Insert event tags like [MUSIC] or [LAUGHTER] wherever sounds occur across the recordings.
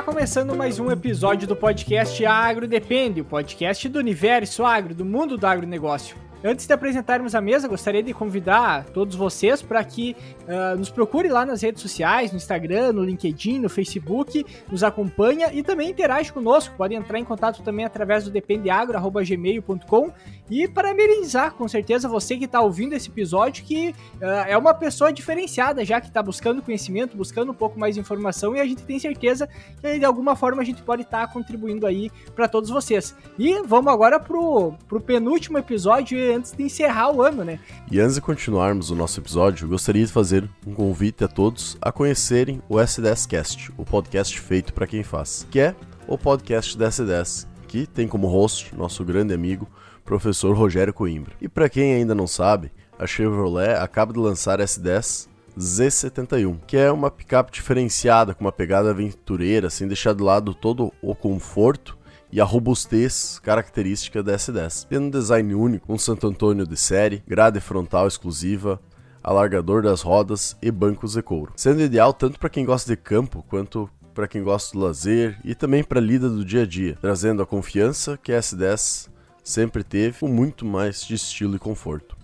Está começando mais um episódio do podcast Agro Depende, o podcast do universo agro, do mundo do agronegócio. Antes de apresentarmos a mesa, gostaria de convidar todos vocês para que uh, nos procure lá nas redes sociais, no Instagram, no LinkedIn, no Facebook, nos acompanha e também interage conosco. Pode entrar em contato também através do dependeagro.gmail.com e parabenizar, com certeza, você que está ouvindo esse episódio, que uh, é uma pessoa diferenciada, já que está buscando conhecimento, buscando um pouco mais de informação e a gente tem certeza que de alguma forma a gente pode estar tá contribuindo aí para todos vocês. E vamos agora pro, pro penúltimo episódio antes de encerrar o ano, né? E antes de continuarmos o nosso episódio, gostaria de fazer um convite a todos a conhecerem o S10 Cast, o podcast feito para quem faz, que é o podcast da S10, que tem como host nosso grande amigo, professor Rogério Coimbra. E para quem ainda não sabe, a Chevrolet acaba de lançar S10 Z71, que é uma picape diferenciada com uma pegada aventureira, sem deixar de lado todo o conforto e a robustez característica da S10, tendo um design único, um Santo Antônio de série, grade frontal exclusiva, alargador das rodas e bancos de couro, sendo ideal tanto para quem gosta de campo quanto para quem gosta do lazer e também para a lida do dia a dia, trazendo a confiança que a S10 sempre teve com muito mais de estilo e conforto.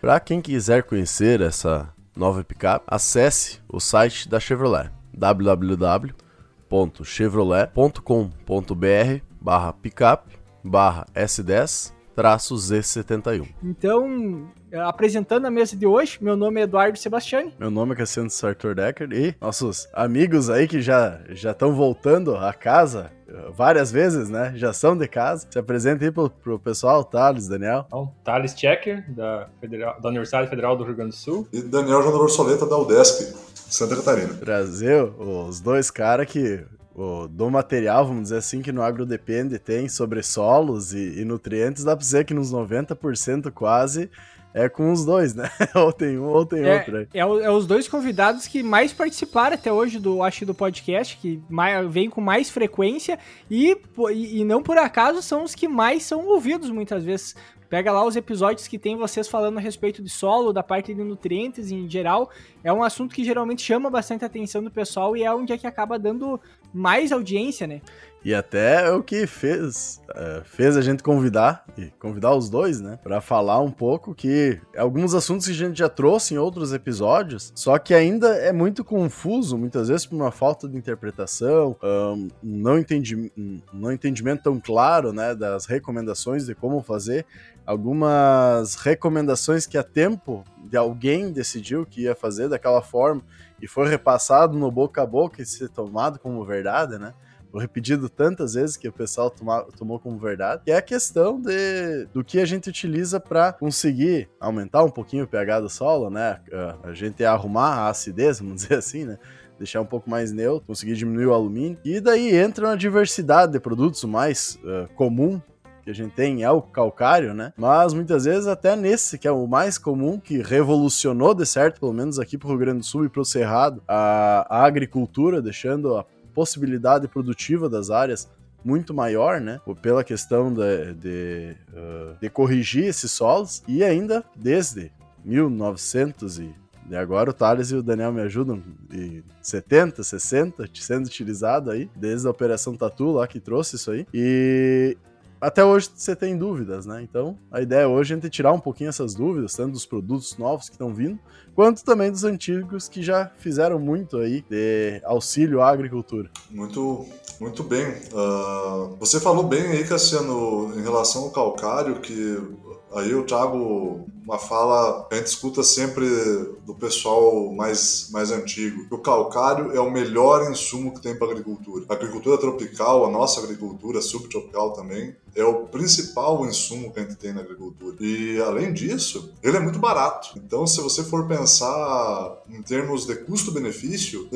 Para quem quiser conhecer essa nova pickup, acesse o site da Chevrolet www.chevrolet.com.br barra pickup barra S10 traço Z71. Então, apresentando a mesa de hoje, meu nome é Eduardo Sebastiani. Meu nome é Cassiano Sartor Decker e nossos amigos aí que já já estão voltando a casa eh, várias vezes, né? Já são de casa. Se apresenta aí pro, pro pessoal, Thales, Daniel. Então, Thales Checker, da, Federal, da Universidade Federal do Rio Grande do Sul. E Daniel João Soleta, da UDESC, Santa Catarina. Trazer os dois caras que o, do material, vamos dizer assim, que no agrodepende tem sobre solos e, e nutrientes, dá pra dizer que nos 90% quase é com os dois, né? [LAUGHS] ou tem um ou tem é, outro. Aí. É, é, os dois convidados que mais participaram até hoje do, acho, do podcast, que mais, vem com mais frequência e, e, e, não por acaso são os que mais são ouvidos muitas vezes. Pega lá os episódios que tem vocês falando a respeito de solo, da parte de nutrientes em geral. É um assunto que geralmente chama bastante a atenção do pessoal e é onde é que acaba dando mais audiência, né? E até o que fez, uh, fez a gente convidar, e convidar os dois, né, para falar um pouco que alguns assuntos que a gente já trouxe em outros episódios, só que ainda é muito confuso, muitas vezes por uma falta de interpretação, um não, entendi, um não entendimento tão claro, né, das recomendações de como fazer, algumas recomendações que a tempo de alguém decidiu que ia fazer daquela forma e foi repassado no boca a boca e ser tomado como verdade, né? Repetido tantas vezes que o pessoal tomou como verdade, que é a questão de, do que a gente utiliza para conseguir aumentar um pouquinho o pH do solo, né? A gente arrumar a acidez, [LAUGHS] vamos dizer assim, né? deixar um pouco mais neutro, conseguir diminuir o alumínio. E daí entra uma diversidade de produtos mais uh, comum que a gente tem é o calcário, né? Mas muitas vezes até nesse, que é o mais comum, que revolucionou de certo, pelo menos aqui pro Rio Grande do Sul e pro Cerrado, a, a agricultura, deixando a possibilidade produtiva das áreas muito maior, né? Pela questão de, de, uh, de corrigir esses solos e ainda desde 1900 e, e agora o Thales e o Daniel me ajudam, e 70, 60 sendo utilizado aí, desde a Operação Tatu lá que trouxe isso aí. E até hoje você tem dúvidas, né? Então, a ideia hoje é a gente tirar um pouquinho essas dúvidas, tanto dos produtos novos que estão vindo, quanto também dos antigos que já fizeram muito aí de auxílio à agricultura. Muito, muito bem. Uh, você falou bem aí, Cassiano, em relação ao calcário, que Aí eu trago uma fala que a gente escuta sempre do pessoal mais, mais antigo, o calcário é o melhor insumo que tem para agricultura. A agricultura tropical, a nossa agricultura subtropical também, é o principal insumo que a gente tem na agricultura. E além disso, ele é muito barato. Então, se você for pensar em termos de custo-benefício,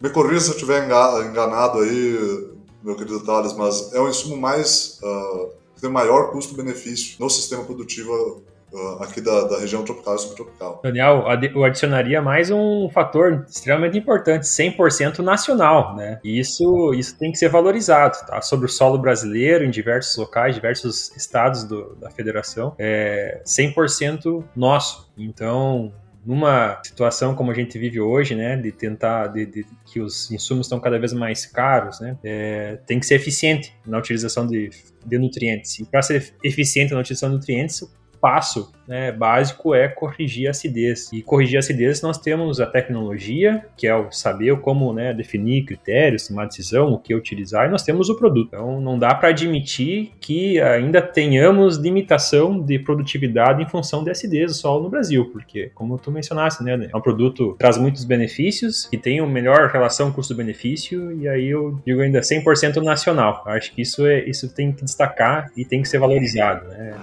me corrija se eu estiver enganado aí, meu querido Thales, mas é o insumo mais uh, tem maior custo-benefício no sistema produtivo uh, aqui da, da, região tropical e subtropical. Daniel, eu adicionaria mais um fator extremamente importante, 100% nacional, né? E isso, isso tem que ser valorizado, tá? Sobre o solo brasileiro, em diversos locais, diversos estados do, da federação, é 100% nosso. Então, numa situação como a gente vive hoje, né, de tentar, de, de que os insumos estão cada vez mais caros, né, é, tem que ser eficiente na utilização de, de nutrientes. E para ser eficiente na utilização de nutrientes, passo né, básico é corrigir a acidez. E corrigir a acidez nós temos a tecnologia, que é o saber como né, definir critérios, tomar decisão, o que utilizar, e nós temos o produto. Então não dá para admitir que ainda tenhamos limitação de produtividade em função de acidez do solo no Brasil, porque como tu mencionaste, né, é um produto que traz muitos benefícios, que tem uma melhor relação custo-benefício, e aí eu digo ainda 100% nacional. Acho que isso, é, isso tem que destacar e tem que ser valorizado. Né?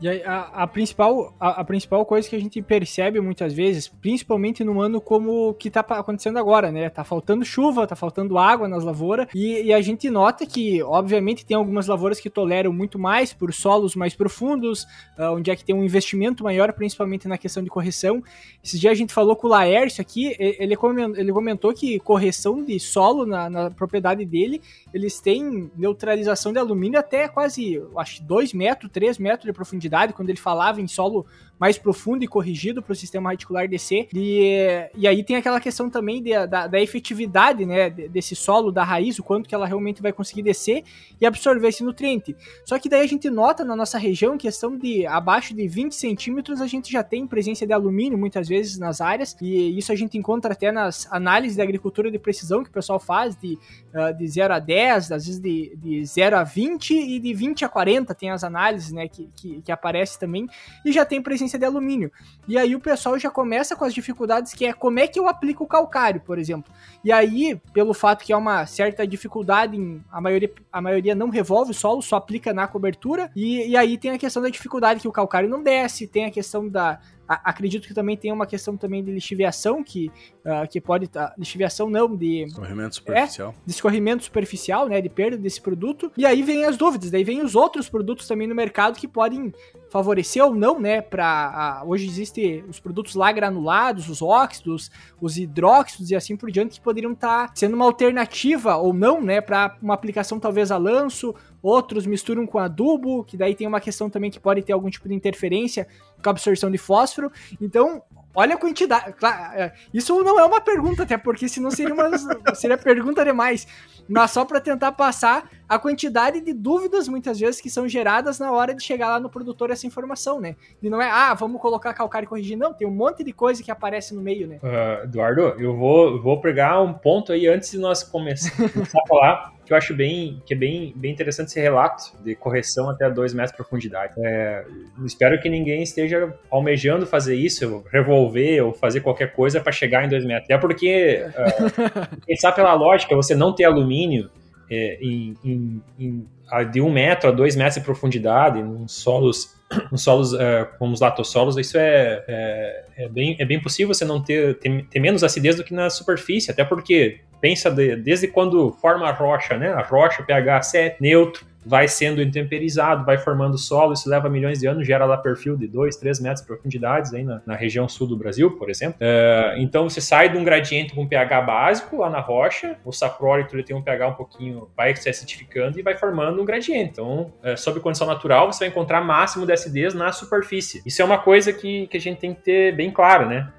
E a, a, principal, a, a, principal coisa que a gente percebe muitas vezes, principalmente num ano como o que tá acontecendo agora, né? Tá faltando chuva, tá faltando água nas lavouras, e, e, a gente nota que, obviamente, tem algumas lavouras que toleram muito mais por solos mais profundos, uh, onde é que tem um investimento maior, principalmente na questão de correção. Esses dias a gente falou com o Laércio aqui, ele ele comentou que correção de solo na, na propriedade dele, eles têm neutralização de alumínio até quase, acho, 2 metros, 3 metros de profundidade profundidade, quando ele falava em solo mais profundo e corrigido para o sistema radicular descer. E, e aí tem aquela questão também de, da, da, efetividade né, desse solo, da raiz, o quanto que ela realmente vai conseguir descer e absorver esse nutriente. Só que daí a gente nota na nossa região, questão de abaixo de 20 centímetros, a gente já tem presença de alumínio muitas vezes nas áreas, e isso a gente encontra até nas análises da agricultura de precisão que o pessoal faz, de, uh, de 0 a 10, às vezes de, de 0 a 20 e de 20 a 40 tem as análises né, que, que, que aparece também, e já tem presença de alumínio. E aí o pessoal já começa com as dificuldades que é como é que eu aplico o calcário, por exemplo. E aí, pelo fato que é uma certa dificuldade, em, a, maioria, a maioria não revolve o solo, só aplica na cobertura, e, e aí tem a questão da dificuldade que o calcário não desce, tem a questão da, acredito que também tem uma questão também de lixiviação, que, uh, que pode estar. Tá, lixiviação não, de. Escorrimento superficial. É, de escorrimento superficial, né? De perda desse produto. E aí vem as dúvidas, daí vem os outros produtos também no mercado que podem favorecer ou não, né? Para uh, hoje existem os produtos lá granulados, os óxidos, os hidróxidos e assim por diante, que poderiam estar tá sendo uma alternativa ou não, né? Para uma aplicação talvez a lanço outros misturam com adubo, que daí tem uma questão também que pode ter algum tipo de interferência com a absorção de fósforo. Então, olha a quantidade. Claro, é, isso não é uma pergunta, até porque senão seria, uma, [LAUGHS] seria pergunta demais. Mas só para tentar passar a quantidade de dúvidas, muitas vezes, que são geradas na hora de chegar lá no produtor essa informação, né? E não é, ah, vamos colocar calcário e corrigir. Não, tem um monte de coisa que aparece no meio, né? Uh, Eduardo, eu vou, vou pegar um ponto aí antes de nós começar, começar a falar que eu acho bem, que é bem, bem interessante esse relato de correção até 2 metros de profundidade. É, espero que ninguém esteja almejando fazer isso, revolver ou fazer qualquer coisa para chegar em 2 metros. Até porque, [LAUGHS] uh, pensar pela lógica, você não ter alumínio é, em, em, em, de 1 um metro a 2 metros de profundidade, em solos [CLEARS THROAT] nos solos uh, como os latossolos, isso é, é, é, bem, é bem possível você não ter, ter, ter, menos acidez do que na superfície, até porque pensa de, desde quando forma a rocha, né? A rocha, pH 7, neutro, vai sendo intemperizado, vai formando solo, isso leva milhões de anos, gera lá perfil de 2, 3 metros de profundidades aí na, na região sul do Brasil, por exemplo. É, então você sai de um gradiente com pH básico lá na rocha, o saprólito ele tem um pH um pouquinho, vai se acidificando e vai formando um gradiente. Então, é, sob condição natural, você vai encontrar máximo de acidez na superfície. Isso é uma coisa que, que a gente tem que ter bem claro, né?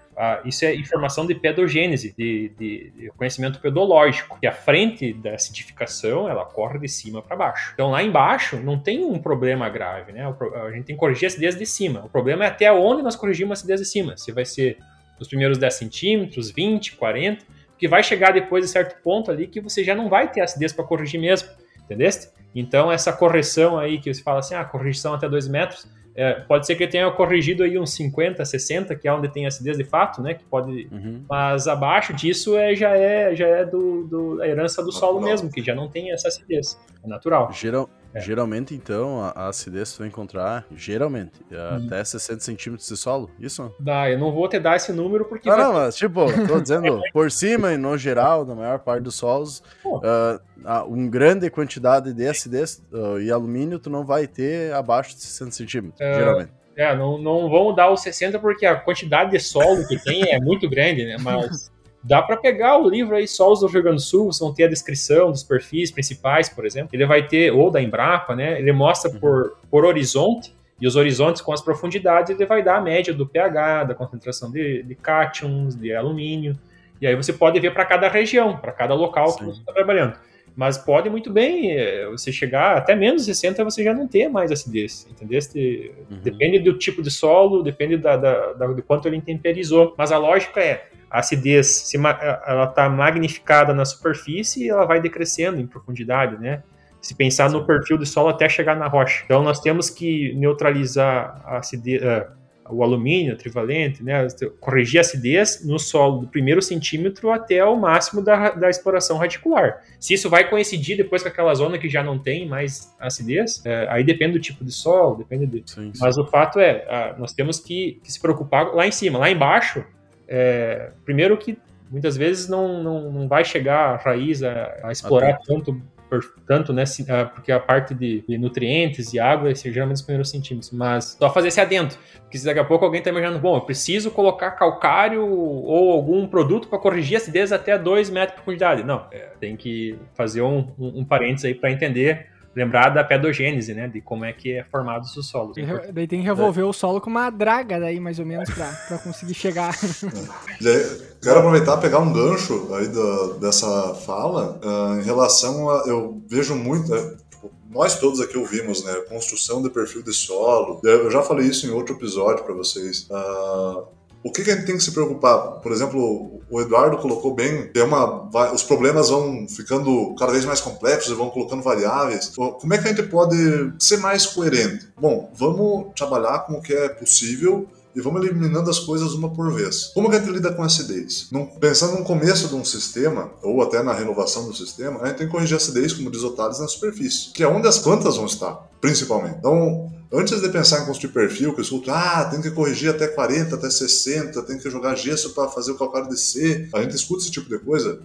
Isso é informação de pedogênese, de, de, de, conhecimento pedológico, que a frente da acidificação ela corre de cima para baixo. Então lá embaixo não tem um problema grave, né? A gente tem que corrigir a acidez de cima. O problema é até onde nós corrigimos a acidez de cima. Se vai ser nos primeiros 10 centímetros, 20, 40, que vai chegar depois de certo ponto ali que você já não vai ter acidez para corrigir mesmo, entendeste? Então essa correção aí que você fala assim, ah, correção até 2 metros, é, pode ser que ele tenha corrigido aí uns 50, 60, que é onde tem acidez de fato, né? Que pode, uhum. mas abaixo disso é, já é já é do, do da herança do solo mesmo, que já não tem essa acidez, é natural. Geral, é. Geralmente, então, a, acidez tu vai encontrar, geralmente, hum. até 60 centímetros de solo, isso? Dá, eu não vou te dar esse número porque... Não, vai... não, mas tipo, tô dizendo, [LAUGHS] por cima e no geral, na maior parte dos solos, uh, uma grande quantidade de acidez uh, e alumínio tu não vai ter abaixo de 60 centímetros, uh, geralmente. É, não, não vão dar os 60 porque a quantidade de solo que tem é muito grande, né? Mas Dá para pegar o livro aí, Solos do Rio Grande do Sul, vão ter a descrição dos perfis principais, por exemplo. Ele vai ter, ou da Embrapa, né? Ele mostra uhum. por, por horizonte E os horizontes com as profundidades, ele vai dar a média do pH, da concentração de, de cátions, de alumínio. E aí você pode ver para cada região, para cada local Sim. que você está trabalhando. Mas pode muito bem é, você chegar até menos 60 você já não ter mais acidez, entendeu? Uhum. Depende do tipo de solo, depende da, da, da, do quanto ele intemperizou. Mas a lógica é, a acidez se, ela está magnificada na superfície e ela vai decrescendo em profundidade, né? Se pensar no perfil do solo até chegar na rocha. Então nós temos que neutralizar a acidez, uh, o alumínio trivalente, né, corrigir a acidez no solo do primeiro centímetro até o máximo da, da exploração radicular. Se isso vai coincidir depois com aquela zona que já não tem mais acidez, é, aí depende do tipo de solo, depende de... Sim, sim. Mas o fato é, a, nós temos que, que, se preocupar lá em cima. Lá embaixo, é, primeiro que muitas vezes não, não, não vai chegar a raiz a, a explorar tanto tanto, né, ah, porque a parte de, nutrientes e água é geralmente os primeiros centímetros, mas só fazer esse adendo, porque se daqui a pouco alguém está imaginando, bom, eu preciso colocar calcário ou algum produto para corrigir a acidez até 2 metros de profundidade. Não, é, tem que fazer um, um, um parênteses aí para entender lembrar da pedogênese, né? De como é que é formado o solo. É daí tem que revolver é. o solo com uma draga daí, mais ou menos, para conseguir chegar. [LAUGHS] Quero aproveitar e pegar um gancho aí da, dessa fala uh, em relação a. Eu vejo muito. Uh, nós todos aqui ouvimos, né? Construção de perfil de solo. Eu já falei isso em outro episódio para vocês. Uh, o que, que, a gente tem que se preocupar? Por exemplo, o Eduardo colocou bem, tem uma, vai, os problemas vão ficando cada vez mais complexos e vão colocando variáveis. Como é que a gente pode ser mais coerente? Bom, vamos trabalhar com o que é possível e vamos eliminando as coisas uma por vez. Como que a gente lida com acidez? Pensando no começo de um sistema, ou até na renovação do sistema, a gente tem que corrigir a acidez, como diz o Thales, na superfície, que é onde as plantas vão estar, principalmente. Então, antes de pensar em construir perfil, que eu escuto, ah, tem que corrigir até 40, até 60, tem que jogar gesso para fazer o calcário descer, a gente escuta esse tipo de coisa,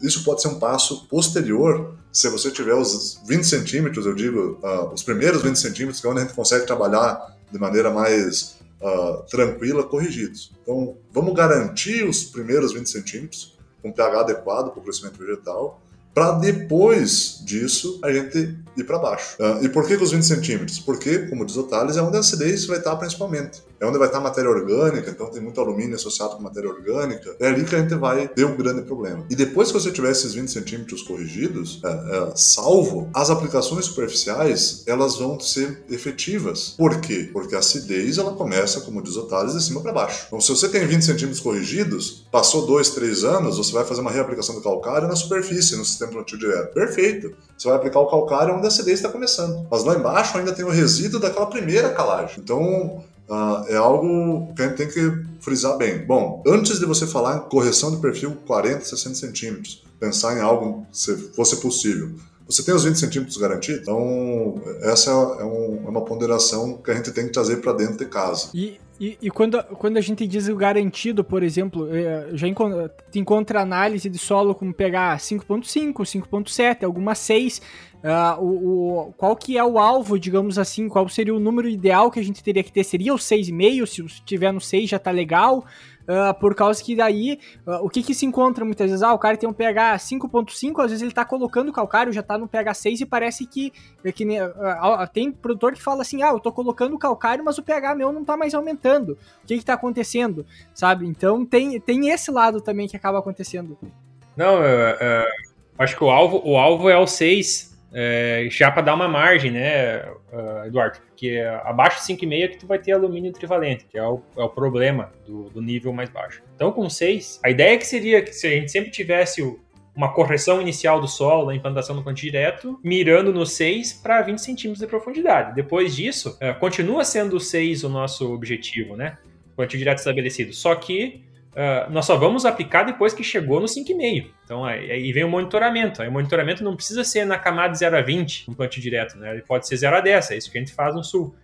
isso pode ser um passo posterior se você tiver os 20 centímetros, eu digo, uh, os primeiros 20 centímetros, que é onde a gente consegue trabalhar de maneira mais uh, tranquila, corrigidos. Então, vamos garantir os primeiros 20 centímetros com pH adequado para o crescimento vegetal, para depois disso a gente ir para baixo. Uh, e por que, que os 20 centímetros? Porque, como diz o Thales, é onde a acidez vai estar principalmente é onde vai estar matéria orgânica, então tem muito alumínio associado com matéria orgânica, é ali que a gente vai ter um grande problema. E depois que você tiver esses 20 centímetros corrigidos, é, é, salvo, as aplicações superficiais, elas vão ser efetivas. Por quê? Porque a acidez, ela começa, como diz o Thales, de cima para baixo. Então, se você tem 20 centímetros corrigidos, passou 2, 3 anos, você vai fazer uma reaplicação do calcário na superfície, no sistema plantio direto. Perfeito! Você vai aplicar o calcário onde a acidez está começando. Mas lá embaixo ainda tem o resíduo daquela primeira calagem. Então, Uh, é algo que a gente tem que frisar bem. Bom, antes de você falar em correção de perfil 40, 60 centímetros, pensar em algo se fosse possível. Você tem os 20 centímetros garantidos? Então, essa é, um, é uma ponderação que a gente tem que trazer para dentro de casa. E, e, e, quando, quando a gente diz o garantido, por exemplo, é, já encontra, encontra análise de solo como pegar 5.5, 5.7, alguma 6, Uh, o, o, qual que é o alvo, digamos assim, qual seria o número ideal que a gente teria que ter? Seria o 6,5? Se tiver no 6 já tá legal. Uh, por causa que daí, uh, o que que se encontra muitas vezes? Ah, o cara tem um pH 5.5, às vezes ele tá colocando calcário, já tá no pH 6 e parece que, é que uh, tem produtor que fala assim, ah, eu tô colocando calcário, mas o pH meu não tá mais aumentando. O que que tá acontecendo? Sabe? Então tem, tem esse lado também que acaba acontecendo. Não, é, é, acho que o alvo, o alvo é o 6, é, já para dar uma margem, né, uh, Eduardo? Porque abaixo de 5,5 é que tu vai ter alumínio trivalente, que é o, é o problema do, do, nível mais baixo. Então, com 6, a ideia que seria que se a gente sempre tivesse uma correção inicial do solo, da implantação do plantio direto, mirando no 6 para 20 centímetros de profundidade. Depois disso, uh, continua sendo o 6 o nosso objetivo, né? Plantio direto estabelecido. Só que Uh, nós só vamos aplicar depois que chegou no 5,5. Então aí, aí, vem o monitoramento. Aí o monitoramento não precisa ser na camada de 0 a 20, um plantio direto, né? Ele pode ser 0 a 10, é isso que a gente faz no sul.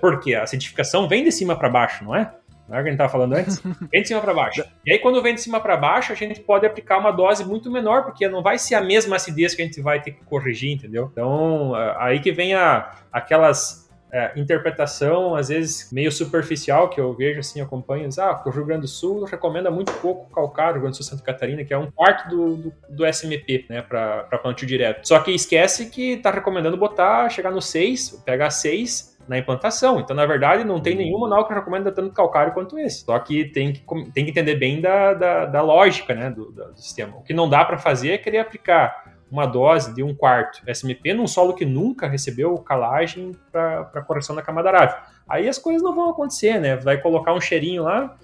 Porque a acidificação vem de cima para baixo, não é? Não é o que a gente estava falando antes? [LAUGHS] Vem de cima para baixo. E aí, quando vem de cima para baixo, a gente pode aplicar uma dose muito menor, porque não vai ser a mesma acidez que a gente vai ter que corrigir, entendeu? Então, aí que vem a, aquelas é, interpretação, às vezes, meio superficial, que eu vejo, assim, acompanho, ah, o Rio Grande do Sul recomenda muito pouco calcário, Rio Grande do Sul Santa Catarina, que é um quarto do, do, do SMP, né, para plantio direto. Só que esquece que tá recomendando botar, chegar no 6, pegar 6, na implantação. Então, na verdade, não tem nenhum manual que recomenda tanto calcário quanto esse. Só que tem que, tem que entender bem da, da, da lógica né, do, do, sistema. O que não dá para fazer é querer aplicar uma dose de um quarto SMP num solo que nunca recebeu calagem para correção da camada arável. Aí as coisas não vão acontecer, né? Vai colocar um cheirinho lá,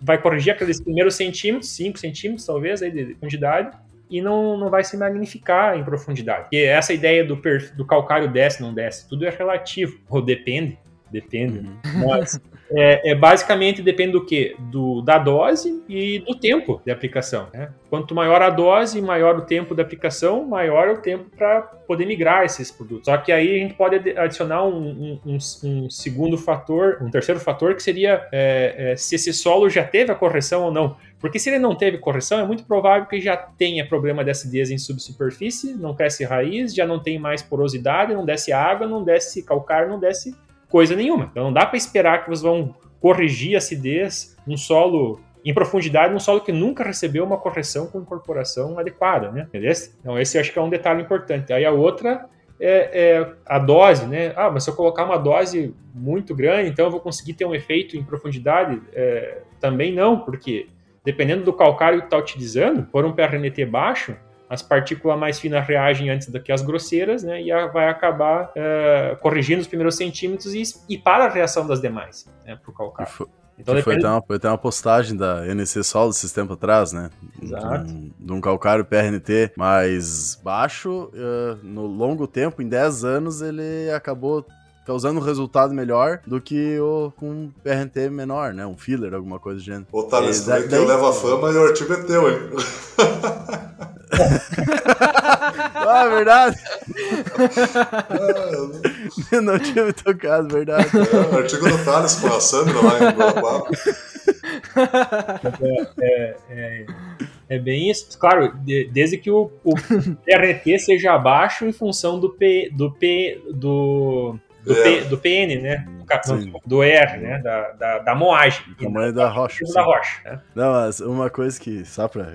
vai corrigir aqueles primeiros centímetros, 5 centímetros talvez, aí, de profundidade, e não, não vai se magnificar em profundidade. Porque essa ideia do, do calcário desce, não desce, tudo é relativo, ou depende, depende. Uhum. Mas [LAUGHS] é, é, basicamente depende do que? Do, da dose e do tempo de aplicação. Né? Quanto maior a dose, maior o tempo de aplicação, maior o tempo para poder migrar esses produtos. Só que aí a gente pode adicionar um, um, um segundo fator, um terceiro fator, que seria é, é, se esse solo já teve a correção ou não. Porque se ele não teve correção, é muito provável que já tenha problema de acidez em subsuperfície, não cresce raiz, já não tem mais porosidade, não desce água, não desce calcário, não desce coisa nenhuma. Então não dá para esperar que vocês vão corrigir a acidez num solo em profundidade, num solo que nunca recebeu uma correção com incorporação adequada, né? Entendeu? Então esse acho que é um detalhe importante. Aí a outra é, é, a dose, né? Ah, mas se eu colocar uma dose muito grande, então eu vou conseguir ter um efeito em profundidade? É, também não, porque dependendo do calcário que está utilizando, por um PRNT baixo, as partículas mais finas reagem antes do que as grosseiras, né? E vai acabar uh, corrigindo os primeiros centímetros e, e para a reação das demais, né? Para o calcário. Foi, então, depende... foi, até uma, foi até uma postagem da NC Sol esses tempos atrás, né? Exato. De um, de um calcário PRNT mais baixo, uh, no longo tempo, em 10 anos, ele acabou causando um resultado melhor do que o com um PRNT menor, né? Um filler, alguma coisa do gênero. Ô, Thales, daí, daí... eu levo a fama e o artigo é teu, hein? [LAUGHS] ah, é verdade. eu [LAUGHS] não tinha me tocado, verdade. É, o artigo do Thales com a Sandra lá em Guarapuava. É, é, é, é, bem isso. Claro, de, desde que o, o PRT seja abaixo em função do P, do P, do do, P, do PN, né? Do, do R, né? Da, da, da moagem. Tamanho da rocha. Da rocha né? Não, mas uma coisa que, só pra.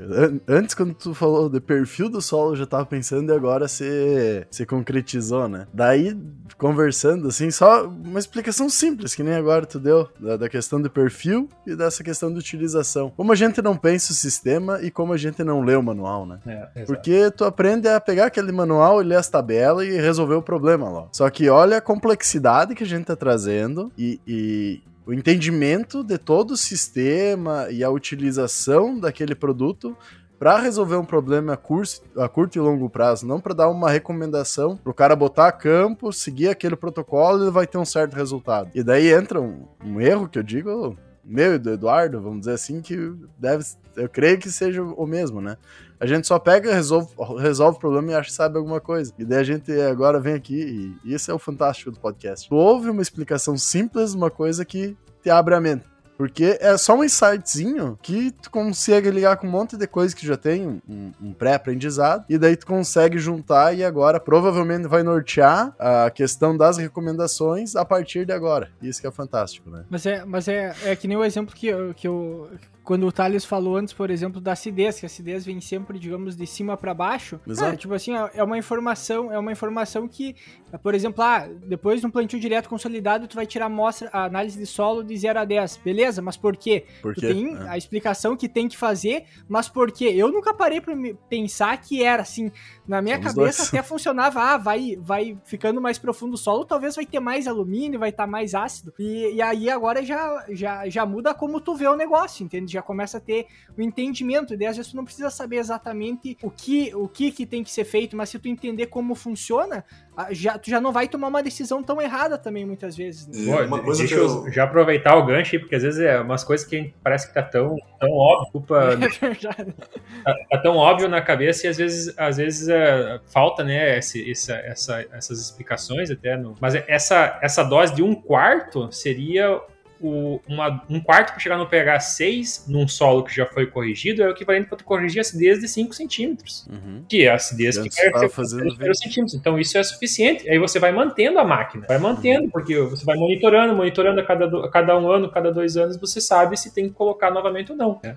Antes, quando tu falou do perfil do solo, eu já tava pensando e agora você, você concretizou, né? Daí, conversando, assim, só uma explicação simples, que nem agora tu deu, da, da questão do perfil e dessa questão de utilização. Como a gente não pensa o sistema e como a gente não lê o manual, né? É, Porque tu aprende a pegar aquele manual e ler as tabelas e resolver o problema lá. Só que olha a complexidade complexidade que a gente está trazendo e, e o entendimento de todo o sistema e a utilização daquele produto para resolver um problema a curto, a curto e longo prazo, não para dar uma recomendação para o cara botar a campo, seguir aquele protocolo e vai ter um certo resultado. E daí entra um, um erro que eu digo meu e do Eduardo, vamos dizer assim, que deve, eu creio que seja o mesmo, né? A gente só pega, resolve, resolve o problema e acha que sabe alguma coisa. E daí a gente agora vem aqui e isso é o fantástico do podcast. Tu ouve uma explicação simples, uma coisa que te abre a mente. Porque é só um insightzinho que tu consegue ligar com um monte de coisa que já tem um, um pré-aprendizado, e daí tu consegue juntar e agora provavelmente vai nortear a questão das recomendações a partir de agora. Isso que é fantástico, né? Mas é, mas é, é que nem o exemplo que, eu, que eu, quando o Thales falou antes, por exemplo, da acidez, que a acidez vem sempre, digamos, de cima para baixo. Exato. É, tipo assim, é uma informação, é uma informação que, por exemplo, ah, depois de um plantio direto consolidado, tu vai tirar a amostra, a análise de solo de 0 a 10. Beleza, mas por quê? Por quê? tem é. a explicação que tem que fazer, mas por quê? Eu nunca parei para pensar que era assim, na minha Somos cabeça dois. até funcionava, ah, vai vai ficando mais profundo o solo, talvez vai ter mais alumínio, vai estar tá mais ácido. E, e aí agora já, já já muda como tu vê o negócio, entende? Já começa a ter o entendimento. E às vezes tu não precisa saber exatamente o que, o que, que tem que ser feito, mas se tu entender como funciona, já, tu já não vai tomar uma decisão tão errada também, muitas vezes. Né? Pô, uma coisa deixa eu... eu já aproveitar o gancho, porque às vezes é umas coisas que parece que tá tão, tão óbvio, culpa, [LAUGHS] é tá, tá, tão óbvio na cabeça e às vezes, às vezes é, falta, né, esse, essa, essa, essas explicações até. No... Mas essa, essa dose de um quarto seria o, uma, um quarto para chegar no pH 6 num solo que já foi corrigido é o equivalente para tu corrigir a acidez de 5 centímetros. Uhum. Que é a acidez que quer fazendo 0 centímetros. Então isso é suficiente. Aí você vai mantendo a máquina. Vai mantendo, uhum. porque você vai monitorando, monitorando a cada, a cada um ano, cada dois anos, você sabe se tem que colocar novamente ou não. É.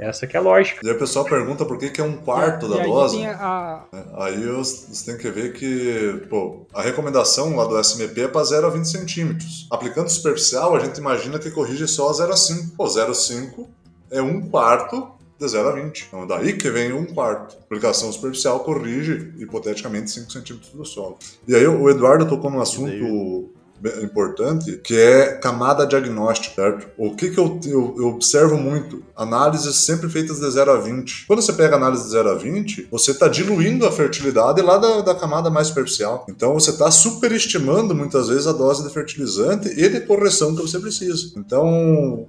Essa que é a lógica. E aí o pessoal pergunta por que, que é um quarto da aí dose. A... É, aí você tem que ver que pô, a recomendação lá do SMP é para 0 a 20 centímetros. Aplicando superficial, a gente imagina que corrige só 0 a 5. Pô, 0 a 5 é um quarto de 0 a 20. Então, daí que vem um quarto. A aplicação superficial corrige, hipoteticamente, 5 centímetros do solo. E aí o Eduardo tocou num assunto importante, que é camada diagnóstica, certo? O que, que eu, eu, eu, observo muito? Análises sempre feitas de 0 a 20. Quando você pega análise de 0 a 20, você está diluindo a fertilidade lá da, da camada mais superficial. Então você está superestimando muitas vezes a dose de fertilizante e de correção que você precisa. Então,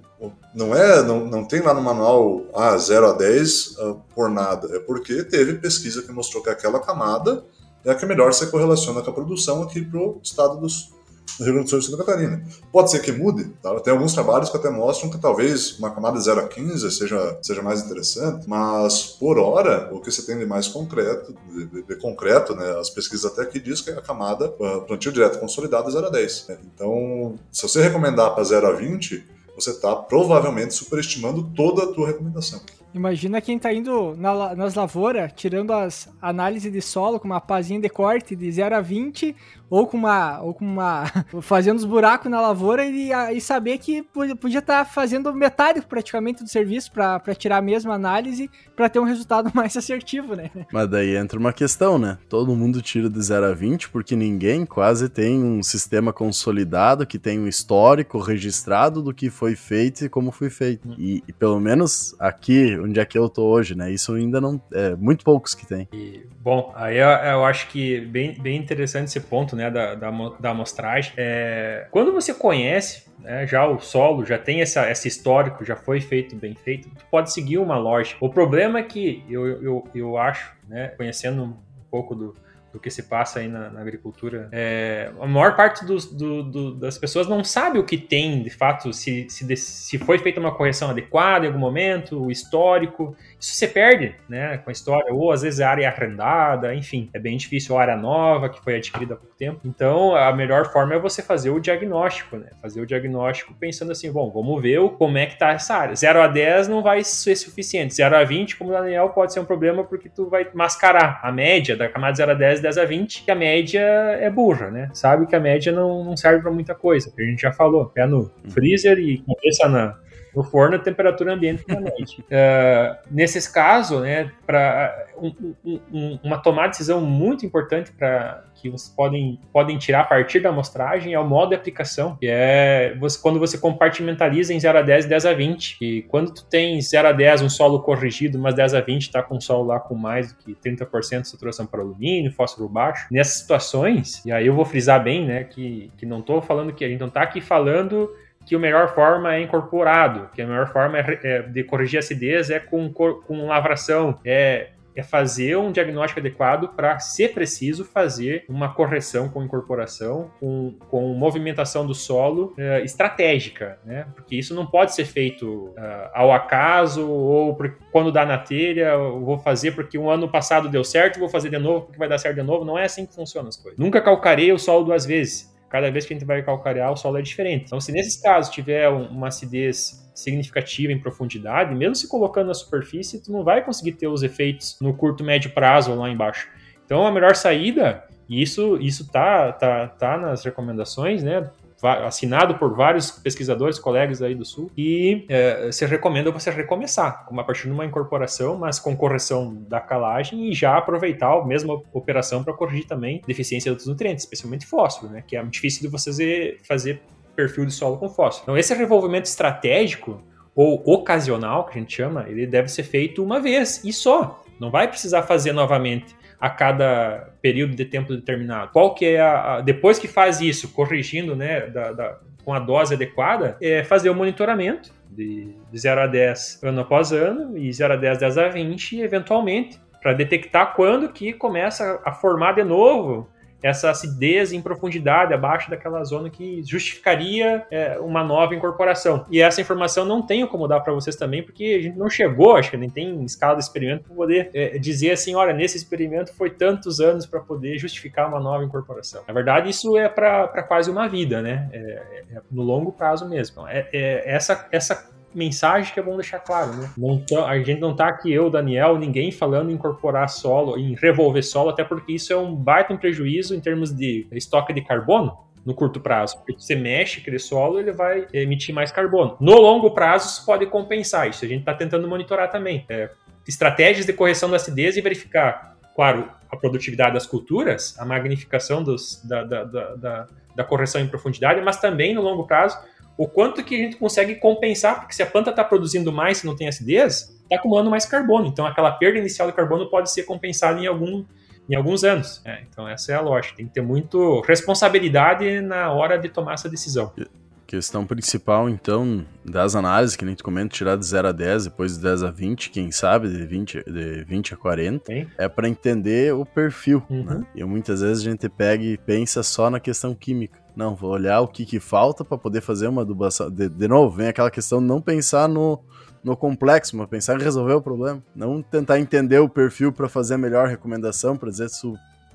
não é, não, não tem lá no manual ah, 0 a 10 uh, ah, por nada. É porque teve pesquisa que mostrou que aquela camada é a que melhor se correlaciona com a produção aqui para o estado dos, no Rio Grande do Sul e Santa Catarina. Pode ser que mude, tá? tem alguns trabalhos que até mostram que talvez uma camada 0 a 15 seja, seja mais interessante, mas por hora, o que você tem de mais concreto, de, de, de concreto, né, as pesquisas até aqui diz que é a camada plantio direto consolidado 0 a 10. Né? Então, se você recomendar para 0 a 20, você está provavelmente superestimando toda a tua recomendação. Imagina quem está indo na, nas lavouras, tirando as análises de solo com uma pazinha de corte de 0 a 20, ou com uma. ou com uma. [LAUGHS] fazendo os buracos na lavoura e, e saber que podia estar tá fazendo metade praticamente do serviço para tirar a mesma análise para ter um resultado [LAUGHS] mais assertivo, né? Mas daí entra uma questão, né? Todo mundo tira de 0 a 20 porque ninguém quase tem um sistema consolidado que tem um histórico registrado do que foi feito e como foi feito. Hum. E, e pelo menos aqui, onde é que eu tô hoje, né? Isso ainda não. É muito poucos que tem. E, bom, aí eu, eu acho que bem, bem interessante esse ponto, né? Né, da, da, da amostragem. É, quando você conhece né, já o solo, já tem essa, esse histórico, já foi feito bem feito, tu pode seguir uma lógica. O problema é que eu, eu, eu acho, né, conhecendo um pouco do, do que se passa aí na, na agricultura. É, a maior parte dos, do, do, das pessoas não sabe o que tem, de fato, se, se, se foi feita uma correção adequada em algum momento, o histórico. Isso você perde né, com a história, ou às vezes a área é arrendada, enfim, é bem difícil, a área nova que foi adquirida há pouco tempo. Então, a melhor forma é você fazer o diagnóstico, né? Fazer o diagnóstico pensando assim, bom, vamos ver como é que tá essa área. 0 a 10 não vai ser suficiente. 0 a 20, como o Daniel, pode ser um problema porque tu vai mascarar a média da camada 0 a 10 10 a 20, que a média é burra, né? Sabe que a média não, não serve para muita coisa, que a gente já falou. Pé no uhum. freezer e cabeça na, no forno, a temperatura ambiente noite. Uh, [LAUGHS] nesses casos, né, para um, um, uma tomada de decisão muito importante para que vocês podem, podem tirar a partir da amostragem é o modo de aplicação, que é você, quando você compartimentaliza em 0 a 10 10 a 20. E quando tu tem 0 a 10 um solo corrigido, mas 10 a 20 está com um solo lá com mais do que 30% de saturação para alumínio, fósforo baixo, nessas situações, e aí eu vou frisar bem, né, que, que não estou falando que a gente não está aqui falando que a melhor forma é incorporado, que a melhor forma é, é, de corrigir acidez é com, com lavração, é é fazer um diagnóstico adequado para, se preciso, fazer uma correção com incorporação, com, com movimentação do solo uh, estratégica, né? Porque isso não pode ser feito uh, ao acaso ou por, quando dá na telha, vou fazer porque um ano passado deu certo, vou fazer de novo porque vai dar certo de novo. Não é assim que funcionam as coisas. Nunca calcarei o solo duas vezes cada vez que a gente vai calcarear, o solo é diferente. Então, se nesses casos tiver uma acidez significativa em profundidade, mesmo se colocando na superfície, tu não vai conseguir ter os efeitos no curto, médio prazo lá embaixo. Então, a melhor saída, e isso, isso tá, tá, tá nas recomendações, né? Assinado por vários pesquisadores, colegas aí do Sul, e é, se recomenda você recomeçar, como a partir de uma incorporação, mas com correção da calagem e já aproveitar a mesma operação para corrigir também deficiência de outros nutrientes, especialmente fósforo, né, que é difícil de você fazer perfil de solo com fósforo. Então, esse revolvimento estratégico ou ocasional, que a gente chama, ele deve ser feito uma vez e só. Não vai precisar fazer novamente a cada período de tempo determinado. Qual que é a, a depois que faz isso, corrigindo, né, da, da, com a dose adequada, é fazer o monitoramento de, de 0 a 10 ano após ano e 0 a 10, 10 a 20, eventualmente, para detectar quando que começa a formar de novo essa acidez em profundidade abaixo daquela zona que justificaria é, uma nova incorporação. E essa informação não tenho como dar para vocês também, porque a gente não chegou, acho que nem tem escala de experimento para poder é, dizer assim, olha, nesse experimento foi tantos anos para poder justificar uma nova incorporação. Na verdade, isso é para quase uma vida, né? É, é, no longo prazo mesmo. É, é, essa, essa mensagem que é bom deixar claro, né? Não a gente não tá aqui, eu, Daniel, ninguém falando em incorporar solo, em revolver solo, até porque isso é um baita um prejuízo em termos de estoque de carbono no curto prazo. Porque você mexe aquele solo, ele vai emitir mais carbono. No longo prazo, isso pode compensar. Isso a gente está tentando monitorar também. É, estratégias de correção da acidez e verificar, claro, a produtividade das culturas, a magnificação dos, da, da, da, da, correção em profundidade, mas também no longo prazo o quanto que a gente consegue compensar, porque se a planta está produzindo mais se não tem acidez, está acumulando mais carbono. Então aquela perda inicial de carbono pode ser compensada em algum em alguns anos. É, então essa é a lógica. Tem que ter muito responsabilidade na hora de tomar essa decisão. Questão principal, então, das análises, que nem tu comenta, tirar de 0 a 10, depois de 10 a 20, quem sabe, de 20, de 20 a 40, Sim. é para entender o perfil, uhum. né? E muitas vezes a gente pega e pensa só na questão química. Não, vou olhar o que, que falta para poder fazer uma adubação. De, de novo, vem aquela questão de não pensar no, no complexo, mas pensar em resolver o problema. Não tentar entender o perfil para fazer a melhor recomendação, para dizer se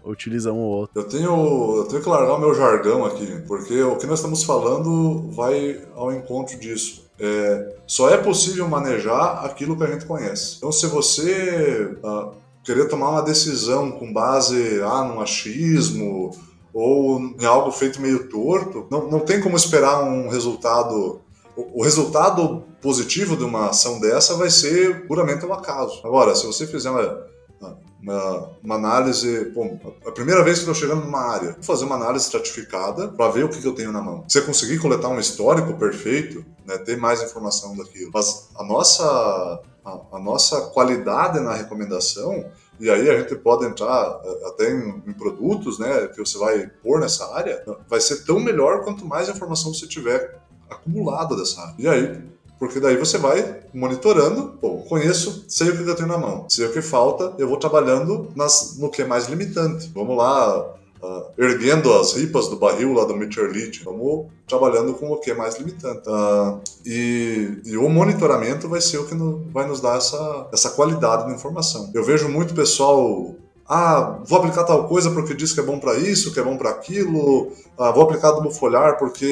utiliza um ou outro. Eu tenho, eu tenho que largar o meu jargão aqui, porque o que nós estamos falando vai ao encontro disso. É, só é possível manejar aquilo que a gente conhece. Então, se você ah, querer tomar uma decisão com base ah, num achismo ou em algo feito meio torto, não, não tem como esperar um resultado o resultado positivo de uma ação dessa vai ser puramente um acaso. Agora, se você fizer uma, uma, uma análise, bom, a primeira vez que estou chegando numa área, vou fazer uma análise estratificada para ver o que, que, eu tenho na mão. Você conseguir coletar um histórico perfeito, né, ter mais informação daquilo. Mas a nossa, a, a nossa qualidade na recomendação e aí a gente pode entrar é, até em, em, produtos, né, que você vai pôr nessa área, vai ser tão melhor quanto mais informação você tiver acumulada dessa área. E aí, porque daí você vai monitorando, pô, conheço, sei o que eu tenho na mão, sei o que falta, eu vou trabalhando nas, no que é mais limitante. Vamos lá, uh, erguendo as ripas do barril lá do Meteorite, vamos trabalhando com o que é mais limitante. Uh, e, e, o monitoramento vai ser o que no, vai nos dar essa, essa qualidade da informação. Eu vejo muito pessoal ah, vou aplicar tal coisa porque diz que é bom para isso, que é bom para aquilo, ah, vou aplicar do folhar porque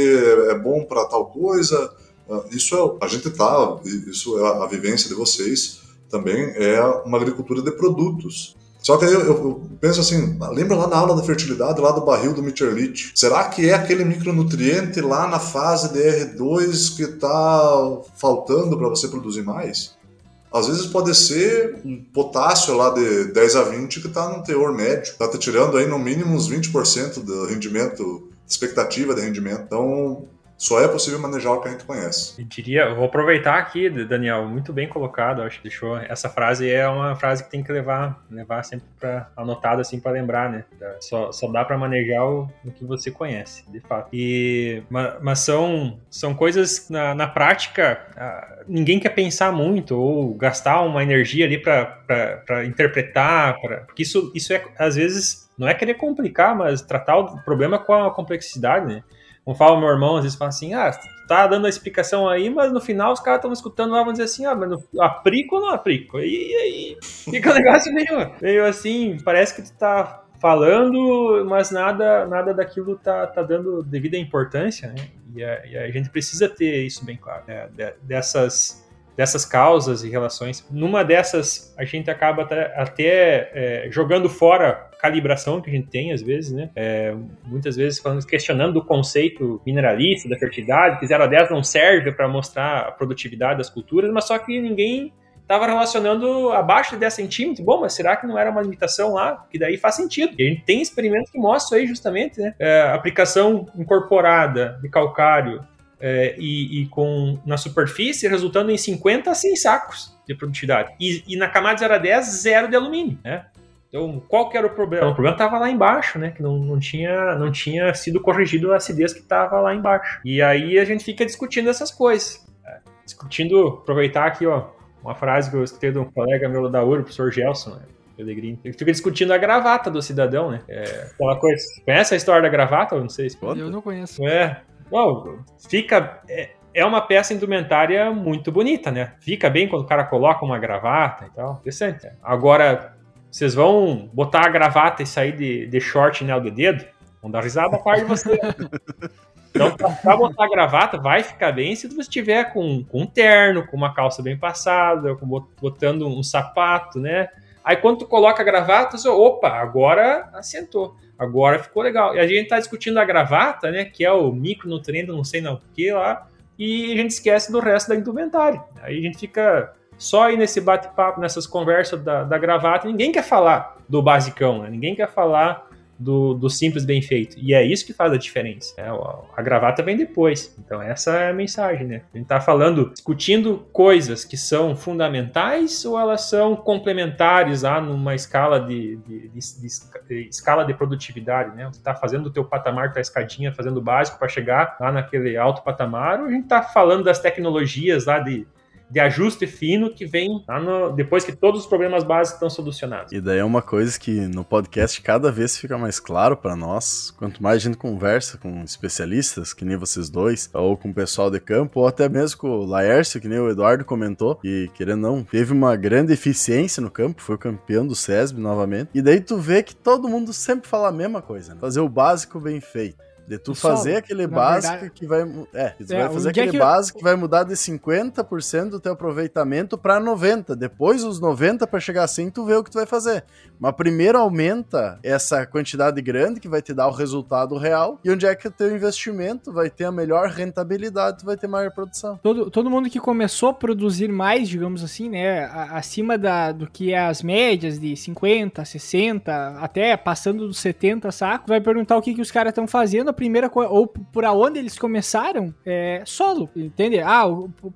é bom para tal coisa. Ah, isso é, a gente tá, isso é a, vivência de vocês também é uma agricultura de produtos. Só que aí eu, eu, penso assim, lembra lá na aula da fertilidade, lá do barril do Miterlite? Será que é aquele micronutriente lá na fase de R2 que está faltando para você produzir mais? Às vezes pode ser um potássio lá de 10 a 20 que está no teor médio. Está te tirando aí no mínimo uns 20% do rendimento, expectativa de rendimento. Então, só é possível manejar o que a gente conhece. Eu diria, vou aproveitar aqui, Daniel, muito bem colocado, acho que deixou. Essa frase é uma frase que tem que levar, levar sempre para anotado assim para lembrar, né? Só, só dá para manejar o, o, que você conhece, de fato. E mas, são são coisas na, na prática, ninguém quer pensar muito ou gastar uma energia ali para interpretar, pra, porque isso isso é às vezes não é querer complicar, mas tratar o problema com a complexidade, né? Como fala meu irmão, às vezes fala assim, ah, tá dando a explicação aí, mas no final os caras estão escutando lá, vão dizer assim, ah, mas no, aplico ou não aplico? E aí [LAUGHS] fica um negócio meio, meio assim, parece que tu tá falando, mas nada nada daquilo tá, tá dando devida importância, né? E a, e a gente precisa ter isso bem claro, né? dessas dessas causas e relações. Numa dessas, a gente acaba até, até é, jogando fora calibração que a gente tem, às vezes, né? É, muitas vezes falando, questionando o conceito mineralista da fertilidade, que 0 a 10 não serve para mostrar a produtividade das culturas, mas só que ninguém estava relacionando abaixo de 10 centímetros. Bom, mas será que não era uma limitação lá? Que daí faz sentido. E a gente tem experimentos que mostram aí justamente, né? É, aplicação incorporada de calcário é, e, e, com na superfície, resultando em 50 a 100 sacos de produtividade. E, e na camada 0 a 10, zero de alumínio, né? Então, qual que era o problema? O problema estava lá embaixo, né? Que não, não, tinha, não tinha sido corrigido a acidez que estava lá embaixo. E aí a gente fica discutindo essas coisas. Né? Discutindo, aproveitar aqui, ó, uma frase que eu escutei de um colega meu da URB, o professor Gelson, né? Ele fica discutindo a gravata do cidadão, né? É, aquela coisa. Conhece a história da gravata? Eu não sei se pode. Eu não conheço. É. Bom, fica. É, é uma peça indumentária muito bonita, né? Fica bem quando o cara coloca uma gravata e tal. Interessante. Agora, vocês vão botar a gravata e sair de, de short e anel de dedo? Vão dar risada a parte de você. [LAUGHS] Então, para botar a gravata, vai ficar bem se você estiver com, com um terno, com uma calça bem passada, com, botando um sapato, né? Aí quando tu coloca a gravata, você, opa, agora assentou. Agora ficou legal. E a gente tá discutindo a gravata, né? Que é o micronutriente, não sei não o que lá. E a gente esquece do resto da indumentária. Aí a gente fica só aí nesse bate-papo, nessas conversas da, da gravata. Ninguém quer falar do basicão, né? Ninguém quer falar do, do, simples bem feito. E é isso que faz a diferença. É, a gravata vem depois. Então, essa é a mensagem, né? A gente tá falando, discutindo coisas que são fundamentais ou elas são complementares lá numa escala de, de, de, de escala de produtividade, né? Você tá fazendo o teu patamar, tua escadinha, fazendo o básico para chegar lá naquele alto patamar, ou a gente tá falando das tecnologias lá de de ajuste fino que vem no, depois que todos os problemas básicos estão solucionados. E daí é uma coisa que no podcast cada vez fica mais claro para nós. Quanto mais a gente conversa com especialistas, que nem vocês dois, ou com o pessoal de campo, ou até mesmo com o Laércio, que nem o Eduardo comentou, e querendo não, teve uma grande eficiência no campo, foi campeão do SESB novamente. E daí tu vê que todo mundo sempre fala a mesma coisa, né? fazer o básico bem feito. De tu fazer solo, aquele básico verdade, que vai. É, tu é, vai fazer aquele que básico que vai mudar de 50% do teu aproveitamento para 90%. Depois os 90% para chegar assim, tu vê o que tu vai fazer. Mas primeiro aumenta essa quantidade grande que vai te dar o resultado real. E onde é que o teu investimento vai ter a melhor rentabilidade, tu vai ter maior produção. Todo, todo mundo que começou a produzir mais, digamos assim, né? Acima da, do que é as médias de 50, 60, até passando dos 70 sacos, vai perguntar o que, que os caras estão fazendo primeira coisa, ou por onde eles começaram, é solo, entende? Ah,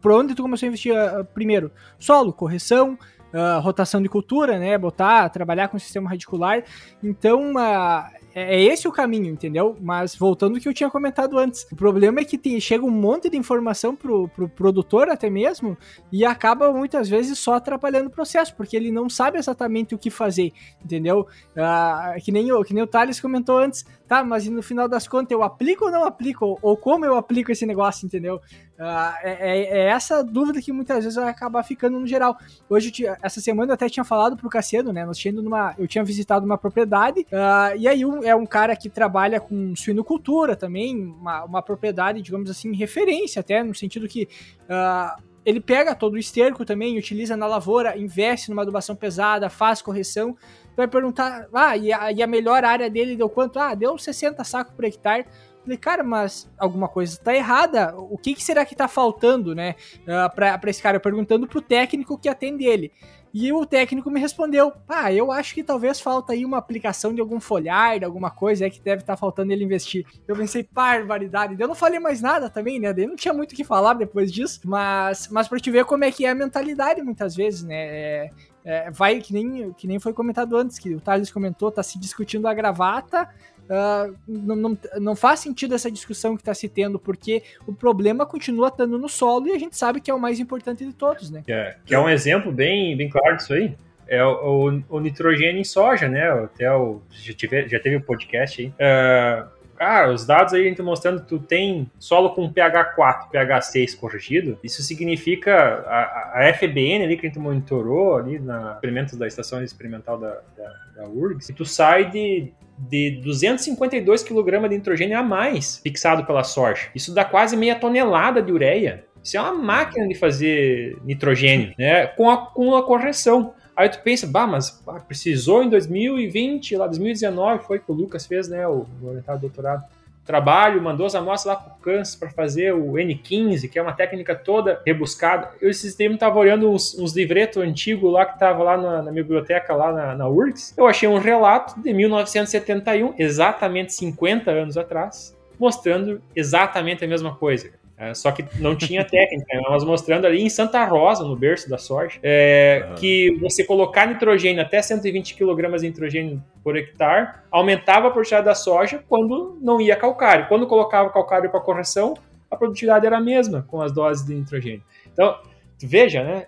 por onde tu começou a investir uh, primeiro? Solo, correção, uh, rotação de cultura, né? Botar, trabalhar com o sistema radicular. Então, uh, é, é esse o caminho, entendeu? Mas voltando ao que eu tinha comentado antes, o problema é que tem, chega um monte de informação pro, pro produtor até mesmo e acaba muitas vezes só atrapalhando o processo, porque ele não sabe exatamente o que fazer, entendeu? Ah, que, nem o, que nem o Thales comentou antes, tá, mas no final das contas eu aplico ou não aplico? Ou como eu aplico esse negócio, entendeu? Uh, é, é, essa dúvida que muitas vezes vai acabar ficando no geral. Hoje, essa semana eu até tinha falado pro Cassiano, né? Nós tínhamos numa, eu tinha visitado uma propriedade, uh, e aí um, é um cara que trabalha com suinocultura também, uma, uma propriedade, digamos assim, referência até, no sentido que uh, ele pega todo o esterco também, utiliza na lavoura, investe numa adubação pesada, faz correção, vai perguntar, ah, e a, e a melhor área dele deu quanto? Ah, deu 60 sacos por hectare. Falei, cara, mas alguma coisa está errada. O que, que, será que está faltando, né? Uh, pra, esse cara perguntando pro técnico que atende ele. E o técnico me respondeu: Ah, eu acho que talvez falta aí uma aplicação de algum folhar, de alguma coisa aí que deve estar tá faltando ele investir. Eu pensei, barbaridade. Eu não falei mais nada também, né? Eu não tinha muito o que falar depois disso, mas, mas pra te ver como é que é a mentalidade muitas vezes, né? É, é, vai que nem, que nem foi comentado antes, que o Thales comentou, tá se discutindo a gravata. Uh, não, não, não, faz sentido essa discussão que está se tendo, porque o problema continua estando no solo e a gente sabe que é o mais importante de todos, né? É, que é um exemplo bem, bem claro disso aí. É o, o, o nitrogênio em soja, né? Até o, já, tive, já teve o um podcast aí. Uh, Cara, os dados aí gente tá mostrando que tu tem solo com pH 4, pH 6 corrigido. Isso significa a, a FBN ali que a gente monitorou ali na experimentos da estação experimental da, da, da URGS, tu sai de de 252 kg de nitrogênio a mais fixado pela soja. Isso dá quase meia tonelada de ureia. Isso é uma máquina de fazer nitrogênio, né? Com a, com a correção. Aí tu pensa, bah, mas bah, precisou em 2020, lá 2019 foi que o Lucas fez, né, o, o orientado doutorado. Trabalho, mandou as amostras lá pro Kansas para fazer o N15, que é uma técnica toda rebuscada. Eu esses tempos estava olhando uns, uns livretos antigos lá que tava lá na, na minha biblioteca, lá na, na URGS. Eu achei um relato de 1971, exatamente 50 anos atrás, mostrando exatamente a mesma coisa. É, só que não tinha técnica, né? nós mostrando ali em Santa Rosa, no berço da soja, é, uhum. que você colocar nitrogênio até 120 kg de nitrogênio por hectare aumentava a produtividade da soja quando não ia calcário. Quando colocava calcário para correção, a produtividade era a mesma com as doses de nitrogênio. Então, veja, né?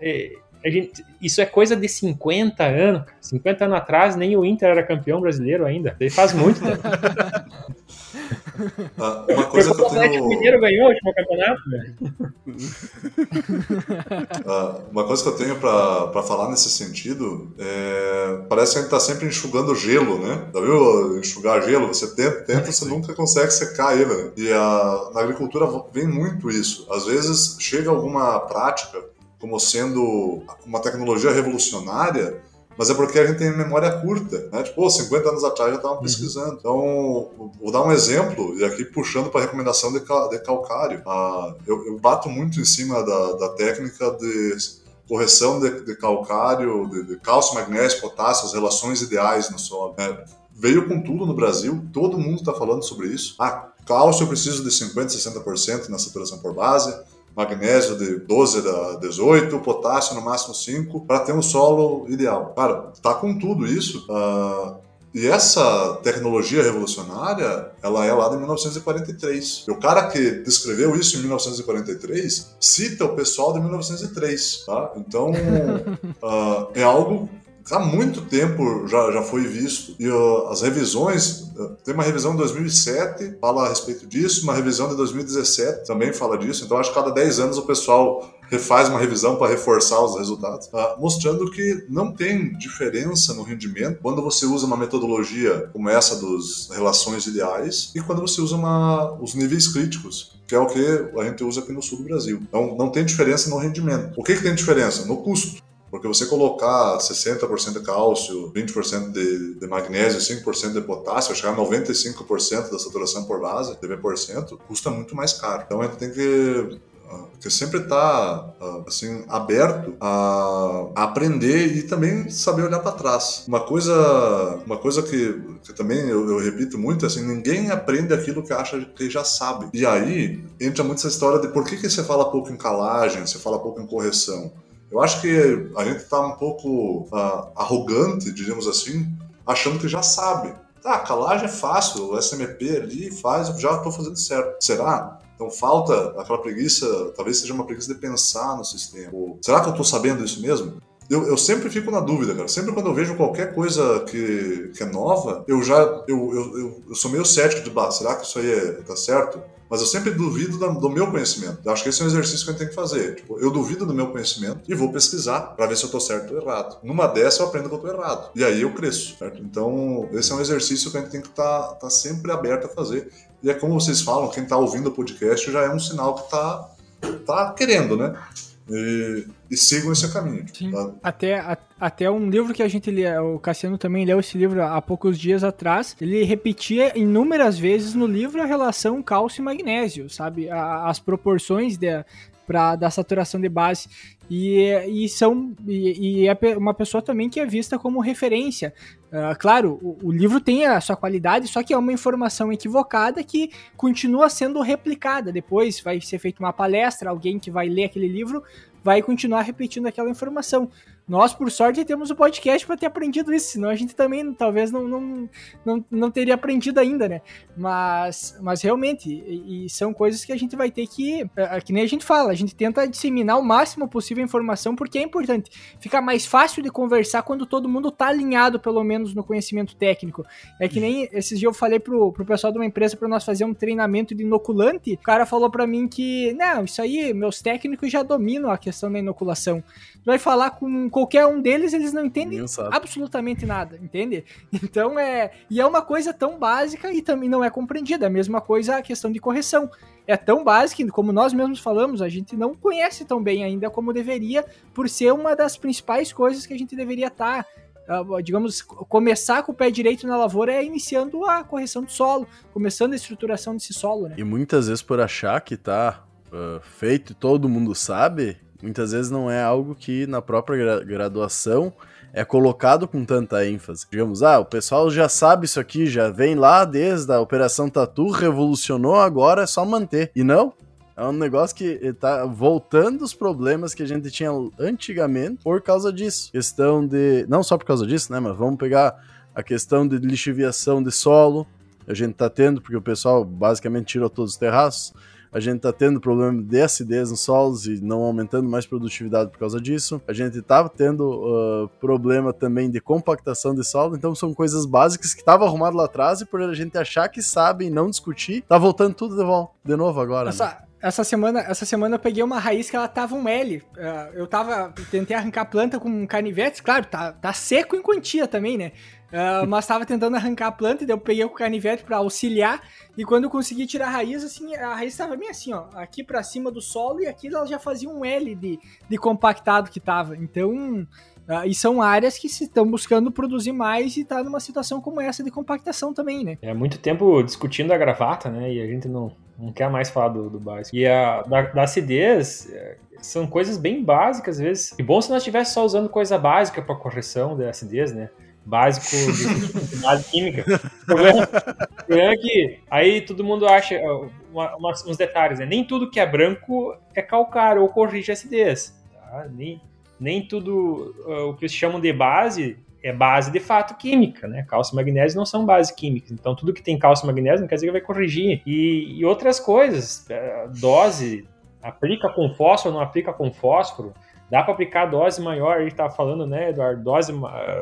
Gente, isso é coisa de 50 anos. 50 anos atrás, nem o Inter era campeão brasileiro ainda. Ele faz muito tempo. [LAUGHS] Ah, uma coisa que eu o Atlético tenho... Mineiro ganhou o último campeonato, velho. Ah, uma coisa que eu tenho pra pra falar nesse sentido é. Parece que a gente tá sempre enxugando gelo, né? Já viu enxugar gelo? Você tenta, tenta você nunca consegue secar ele. Né? E a, na agricultura vem muito isso. Às vezes chega alguma prática como sendo uma tecnologia revolucionária, mas é porque a gente tem memória curta, né? Tipo, 50 anos atrás já estavam pesquisando. Então, vou dar um exemplo, e aqui puxando para a recomendação de, cal de calcário. Ah, eu, eu, bato muito em cima da, da técnica de correção de, de calcário, de, de, cálcio, magnésio, potássio, as relações ideais no solo. Né? Veio com tudo no Brasil, todo mundo está falando sobre isso. Ah, cálcio eu preciso de 50%, 60% na saturação por base magnésio de 12 a 18, potássio no máximo 5, para ter um solo ideal. Cara, tá com tudo isso. Uh, e essa tecnologia revolucionária, ela é lá de 1943. E o cara que descreveu isso em 1943 cita o pessoal de 1903, tá? Então, uh, [LAUGHS] é algo há muito tempo já, já foi visto. E uh, as revisões, uh, tem uma revisão de 2007, fala a respeito disso, uma revisão de 2017 também fala disso. Então, acho que cada 10 anos o pessoal refaz uma revisão para reforçar os resultados, uh, mostrando que não tem diferença no rendimento quando você usa uma metodologia como essa dos relações ideais e quando você usa uma, os níveis críticos, que é o que a gente usa aqui no sul do Brasil. Então, não tem diferença no rendimento. O que, que tem diferença? No custo. Porque você colocar 60% de cálcio, 20% de, de magnésio, 5% de potássio, chegar a 95% da saturação por base, de 20%, custa muito mais caro. Então a gente tem que ah, que sempre está ah, assim aberto a, aprender e também saber olhar para trás. Uma coisa, uma coisa que, que também eu, eu, repito muito, assim, ninguém aprende aquilo que acha que já sabe. E aí entra muito essa história de por que, que você fala pouco em calagem, você fala pouco em correção. Eu acho que a gente está um pouco uh, arrogante, diríamos assim, achando que já sabe. Tá, calagem é fácil, o SMP ali faz, já estou fazendo certo. Será? Então falta aquela preguiça, talvez seja uma preguiça de pensar no sistema. Ou, será que eu estou sabendo isso mesmo? Eu, eu, sempre fico na dúvida, cara. Sempre quando eu vejo qualquer coisa que, que é nova, eu já eu, eu, eu, eu sou meio cético de, bah, será que isso aí é, tá certo? Mas eu sempre duvido do meu conhecimento. Eu acho que esse é um exercício que a gente tem que fazer. Tipo, eu duvido do meu conhecimento e vou pesquisar para ver se eu estou certo ou errado. Numa dessa eu aprendo que eu estou errado. E aí eu cresço, certo? Então, esse é um exercício que a gente tem que estar tá, tá sempre aberto a fazer. E é como vocês falam, quem está ouvindo o podcast já é um sinal que está tá querendo, né? E, e sigam esse caminho. Sim. Tá? Até, a, até um livro que a gente lê, o Cassiano também leu esse livro há poucos dias atrás, ele repetia inúmeras vezes no livro a relação cálcio e magnésio, sabe? A, as proporções de, pra, da saturação de base. E, e são e, e, é uma pessoa também que é vista como referência. Uh, claro, o, o, livro tem a sua qualidade, só que é uma informação equivocada que continua sendo replicada. Depois vai ser feita uma palestra, alguém que vai ler aquele livro vai continuar repetindo aquela informação. Nós, por sorte, temos o podcast para ter aprendido isso, senão a gente também talvez não, não, não, não teria aprendido ainda, né? Mas, mas realmente, e, e são coisas que a gente vai ter que, é, é, que nem a gente fala, a gente tenta disseminar o máximo possível a informação, porque é importante. Fica mais fácil de conversar quando todo mundo tá alinhado, pelo menos, no conhecimento técnico. É que nem esses dias eu falei pro, pro pessoal de uma empresa para nós fazer um treinamento de inoculante, o cara falou para mim que, não, isso aí, meus técnicos já dominam a questão da inoculação. Vai falar com qualquer um deles, eles não entendem absolutamente nada, entende? [LAUGHS] Então é. E é uma coisa tão básica e também não é compreendida. A mesma coisa a questão de correção. É tão básica, como nós mesmos falamos, a gente não conhece tão bem ainda como deveria, por ser uma das principais coisas que a gente deveria estar. Tá, uh, digamos, começar com o pé direito na lavoura é iniciando a correção do solo, começando a estruturação desse solo, né? E muitas vezes por achar que tá uh, feito e todo mundo sabe, muitas vezes não é algo que na própria gra graduação é colocado com tanta ênfase. Digamos, ah, o pessoal já sabe isso aqui, já vem lá desde a Operação Tatu, revolucionou, agora é só manter. E não, é um negócio que tá voltando os problemas que a gente tinha antigamente por causa disso. Questão de. Não só por causa disso, né? Mas vamos pegar a questão de lixiviação de solo. A gente tá tendo, porque o pessoal basicamente tirou todos os terraços a gente tá tendo problema de acidez nos solos e não aumentando mais produtividade por causa disso. A gente tava tendo uh, problema também de compactação de solo, então são coisas básicas que estavam arrumado lá atrás e por a gente achar que sabe e não discutir, tá voltando tudo de, volta, de novo agora. Essa, né? essa, semana, essa semana eu peguei uma raiz que ela tava um L. Uh, eu tava, tentei arrancar a planta com canivetes, claro, tá, tá seco em quantia também, né? Uh, mas tava tentando arrancar a planta, e daí eu peguei o canivete para auxiliar. E quando eu consegui tirar a raiz, assim, a raiz tava bem assim, ó, aqui para cima do solo, e aqui ela já fazia um L de, de compactado que tava. Então, uh, e são áreas que se estão buscando produzir mais e tá numa situação como essa de compactação também, né? É muito tempo discutindo a gravata, né? E a gente não, não quer mais falar do, do básico. E a da, da acidez. É, são coisas bem básicas, às vezes. Que bom se nós estivéssemos só usando coisa básica para correção da acidez, né? Básico de base química. O problema, o problema, é que aí todo mundo acha uma, uma, uns detalhes, né? Nem tudo que é branco é calcário ou corrige acidez. Tá? Nem, nem tudo uh, o que eles chamam de base é base de fato química, né? Cálcio e magnésio não são base química. Então tudo que tem cálcio e magnésio não quer dizer que vai corrigir. E, e outras coisas, uh, dose, aplica com fósforo, não aplica com fósforo. Dá para aplicar dose maior, a gente estava falando, né, Eduardo? Dose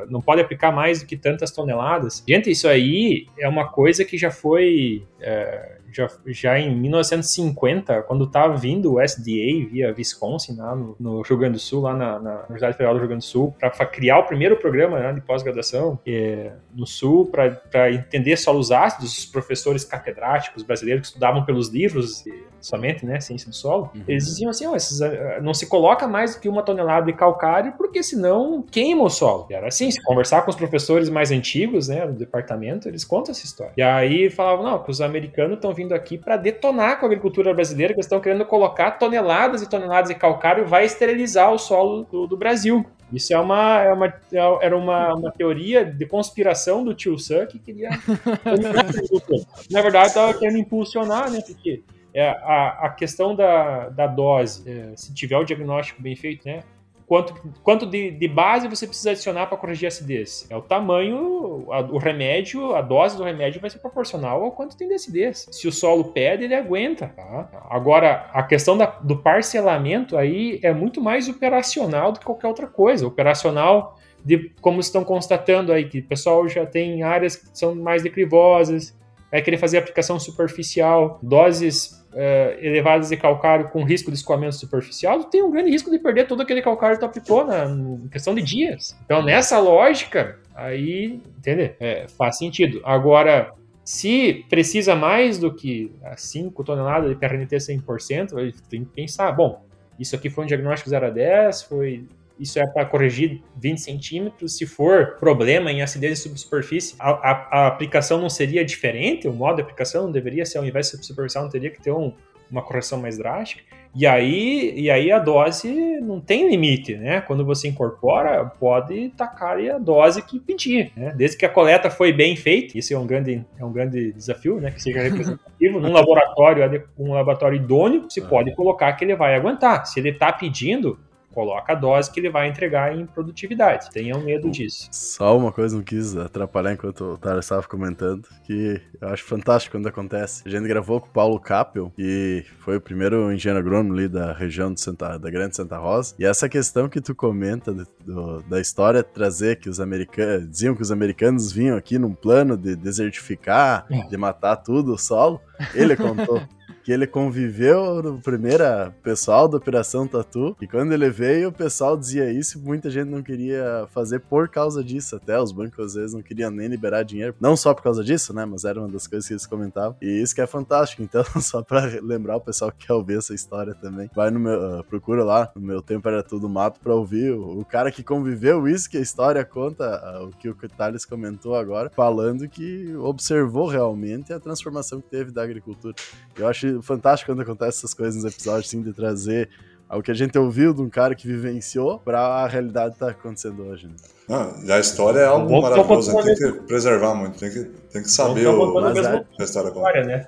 não pode aplicar mais do que tantas toneladas. Gente, isso aí é uma coisa que já foi. É, já, já em 1950, quando estava vindo o SDA via Wisconsin, lá no, no, Rio Grande do Sul, lá na, na Universidade Federal do Rio Grande do Sul, para criar o primeiro programa né, de pós-graduação é, no Sul, para entender solos ácidos, os professores catedráticos brasileiros que estudavam pelos livros somente, né, ciência do solo, uhum. eles diziam assim, oh, esses, ah, não se coloca mais do que uma tonelada de calcário, porque senão queima o solo. E era assim, se conversar com os professores mais antigos, né, do departamento, eles contam essa história. E aí falavam, não, que os americanos estão vindo aqui para detonar com a agricultura brasileira, que estão querendo colocar toneladas e toneladas de calcário vai esterilizar o solo do, do Brasil. Isso é uma, é uma, é, era uma, uma teoria de conspiração do tio Sam que queria. [LAUGHS] Na verdade, estava querendo impulsionar, né? Porque é, a, a questão da, da dose, é, se tiver o diagnóstico bem feito, né? Quanto, quanto de, de base você precisa adicionar para corrigir a acidez. É o tamanho, a, o remédio, a dose do remédio vai ser proporcional ao quanto tem de acidez. Se o solo pede, ele aguenta. Tá? Agora, a questão da, do parcelamento aí é muito mais operacional do que qualquer outra coisa. Operacional de como estão constatando aí, que o pessoal já tem áreas que são mais declivosas, vai querer fazer aplicação superficial, doses uh, elevadas de calcário com risco de escoamento superficial, tem um grande risco de perder todo aquele calcário que tu aplicou na em questão de dias. Então, nessa lógica, aí, entende? É, faz sentido. Agora, se precisa mais do que 5 toneladas de PRNT 100%, tem que pensar, bom, isso aqui foi um diagnóstico 0 a 10, foi isso é para corrigir 20 centímetros. Se for problema em acidez de subsuperfície, a, a, a, aplicação não seria diferente? O modo de aplicação não deveria ser, ao invés de subsuperficial, não teria que ter um, uma correção mais drástica? E aí, e aí a dose não tem limite, né? Quando você incorpora, pode tacar a dose que pedir, né? Desde que a coleta foi bem feita, isso é um grande, é um grande desafio, né? Que seja representativo. Num laboratório, um laboratório idôneo, você pode colocar que ele vai aguentar. Se ele está pedindo, coloca a dose que ele vai entregar em produtividade. Tenham medo disso. Só uma coisa, não quis atrapalhar enquanto o Tara estava comentando, que eu acho fantástico quando acontece. A gente gravou com o Paulo Capel, que foi o primeiro engenheiro agrônomo ali da região de Santa, da Grande Santa Rosa. E essa questão que tu comenta do, do, da história trazer que os americanos diziam que os americanos vinham aqui num plano de desertificar, é. de matar tudo o solo, ele contou. [LAUGHS] que ele conviveu no primeiro pessoal da Operação Tatu, e quando ele veio, o pessoal dizia isso e muita gente não queria fazer por causa disso, até os bancos às vezes não queriam nem liberar dinheiro, não só por causa disso, né, mas era uma das coisas que eles comentavam, e isso que é fantástico, então [LAUGHS] só pra lembrar o pessoal que quer ouvir essa história também, vai no meu, uh, procura lá, no meu tempo era tudo mato pra ouvir. O, o cara que conviveu isso, que a história conta, uh, o que o Thales comentou agora, falando que observou realmente a transformação que teve da agricultura. Eu acho fantástico quando acontece essas coisas nos episódios, assim, de trazer o que a gente ouviu de um cara que vivenciou para a realidade que tá acontecendo hoje. Né? Ah, e a história é algo Bom, maravilhoso, tem que preservar muito, tem que, tem que saber o, o, a história. História, né?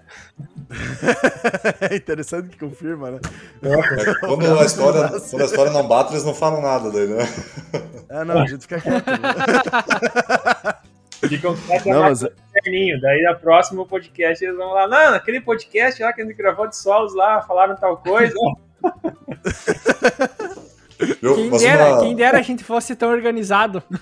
[LAUGHS] é interessante que confirma, né? É, quando, a história, quando a história não bate, eles não falam nada daí, né? É, não, a gente fica quieto. Né? [LAUGHS] Ficam não, mas... caderninho. Daí na próxima podcast eles vão lá, não, naquele podcast lá que a gente gravou de solos lá, falaram tal coisa. [LAUGHS] Eu, quem, dera, uma... quem dera a gente fosse tão organizado. [LAUGHS]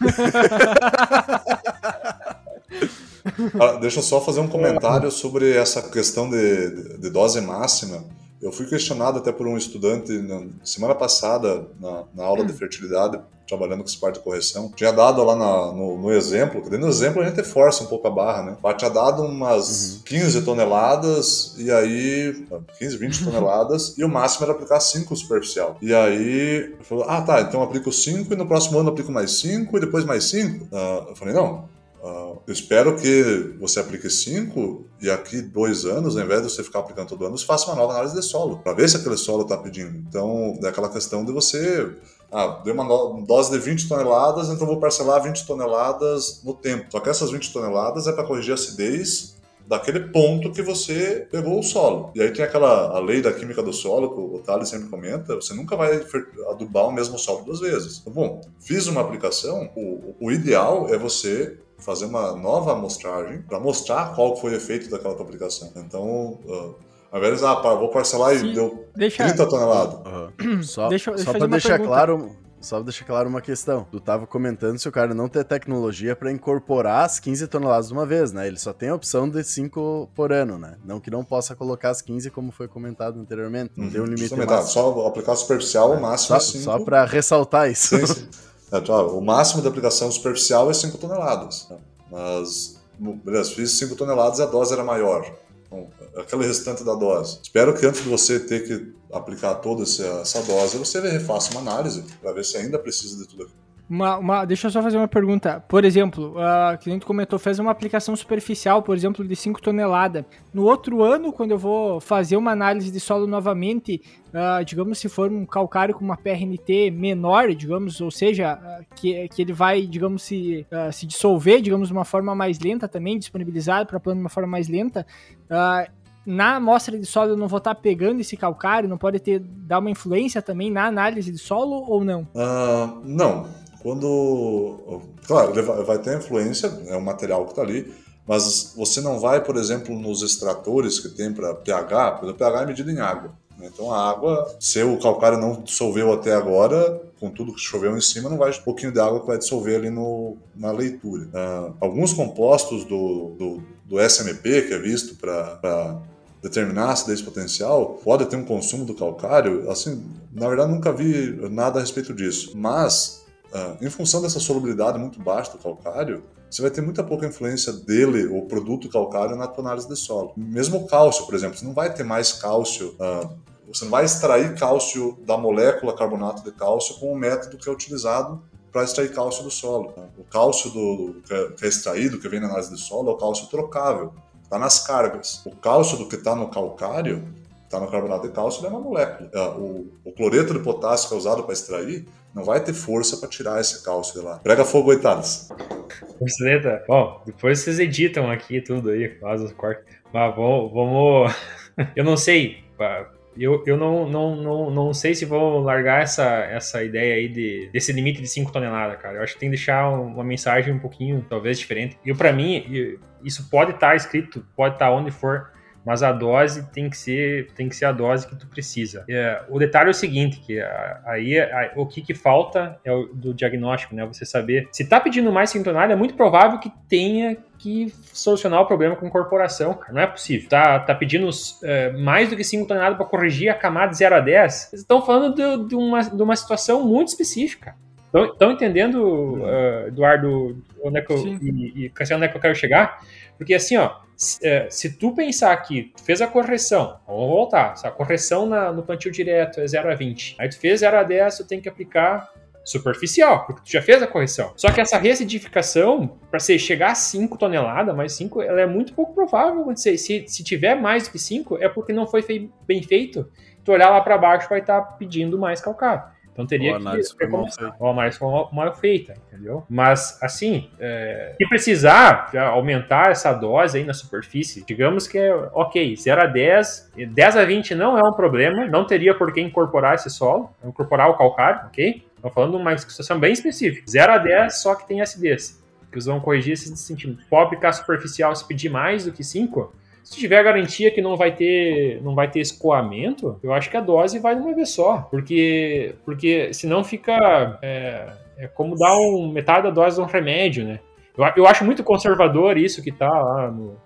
ah, deixa eu só fazer um comentário sobre essa questão de, de, de dose máxima. Eu fui questionado até por um estudante na semana passada, na, na aula de fertilidade, trabalhando com esse parte de correção. Tinha dado lá na, no, no, exemplo, que no exemplo a gente força um pouco a barra, né? Mas tinha dado umas uhum. 15 toneladas, e aí. 15, 20 [LAUGHS] toneladas, e o máximo era aplicar 5 superficial. E aí, falou: ah, tá, então eu aplico 5 e no próximo ano eu aplico mais 5 e depois mais 5. Uh, ah, eu falei: não, Uh, espero que você aplique 5 e aqui dois anos, ao invés de você ficar aplicando todo ano, você faça uma nova análise de solo, para ver se aquele solo está pedindo. Então, é aquela questão de você. Ah, deu uma dose de 20 toneladas, então vou parcelar 20 toneladas no tempo. Só que essas 20 toneladas é para corrigir a acidez daquele ponto que você pegou o solo. E aí tem aquela a lei da química do solo, que o Thales sempre comenta, você nunca vai adubar o mesmo solo duas vezes. Então, bom, fiz uma aplicação, o, o ideal é você fazer uma nova amostragem para mostrar qual foi o efeito daquela aplicação. Então, uh, ao invés de, ah, vou parcelar Sim. e deu deixa... 30 toneladas. Uhum. Só, deixa, deixa só para deixar pergunta. claro, só deixar claro uma questão. Tu tava comentando se o cara não ter tecnologia para incorporar as 15 toneladas de uma vez, né? Ele só tem a opção de 5 por ano, né? Não que não possa colocar as 15 como foi comentado anteriormente. Não uhum. tem um limite máximo. Só aplicar superficial, o máximo só, é 5. Só para ressaltar isso. Sim, sim. [LAUGHS] É, o máximo de aplicação superficial é 5 toneladas. Né? Mas, beleza, fiz 5 toneladas e a dose era maior. Então, aquele restante da dose. Espero que antes de você ter que aplicar toda essa dose, você refaça uma análise para ver se ainda precisa de tudo aquilo. Uma, uma, deixa eu só fazer uma pergunta. Por exemplo, uh, que a gente comentou, fez uma aplicação superficial, por exemplo, de 5 toneladas. No outro ano, quando eu vou fazer uma análise de solo novamente, uh, digamos, se for um calcário com uma PRNT menor, digamos, ou seja, uh, que, que ele vai, digamos, se, se dissolver, digamos, de uma forma mais lenta também, disponibilizado para plano de uma forma mais lenta, na amostra de solo eu não vou estar pegando esse calcário, não pode ter dar uma influência também na análise de solo ou não? Uh, não, quando. Claro, ele vai ter influência, é um material que está ali, mas você não vai, por exemplo, nos extratores que tem para pH, porque o pH é medido em água. Né? Então a água, se o calcário não dissolveu até agora, com tudo que choveu em cima, não vai um pouquinho de água que vai dissolver ali no, na leitura. Uh, alguns compostos do, do, do, SMP, que é visto para determinar a acidez potencial, pode ter um consumo do calcário, assim, na verdade nunca vi nada a respeito disso, mas Uh, em função dessa solubilidade muito baixa do calcário, você vai ter muita pouca influência dele, o produto calcário, na tua análise de solo. Mesmo o cálcio, por exemplo, você não vai ter mais cálcio, uh, você não vai extrair cálcio da molécula carbonato de cálcio com o método que é utilizado para extrair cálcio do solo. O cálcio do, é, que é extraído, que vem na análise de solo, é o cálcio trocável, está nas cargas. O cálcio do que está no calcário, está no carbonato de cálcio, é uma molécula. Uh, o, o cloreto de potássio que é usado para extrair, não vai ter força para tirar esse cálcio de lá. Prega fogo aí, Thales. Buceta. Bom, depois vocês editam aqui tudo aí, faz os cortes. Mas vamos. vamos... [LAUGHS] eu não sei. Eu, eu não, não, não, não sei se vou largar essa, essa ideia aí de, desse limite de 5 toneladas, cara. Eu acho que tem que deixar uma mensagem um pouquinho, talvez, diferente. E para mim, isso pode estar tá escrito, pode estar tá onde for, mas a dose tem que ser tem que ser a dose que tu precisa. É, o detalhe é o seguinte, que aí o que, que falta é o do diagnóstico, né? Você saber se tá pedindo mais sintonário, é muito provável que tenha que solucionar o problema com incorporação, cara. Não é possível. Tá, tá pedindo é, mais do que 5 toneladas para corrigir a camada de 0 a 10. Vocês estão falando de, de, uma, de uma situação muito específica. Estão entendendo, uh, Eduardo, onde é que eu, e, e Cassiano, onde é que eu quero chegar? Porque assim, ó, se, é, se tu pensar que tu fez a correção, vamos voltar, a correção na, no plantio direto é 0 a 20, aí tu fez 0 a 10, tu tem que aplicar superficial, porque tu já fez a correção. Só que essa recidificação, para você chegar a 5 toneladas, mais 5, ela é muito pouco provável acontecer. Se, se tiver mais do que 5, é porque não foi fei bem feito. Tu olhar lá para baixo vai estar tá pedindo mais calcário. Então teria que recomeçar. Ou a análise foi mal feita, entendeu? Mas, assim, é, se precisar aumentar essa dose aí na superfície, digamos que é ok, 0 a 10, 10 a 20 não é um problema, não teria por que incorporar esse solo, incorporar o calcário, ok? Estou falando de uma situação bem específica. 0 a 10 só que tem acidez. que eles vão corrigir esses centímetros. Pode aplicar superficial se pedir mais do que 5, se tiver a garantia que não vai ter, não vai ter escoamento, eu acho que a dose vai de uma vez só. Porque, porque senão fica. É, é como dar um, metade da dose de um remédio, né? Eu, eu acho muito conservador isso que tá lá no,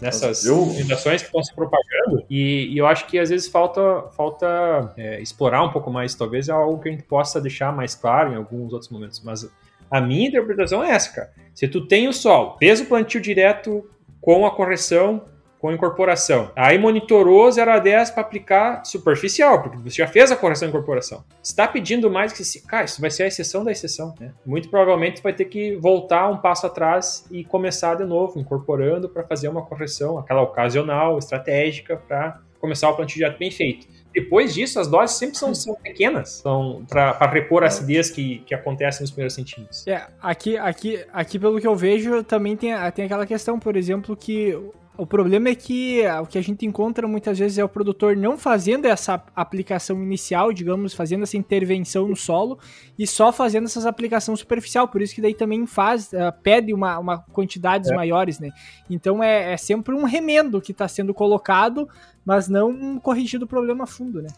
nessas eu... que estão se propagando. E, e, eu acho que às vezes falta, falta é, explorar um pouco mais. Talvez é algo que a gente possa deixar mais claro em alguns outros momentos. Mas a minha interpretação é essa, cara. Se tu tem o sol, peso plantio direto com a correção com incorporação. Aí monitorou 0 a 10 para aplicar superficial, porque você já fez a correção de incorporação. Está pedindo mais que se, cara, isso vai ser a exceção da exceção, né? Muito provavelmente vai ter que voltar um passo atrás e começar de novo, incorporando para fazer uma correção, aquela ocasional, estratégica para começar o plantio direto bem feito. Depois disso, as doses sempre são, são pequenas são para repor a acidez que, que acontece nos primeiros centímetros. É, aqui, aqui, aqui, pelo que eu vejo, também tem, tem aquela questão, por exemplo, que o problema é que o que a gente encontra muitas vezes é o produtor não fazendo essa aplicação inicial, digamos, fazendo essa intervenção no solo e só fazendo essas aplicações superficial. Por isso que daí também faz, uh, pede uma, uma quantidades é. maiores, né? Então é, é, sempre um remendo que está sendo colocado, mas não um corrigido o problema a fundo, né?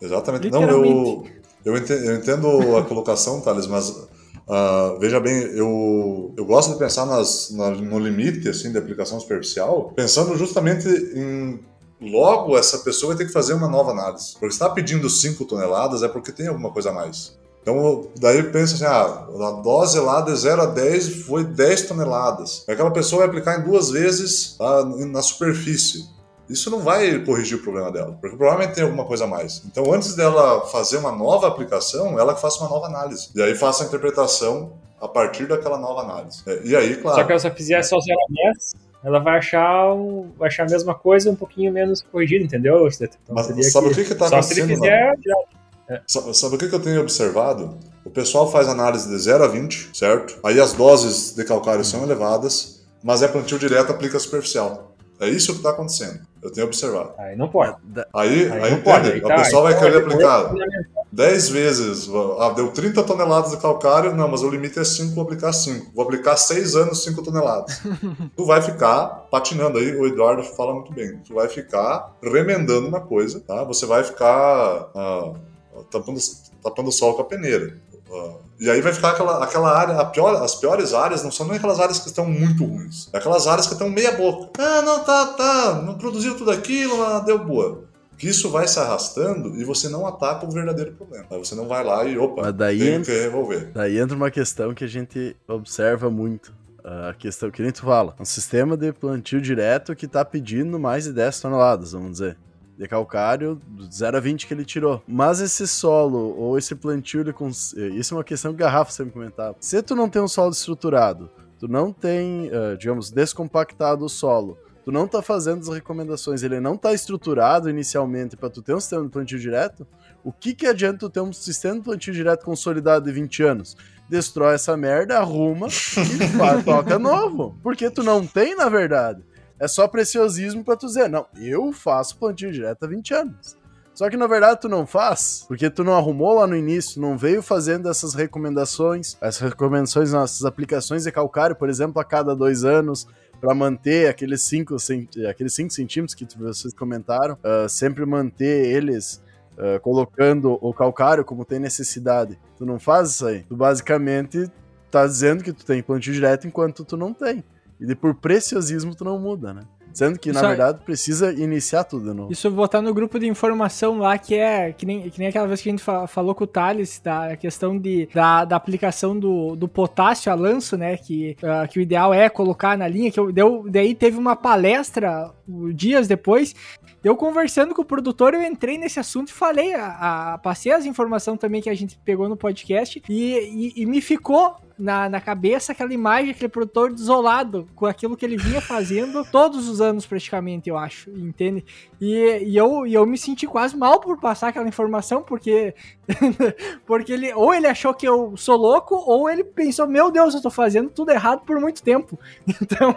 Exatamente. Não, eu, eu entendo, eu entendo a colocação, Thales, mas Uh, veja bem, eu, eu gosto de pensar nas, na, no limite assim, de aplicação superficial, pensando justamente em logo essa pessoa vai ter que fazer uma nova análise. Porque está pedindo 5 toneladas é porque tem alguma coisa a mais. Então, daí pensa assim, ah, a dose lá de 0 a 10 foi 10 toneladas. Aquela pessoa vai aplicar em duas vezes tá, na superfície isso não vai corrigir o problema dela, porque provavelmente tem alguma coisa a mais. Então, antes dela fazer uma nova aplicação, ela faça uma nova análise. E aí faça a interpretação a partir daquela nova análise. É, e aí, claro. Só que se fizer só 0 a 10, ela vai achar, vai achar a mesma coisa um pouquinho menos corrigida, entendeu? Então, Mas sabe o que está acontecendo? Só se ele fizer, já... É. Sabe o que eu tenho observado? O pessoal faz análise de 0 a 20, certo? Aí as doses de calcário são elevadas, mas é plantio direto, aplica superficial. É isso que está acontecendo. Eu tenho observado. Aí não pode. Aí, aí, aí não pode. Aí, tá, o pessoal vai então querer aplicar 10 vezes. Ah, deu 30 toneladas de calcário. Não, mas o limite é 5, vou aplicar 5. Vou aplicar 6 anos, 5 toneladas. [LAUGHS] tu vai ficar patinando aí, o Eduardo fala muito bem. Tu vai ficar remendando na coisa, tá? Você vai ficar ah, tapando, tapando o sol com a peneira. Uh, e aí vai ficar aquela, aquela área, pior, as piores áreas não são nem aquelas áreas que estão muito ruins, é aquelas áreas que estão meia boca. Ah, não, tá, tá, não produziu tudo aquilo, mas deu boa. Que isso vai se arrastando e você não ataca o verdadeiro problema. Aí você não vai lá e, opa, mas daí tem entra, que resolver. Daí entra uma questão que a gente observa muito. A questão que nem tu fala, um sistema de plantio direto que está pedindo mais de 10 toneladas, vamos dizer de calcário, do 0 a 20 que ele tirou. Mas esse solo, ou esse plantio, ele cons... isso é uma questão que Garrafa sempre comentava. Se tu não tem um solo estruturado, tu não tem, uh, digamos, descompactado o solo, tu não tá fazendo as recomendações, ele não tá estruturado inicialmente para tu ter um sistema de plantio direto, o que que adianta tu ter um sistema de plantio direto consolidado de 20 anos? Destrói essa merda, arruma e [LAUGHS] toca novo. Porque tu não tem, na verdade é só preciosismo para tu dizer, não, eu faço plantio direto há 20 anos. Só que na verdade tu não faz, porque tu não arrumou lá no início, não veio fazendo essas recomendações, essas recomendações nossas aplicações de calcário, por exemplo, a cada dois anos, para manter aqueles 5 aqueles cinco centímetros que vocês comentaram, uh, sempre manter eles uh, colocando o calcário como tem necessidade. Tu não faz isso aí. Tu basicamente tá dizendo que tu tem plantio direto enquanto tu não tem. E por preciosismo tu não muda, né? Sendo que, Isso na verdade, precisa iniciar tudo novo. Isso botar no grupo de informação lá, que é que nem, que nem aquela vez que a gente falou com o Thales, da questão de, da, da aplicação do, do potássio a lanço, né? Que, uh, que o ideal é colocar na linha. Que eu, deu, daí teve uma palestra dias depois eu conversando com o produtor, eu entrei nesse assunto e falei, a, a passei as informações também que a gente pegou no podcast e, e, e me ficou na, na cabeça aquela imagem, aquele produtor desolado com aquilo que ele vinha fazendo [LAUGHS] todos os anos, praticamente, eu acho, entende? E, e, eu, e eu me senti quase mal por passar aquela informação, porque, [LAUGHS] porque ele ou ele achou que eu sou louco, ou ele pensou, meu Deus, eu tô fazendo tudo errado por muito tempo. [LAUGHS] Então,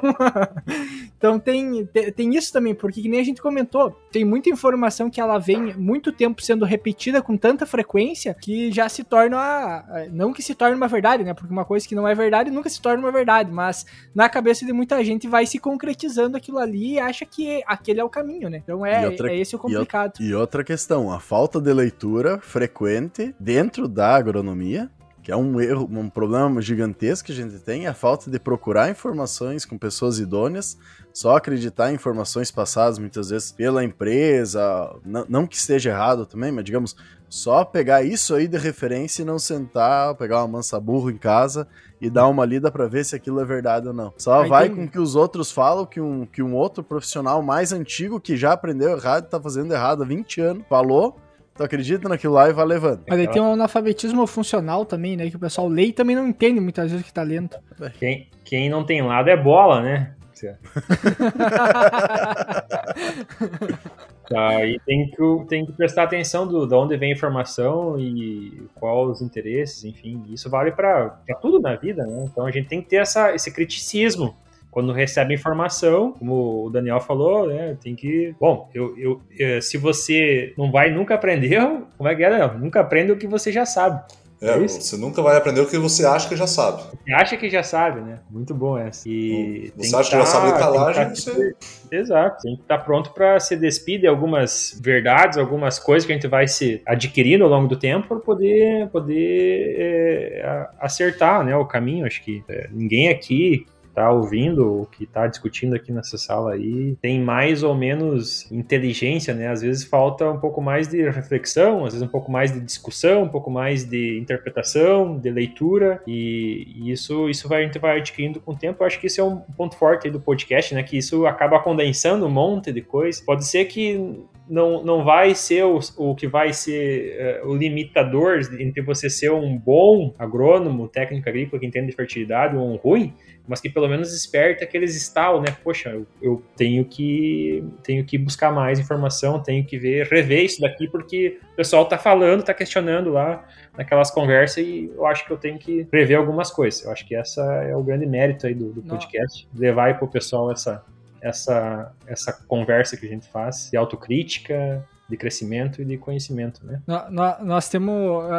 então tem, tem isso também, porque que nem a gente comentou, tem muita informação que ela vem muito tempo sendo repetida com tanta frequência que já se torna, não que se torne uma verdade, né? Porque uma coisa que não é verdade nunca se torna uma verdade, mas na cabeça de muita gente vai se concretizando aquilo ali e acha que aquele é o caminho, né? Então é, outra, é esse o complicado. E, e outra questão, a falta de leitura frequente dentro da agronomia que é um erro, um problema gigantesco que a gente tem, é a falta de procurar informações com pessoas idôneas, só acreditar em informações passadas muitas vezes pela empresa, não, não que esteja errado também, mas digamos, só pegar isso aí de referência e não sentar, pegar uma mansa burro em casa e dar uma lida para ver se aquilo é verdade ou não. Só vai tem... com o que os outros falam, que um, que um outro profissional mais antigo que já aprendeu errado, tá fazendo errado há 20 anos, falou, tu acredita naquilo lá e vai levando. Mas aí tem um analfabetismo funcional também, né? Que o pessoal lê e também não entende muitas vezes que tá lendo. Quem, quem não tem lado é bola, né? [LAUGHS] Tá, e tem que, tem que prestar atenção do, de onde vem a informação e qual os interesses, enfim. Isso vale para tudo na vida, né? Então a gente tem que ter essa, esse criticismo quando recebe informação, como o Daniel falou, né, tem que. Bom, eu, eu, eu, se você não vai nunca aprendeu, como é que é? Nunca aprende o que você já sabe. É, é você nunca vai aprender o que você acha que já sabe. Você acha que já sabe, né? Muito bom essa. E você acha que, tá, já sabe calagem, tá, você... Exato. Tem que estar tá pronto para se despedir de algumas verdades, algumas coisas que a gente vai se adquirindo ao longo do tempo para poder, poder é, acertar né, o caminho. Acho que é, ninguém aqui está ouvindo, o que está discutindo aqui nessa sala aí, tem mais ou menos inteligência, né? Às vezes falta um pouco mais de reflexão, às vezes um pouco mais de discussão, um pouco mais de interpretação, de leitura, e, e isso, isso vai, a gente vai adquirindo com o tempo. Eu acho que isso é um ponto forte do podcast, né? Que isso acaba condensando um monte de coisa. Pode ser que não, não vai ser o, o que vai ser uh, o limitador entre você ser um bom agrônomo, técnico agrícola que entende de fertilidade ou um ruim, mas que pelo menos desperte aqueles estalos, né? Poxa, eu, eu, tenho que tenho que buscar mais informação, tenho que ver, rever isso daqui, porque o pessoal tá falando, tá questionando lá naquelas conversas e eu acho que eu tenho que prever algumas coisas. Eu acho que essa é o grande mérito aí do, do podcast, levar aí pro pessoal essa, essa, essa conversa que a gente faz de autocrítica, de crescimento e de conhecimento, né? Nós, nós temos,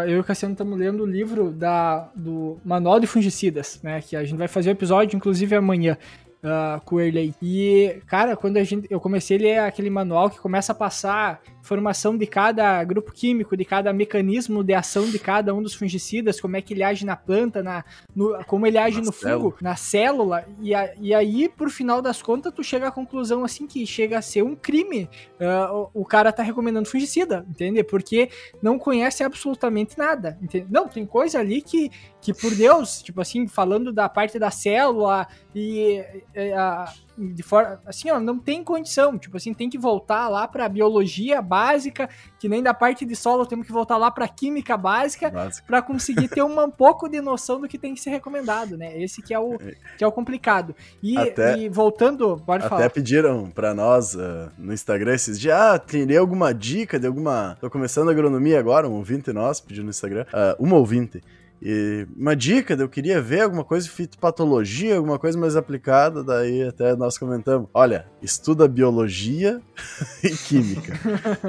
eu e o Cassiano estamos lendo o livro da, do Manual de Fungicidas, né? Que a gente vai fazer o episódio, inclusive amanhã uh, com o Erley. E, cara, quando a gente, eu comecei a ler aquele manual que começa a passar informação de cada grupo químico, de cada mecanismo de ação de cada um dos fungicidas, como é que ele age na planta, na, no, como ele age na no célula. fungo, na célula, e, a, e aí, por final das contas, tu chega à conclusão, assim, que chega a ser um crime uh, o, o, cara tá recomendando fungicida, entende? Porque não conhece absolutamente nada, entende? Não, tem coisa ali que, que por Deus, tipo assim, falando da parte da célula e, e a, de forma assim, ó, não tem condição, tipo assim, tem que voltar lá para biologia básica, que nem da parte de solo temos que voltar lá para química básica para conseguir ter um [LAUGHS] pouco de noção do que tem que ser recomendado, né? Esse que é o que é o complicado. E, até, e voltando, pode até falar. Até pediram para nós uh, no Instagram esses dias, ah, teria alguma dica de alguma, tô começando agronomia agora, um ouvinte nosso pediu no Instagram, uh, uma ouvinte e uma dica, eu queria ver alguma coisa de fitopatologia, alguma coisa mais aplicada, daí até nós comentamos, olha, estuda biologia [LAUGHS] e química.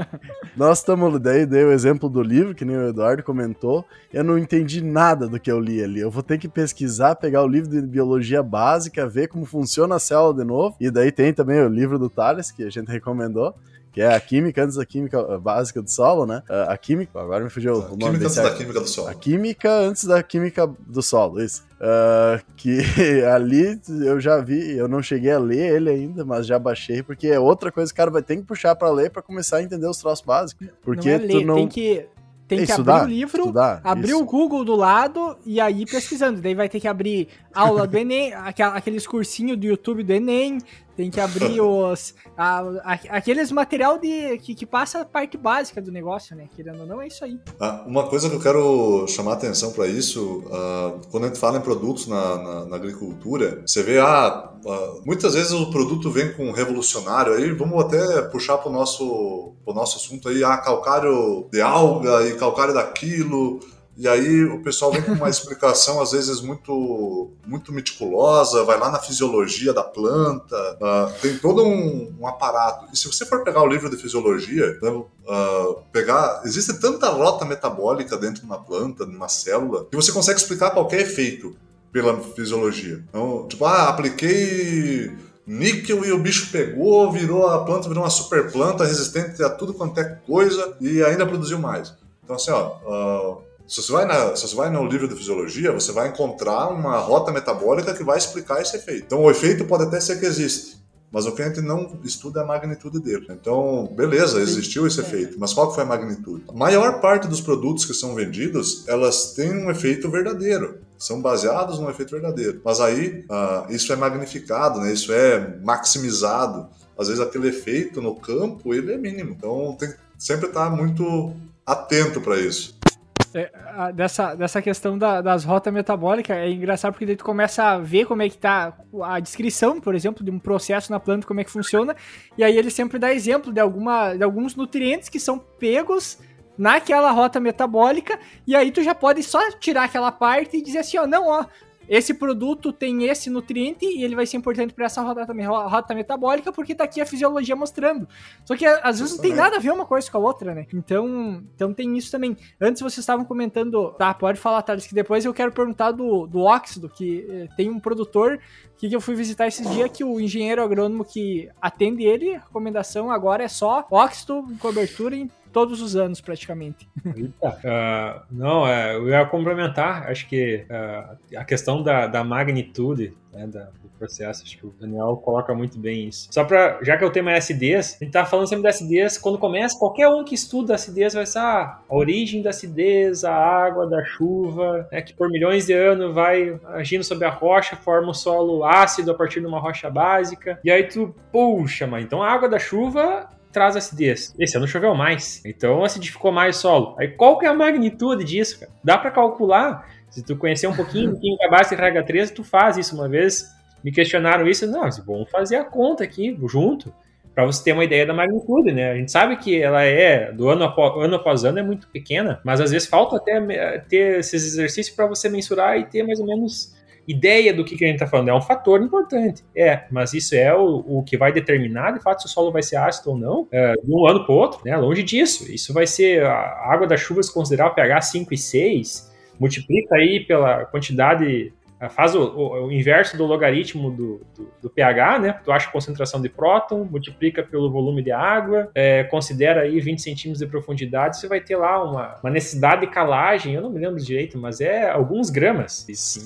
[LAUGHS] nós estamos, daí dei o exemplo do livro, que nem o Eduardo comentou, eu não entendi nada do que eu li ali, eu vou ter que pesquisar, pegar o livro de biologia básica, ver como funciona a célula de novo, e daí tem também o livro do Thales, que a gente recomendou, que é a química antes da química básica do solo, né? A química, agora me fugiu o nome química antes da química do solo. A química antes da química do solo, isso. Uh, que [LAUGHS] ali eu já vi, eu não cheguei a ler ele ainda, mas já baixei, porque é outra coisa que o cara vai ter que puxar para ler para começar a entender os troços básicos. Porque não é ler, tu não. Tem que, tem que estudar, abrir o livro, estudar, abrir isso. o Google do lado e aí pesquisando. Daí vai ter que abrir aula do Enem, [LAUGHS] aqueles cursinhos do YouTube do Enem, tem que abrir os. A, a, aqueles material de, que, que passa a parte básica do negócio, né? Querendo ou não, é isso aí. Ah, uma coisa que eu quero chamar atenção para isso, uh, quando a gente fala em produtos na, na, na agricultura, você vê, ah, uh, muitas vezes o produto vem com um revolucionário, aí vamos até puxar para o nosso, nosso assunto aí, ah, calcário de alga e calcário daquilo. E aí o pessoal vem com uma explicação às vezes muito muito meticulosa, vai lá na fisiologia da planta, uh, tem todo um, um, aparato. E se você for pegar o livro de fisiologia, uh, pegar, existe tanta rota metabólica dentro de uma planta, de uma célula, que você consegue explicar qualquer efeito. pela fisiologia. Então, tipo, ah, apliquei níquel e o bicho pegou, virou a planta, virou uma super planta resistente a tudo quanto é coisa e ainda produziu mais. Então, assim, ó, uh, se, você vai na, se você vai no livro de fisiologia, você vai encontrar uma rota metabólica que vai explicar esse efeito. Então, o efeito pode até ser que existe, mas o cliente não estuda a magnitude dele. Então, beleza, existiu esse efeito, mas qual foi a magnitude? A maior parte dos produtos que são vendidos, elas têm um efeito verdadeiro são baseados num efeito verdadeiro. Mas aí uh, isso é magnificado, né? isso é maximizado. Às vezes aquele efeito no campo ele é mínimo. Então tem que sempre estar muito atento para isso. É, a, dessa, dessa questão da, das rotas metabólicas é engraçado porque daí tu começa a ver como é que tá a descrição, por exemplo, de um processo na planta, como é que funciona, e aí ele sempre dá exemplo de, alguma, de alguns nutrientes que são pegos naquela rota metabólica, e aí tu já pode só tirar aquela parte e dizer assim, ó, não, ó, esse produto tem esse nutriente e ele vai ser importante para essa rota, rota, metabólica porque tá aqui a fisiologia mostrando. Só que às vezes não tem nada a ver uma coisa com a outra, né? Então, então tem isso também. Antes vocês estavam comentando, tá, pode falar, Thales, que depois eu quero perguntar do, do óxido, que eh, tem um produtor que, que eu fui visitar esses dias que o engenheiro agrônomo que atende ele, a recomendação agora é só óxido, cobertura em todos os anos, praticamente. Uh, não, é, eu ia complementar, acho que uh, a questão da, da magnitude né, da, do processo, acho que o Daniel coloca muito bem isso. Só para, já que o tema é acidez, a gente tá falando sempre da acidez, quando começa, qualquer um que estuda acidez vai ser ah, a origem da acidez, a água da chuva, né, que por milhões de anos vai agindo sobre a rocha, forma um solo ácido a partir de uma rocha básica, e aí tu, puxa, mas então a água da chuva traz acidez. Esse ano choveu mais, então acidificou mais o solo. Aí qual que é a magnitude disso, cara? Dá para calcular. Se tu conhecer um pouquinho do química básica e RH3, tu faz isso uma vez. Me questionaram isso, não, vamos fazer a conta aqui junto, para você ter uma ideia da magnitude, né? A gente sabe que ela é, do ano após, ano após ano, é muito pequena, mas às vezes falta até ter esses exercícios para você mensurar e ter mais ou menos ideia do que, que a gente está falando. É um fator importante, é, mas isso é o, o que vai determinar, de fato, se o solo vai ser ácido ou não, é, de um ano para o outro, né? Longe disso. Isso vai ser a água da chuva, se considerar o pH 5 e 6, multiplica aí pela quantidade faz o, o, o, inverso do logaritmo do, do, do, pH, né? Tu acha a concentração de próton, multiplica pelo volume de água, é, considera aí 20 centímetros de profundidade, você vai ter lá uma, uma, necessidade de calagem, eu não me lembro direito, mas é alguns gramas.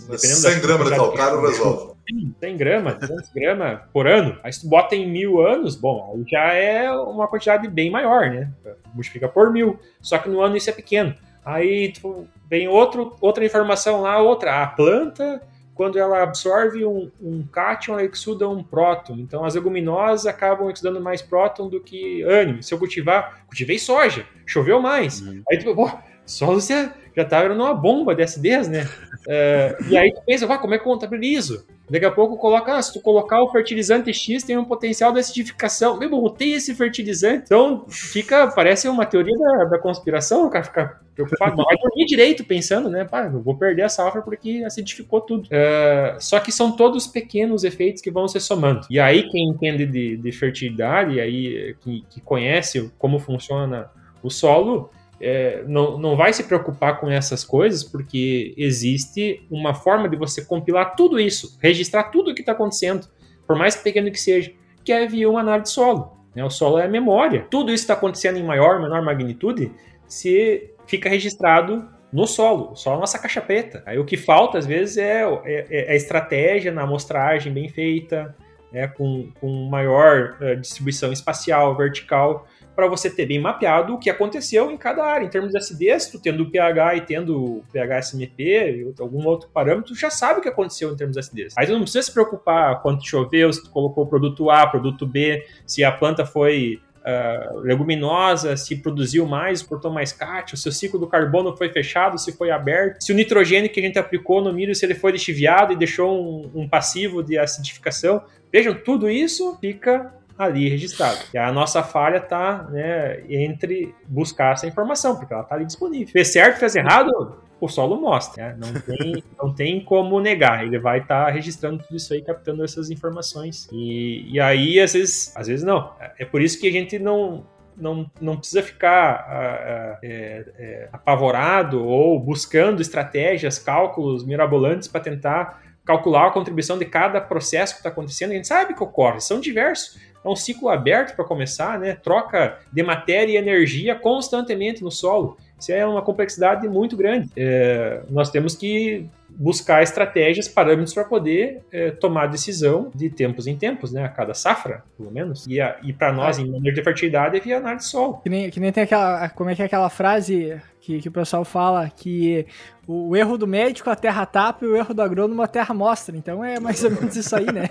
Dependendo 100 gramas de calcário resolve. 100 gramas, 200 gramas por ano. Aí se tu bota em mil anos, bom, aí já é uma quantidade bem maior, né? Multiplica por mil. Só que no ano isso é pequeno. Aí tu vem outro, outra informação lá, outra. A planta, quando ela absorve um, um cátion, ela exuda um próton. Então as leguminosas acabam exudando mais próton do que ânimo. Se eu cultivar, cultivei soja, choveu mais. Uhum. Aí tu, pô, solo já, já tá virando uma bomba de acidez, né? Uh, e aí tu pensa, como é que eu contabilizo? Daqui a pouco coloca, ah, se tu colocar o fertilizante X, tem um potencial de acidificação. Meu, botei esse fertilizante. Então, fica, parece uma teoria da, da conspiração, o cara fica preocupado. [LAUGHS] Não vai dormir direito pensando, né? Pá, eu vou perder a safra porque acidificou tudo. Uh, só que são todos pequenos efeitos que vão se somando. E aí, quem entende de, de fertilidade, aí, que, que conhece como funciona o solo, é, não, não vai se preocupar com essas coisas, porque existe uma forma de você compilar tudo isso, registrar tudo o que está acontecendo, por mais pequeno que seja, que é via uma análise de solo. Né? O solo é a memória. Tudo isso está acontecendo em maior, menor magnitude, se fica registrado no solo, só a nossa caixa preta. Aí o que falta, às vezes, é, é, é a estratégia na amostragem bem feita, né, com, com maior uh, distribuição espacial, vertical, para você ter bem mapeado o que aconteceu em cada área. Em termos de acidez, tu tendo o pH e tendo o pH SMP e algum outro parâmetro, tu já sabe o que aconteceu em termos de acidez. Aí tu não precisa se preocupar quanto choveu, se tu colocou produto A, produto B, se a planta foi Uh, leguminosa, se produziu mais, portou mais cátion, se o ciclo do carbono foi fechado, se foi aberto, se o nitrogênio que a gente aplicou no milho, se ele foi lixiviado e deixou um, um passivo de acidificação. Vejam, tudo isso fica ali registrado. E a nossa falha está né, entre buscar essa informação, porque ela está ali disponível. Fez certo, fez errado, o solo mostra. Né? Não, tem, não tem como negar. Ele vai estar tá registrando tudo isso aí, captando essas informações. E, e aí, às vezes, às vezes não. É por isso que a gente não não, não precisa ficar é, é, apavorado ou buscando estratégias, cálculos mirabolantes para tentar calcular a contribuição de cada processo que está acontecendo. A gente sabe que ocorre, são diversos. É um ciclo aberto para começar, né? Troca de matéria e energia constantemente no solo. Isso é uma complexidade muito grande. É, nós temos que buscar estratégias, parâmetros para poder é, tomar decisão de tempos em tempos, né? A cada safra, pelo menos. E, e para nós, é. em maneira de fertilidade, é via análise de solo. Que nem, que nem tem aquela. Como é que é aquela frase que, que o pessoal fala que o, o, erro do médico a terra tapa e o erro do agrônomo a terra mostra. Então é mais ou menos isso aí, né?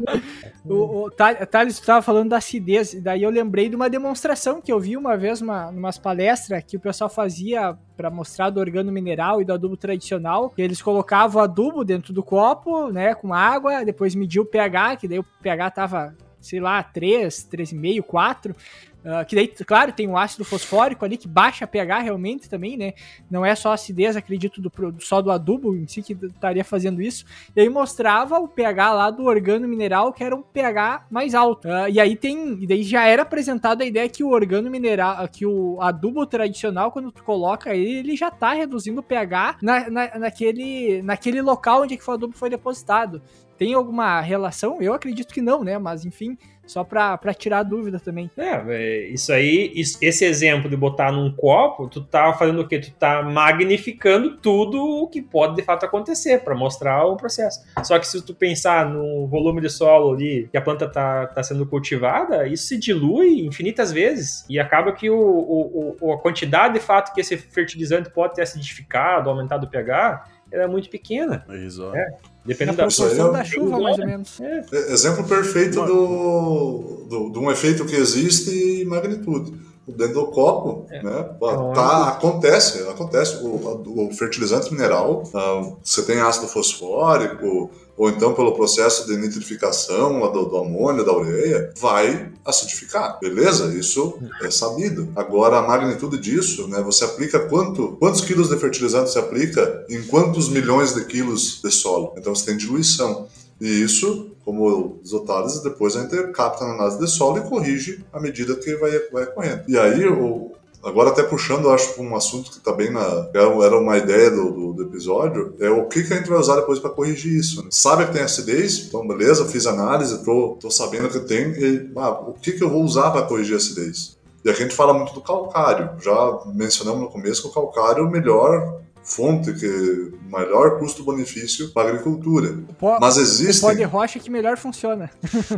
[LAUGHS] o, o Thales estava falando da acidez, daí eu lembrei de uma demonstração que eu vi uma vez uma, umas palestras que o pessoal fazia para mostrar do organo mineral e do adubo tradicional. Eles colocavam adubo dentro do copo, né, com água, depois mediu o pH, que daí o pH tava sei lá, 3, 3,5, 4. Uh, que daí, claro, tem o ácido fosfórico ali que baixa a pH realmente também, né? Não é só acidez, acredito, do, só do adubo em si que estaria fazendo isso. E aí mostrava o pH lá do organo mineral que era um pH mais alto. Uh, e aí tem, e daí já era apresentada a ideia que o organo mineral, que o adubo tradicional, quando tu coloca ele, ele já tá reduzindo o pH na, na, naquele, naquele local onde é que o adubo foi depositado. Tem alguma relação? Eu acredito que não, né? Mas enfim, só para tirar dúvida também. É, é, isso aí, isso, esse exemplo de botar num copo, tu tá fazendo o quê? Tu tá magnificando tudo o que pode de fato acontecer para mostrar o processo. Só que se tu pensar no volume de solo ali que a planta tá, tá sendo cultivada, isso se dilui infinitas vezes e acaba que o, o, o a quantidade de fato que esse fertilizante pode ter acidificado, aumentado o pH, é muito pequena. Exato. É. Dependendo da proporção da chuva, mais ou menos. É. Exemplo perfeito do, do, de um efeito que existe em magnitude. Dentro do copo, é. né? É tá, acontece, acontece. O, o fertilizante mineral, uh, você tem ácido fosfórico, ou então pelo processo de nitrificação do, do amônio, da ureia, vai acidificar, beleza? Isso é sabido. Agora, a magnitude disso, né, você aplica quanto, quantos quilos de fertilizante você aplica em quantos milhões de quilos de solo? Então, você tem diluição. E isso, como os otários, depois a gente capta na análise de solo e corrige à medida que vai, vai correndo. E aí, o, Agora, até puxando, acho um assunto que está bem na. Era uma ideia do, do, do, episódio, é o que, que a gente vai usar depois para corrigir isso. Né? Sabe que tem acidez? Então, beleza, fiz análise, tô, tô sabendo que tem. E, ah, o que, que eu vou usar para corrigir a acidez? E aqui a gente fala muito do calcário. Já mencionamos no começo que o calcário é o melhor fonte, que melhor custo-benefício para a agricultura. Pó, Mas existe. O pó de rocha que melhor funciona.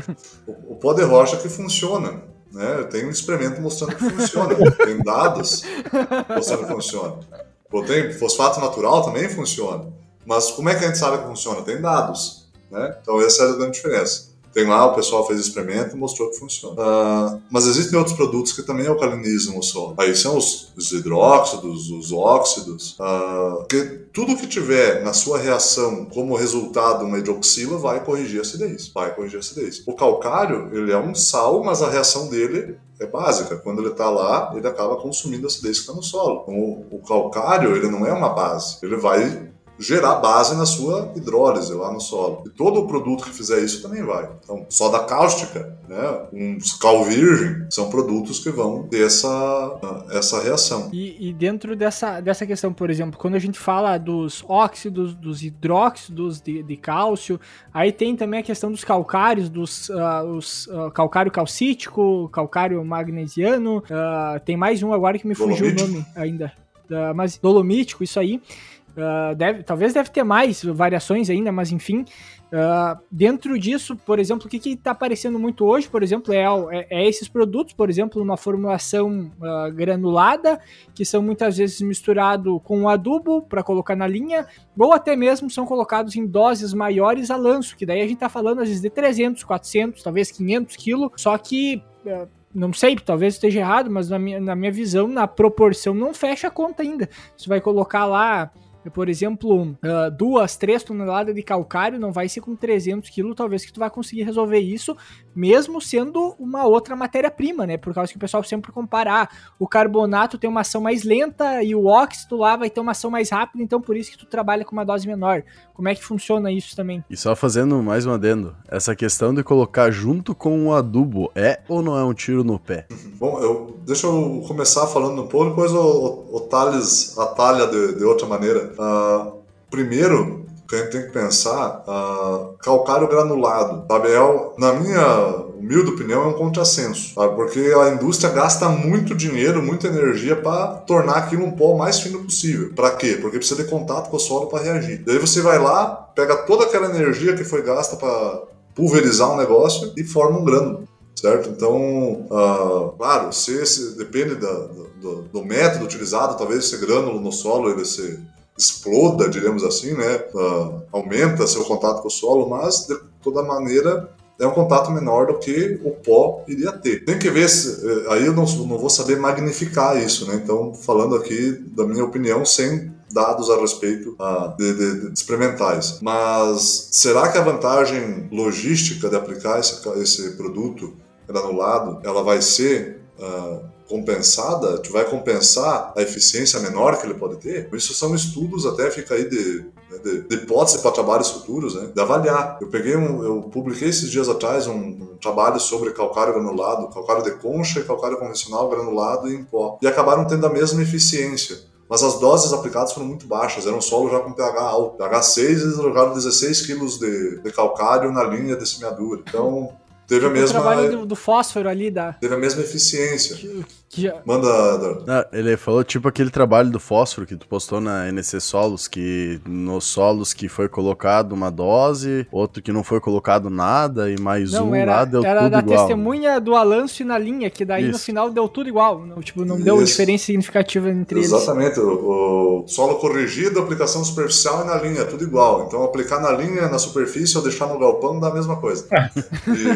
[LAUGHS] o, o pó de rocha que funciona. Né? Tem um experimento mostrando que funciona. [LAUGHS] Tem dados mostrando que funciona. Tem fosfato natural também funciona. Mas como é que a gente sabe que funciona? Tem dados. Né? Então essa é a grande diferença. Tem lá, o pessoal fez experimento e mostrou que funciona. Uh, mas existem outros produtos que também alcalinizam o solo. Aí são os, os hidróxidos, os óxidos. Uh, que tudo que tiver na sua reação como resultado uma hidroxila vai corrigir a acidez. Vai corrigir a acidez. O calcário, ele é um sal, mas a reação dele é básica. Quando ele está lá, ele acaba consumindo a acidez que está no solo. Então, o, o calcário, ele não é uma base. Ele vai gerar base na sua hidrólise lá no solo. E todo o produto que fizer isso também vai. Então, só da cáustica, né, um cal virgem, são produtos que vão ter essa, essa reação. E, e, dentro dessa, dessa questão, por exemplo, quando a gente fala dos óxidos, dos hidróxidos de, de cálcio, aí tem também a questão dos calcários, dos uh, os, uh, calcário calcítico, calcário magnesiano, uh, tem mais um agora que me fugiu o nome ainda. mas dolomítico, isso aí. Uh, deve, talvez deve ter mais variações ainda, mas enfim. Uh, dentro disso, por exemplo, o que está aparecendo muito hoje, por exemplo, é, é, é, esses produtos, por exemplo, uma formulação uh, granulada, que são muitas vezes misturados com adubo para colocar na linha, ou até mesmo são colocados em doses maiores a lanço, que daí a gente está falando às vezes de 300, 400, talvez 500 quilos, só que não sei, talvez esteja errado, mas na minha, na minha visão, na proporção, não fecha a conta ainda. Você vai colocar lá por exemplo, uh, duas, três toneladas de calcário, não vai ser com 300 quilos, talvez que tu vai conseguir resolver isso, mesmo sendo uma outra matéria-prima, né? Por causa que o pessoal sempre comparar. O carbonato tem uma ação mais lenta e o óxido lá vai ter uma ação mais rápida, então por isso que tu trabalha com uma dose menor. Como é que funciona isso também? E só fazendo mais um adendo, essa questão de colocar junto com o adubo é ou não é um tiro no pé? Bom, eu, deixa eu começar falando um pouco, depois o, o, o Thales atalha de, de outra maneira. Uh, primeiro, que a gente tem que pensar, uh, calcário granulado? É, na minha humilde opinião, é um contrassenso, sabe? Porque a indústria gasta muito dinheiro, muita energia para tornar aquilo um pó mais fino possível. Para quê? Porque precisa de contato com o solo para reagir. Daí você vai lá, pega toda aquela energia que foi gasta para pulverizar um negócio e forma um grânulo certo? Então, uh, claro, se, depende da, do, do, método utilizado, talvez esse grânulo no solo ele se exploda, diremos assim, né? Uh, aumenta seu contato com o solo, mas de toda maneira é um contato menor do que o pó iria ter. Tem que ver se, eh, aí eu não, não vou saber magnificar isso, né? Então, falando aqui da minha opinião, sem dados a respeito uh, de, de, de, experimentais. Mas será que a vantagem logística de aplicar esse, esse produto granulado, ela vai ser uh, compensada, tu vai compensar a eficiência menor que ele pode ter? Isso são estudos, até fica aí de, né, de, de hipótese para trabalhos futuros, né? de avaliar. Eu peguei um, eu publiquei esses dias atrás um, um, trabalho sobre calcário granulado, calcário de concha e calcário convencional granulado em pó, e acabaram tendo a mesma eficiência mas as doses aplicadas foram muito baixas, era um solo já com pH alto. pH 6, eles jogaram 16 kg de, de calcário na linha de semeadura. Então, teve a mesma. O trabalho do, do, fósforo ali da. Teve a mesma eficiência. Que, que... Manda. Ah, ele falou tipo aquele trabalho do fósforo que tu postou na NC Solos, que nos solos que foi colocado uma dose, outro que não foi colocado nada, e mais não, um era, lá deu era tudo da igual. testemunha do Alance na linha, que daí Isso. no final deu tudo igual. Não, tipo, não Isso. deu diferença significativa entre Exatamente. eles. Exatamente. O, o, solo corrigido, aplicação superficial e na linha, tudo igual. Então aplicar na linha, na superfície ou deixar no galpão dá a mesma coisa. [LAUGHS] e,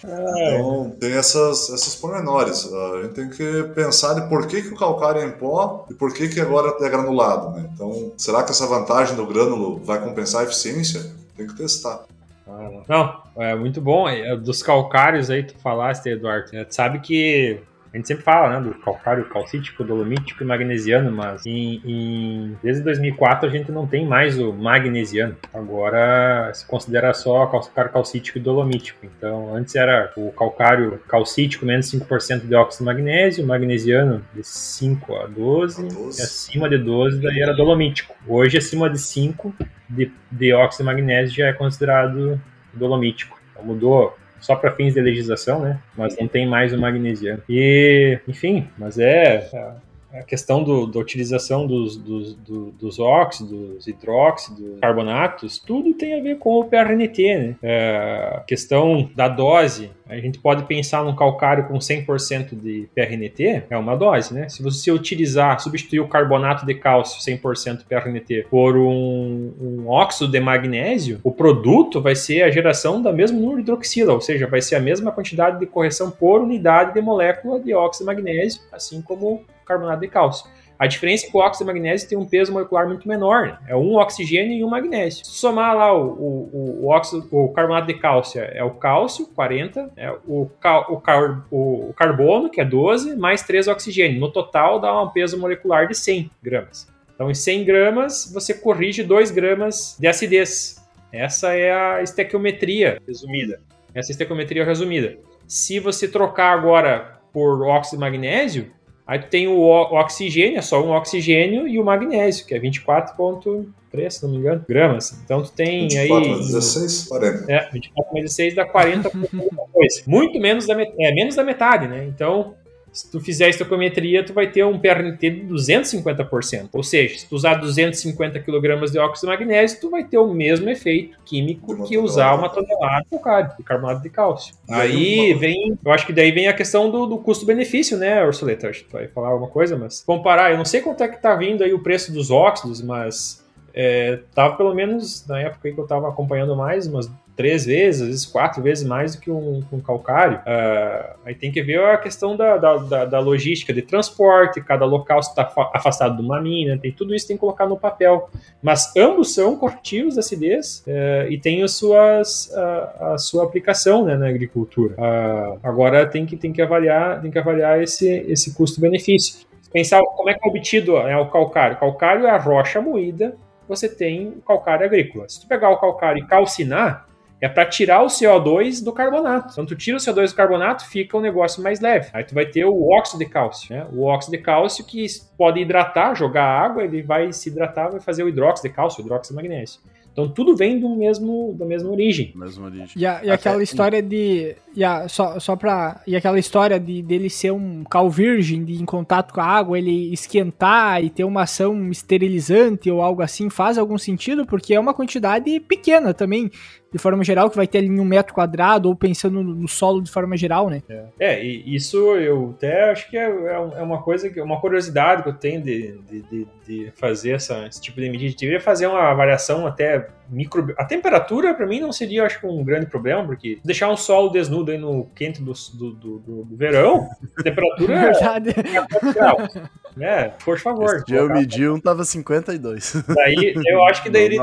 [LAUGHS] então tem essas, esses pormenores. A gente tem que pensar de por que, que o calcário é em pó e por que, que agora é granulado. Né? Então, será que essa vantagem do grânulo vai compensar a eficiência? Tem que testar. Não, é muito bom. É, dos calcários aí, tu falaste, Eduardo. Tu sabe que a gente sempre fala, né, do calcário calcítico, dolomítico e magnesiano, mas em, em, desde 2004 a gente não tem mais o magnesiano. Agora se considera só calcário calcítico e dolomítico. Então, antes era o calcário calcítico menos 5% de óxido de magnésio, magnesiano de 5 a 12, 12. e acima de 12 daí era dolomítico. Hoje, acima de 5 de, de óxido de magnésio já é considerado dolomítico. Então, mudou só para fins de legislação, né? Mas não tem mais o magnesiano. E, enfim, mas é, é a questão do, da utilização dos, dos, do, dos óxidos, hidróxidos, carbonatos, tudo tem a ver com o PRNT, né? É, a questão da dose, a gente pode pensar num calcário com 100% de PRNT, é uma dose, né? Se você utilizar, substituir o carbonato de cálcio 100% PRNT por um, um óxido de magnésio, o produto vai ser a geração da mesma número de hidroxila, ou seja, vai ser a mesma quantidade de correção por unidade de molécula de óxido de magnésio, assim como carbonato de cálcio. A diferença é que o óxido de magnésio tem um peso molecular muito menor, né? é um oxigênio e um magnésio. Se somar lá o, o, o, óxido, o carbonato de cálcio, é o cálcio, 40, é o, o, car, o, carbono, que é 12, mais 3 oxigênio. No total dá um peso molecular de 100 gramas. Então, em 100 gramas, você corrige 2 gramas de acidez. Essa é a estequiometria resumida. Essa é a estequiometria resumida. Se você trocar agora por óxido de magnésio, Aí tu tem o, oxigênio, é só um oxigênio, e o magnésio, que é 24,3, se não me engano, gramas. Então tu tem 24 aí. 16, 40. É, 24 mais 16 dá 40 coisa. Muito menos da, é, menos da metade, né? Então se tu fizer a estequiometria, tu vai ter um PRNT de 250%. Ou seja, se tu usar 250 kg de óxido de magnésio, tu vai ter o mesmo efeito químico que usar uma tonelada de calcário, de carbonato de cálcio. Aí vem, eu acho que daí vem a questão do, do custo-benefício, né, Ursuleta? Acho que tu vai falar alguma coisa, mas comparar, eu não sei quanto é que tá vindo aí o preço dos óxidos, mas é, tava pelo menos na época que eu tava acompanhando mais, umas três vezes, às vezes quatro vezes mais do que um, um calcário. Uh, aí tem que ver a questão da, da, da, da logística de transporte, cada local está afastado de uma mina, tem tudo isso tem que colocar no papel. Mas ambos são corretivos da acidez uh, e têm as suas, uh, a sua aplicação né, na agricultura. agora tem que, tem que avaliar, tem que avaliar esse, esse custo-benefício. Pensar como é que é obtido né, o calcário. O calcário é a rocha moída você tem o calcário agrícola. Se tu pegar o calcário e calcinar, é para tirar o CO2 do carbonato. Então, tu tira o CO2 do carbonato, fica um negócio mais leve. Aí tu vai ter o óxido de cálcio, né? O óxido de cálcio que pode hidratar, jogar água, ele vai se hidratar, vai fazer o hidróxido de cálcio, o hidróxido de magnésio. Então tudo vem do mesmo, da mesma origem. Mesma origem. E, a, e aquela história de. E a, só, só pra. E aquela história de dele ser um cal virgem, de em contato com a água, ele esquentar e ter uma ação esterilizante ou algo assim, faz algum sentido? Porque é uma quantidade pequena também de forma geral, que vai ter ali em um metro quadrado, ou pensando no solo de forma geral, né? É, é e isso eu até acho que é, é, é uma coisa, que uma curiosidade que eu tenho de, de, de, de fazer essa, esse tipo de medida. Eu deveria fazer uma avaliação até micro. A temperatura, para mim, não seria, acho um grande problema, porque deixar um solo desnudo aí no quente do, do, do, do verão, a temperatura é. Verdade. É, por favor. Esse dia eu medi um, tava 52. Daí, eu acho que daí ele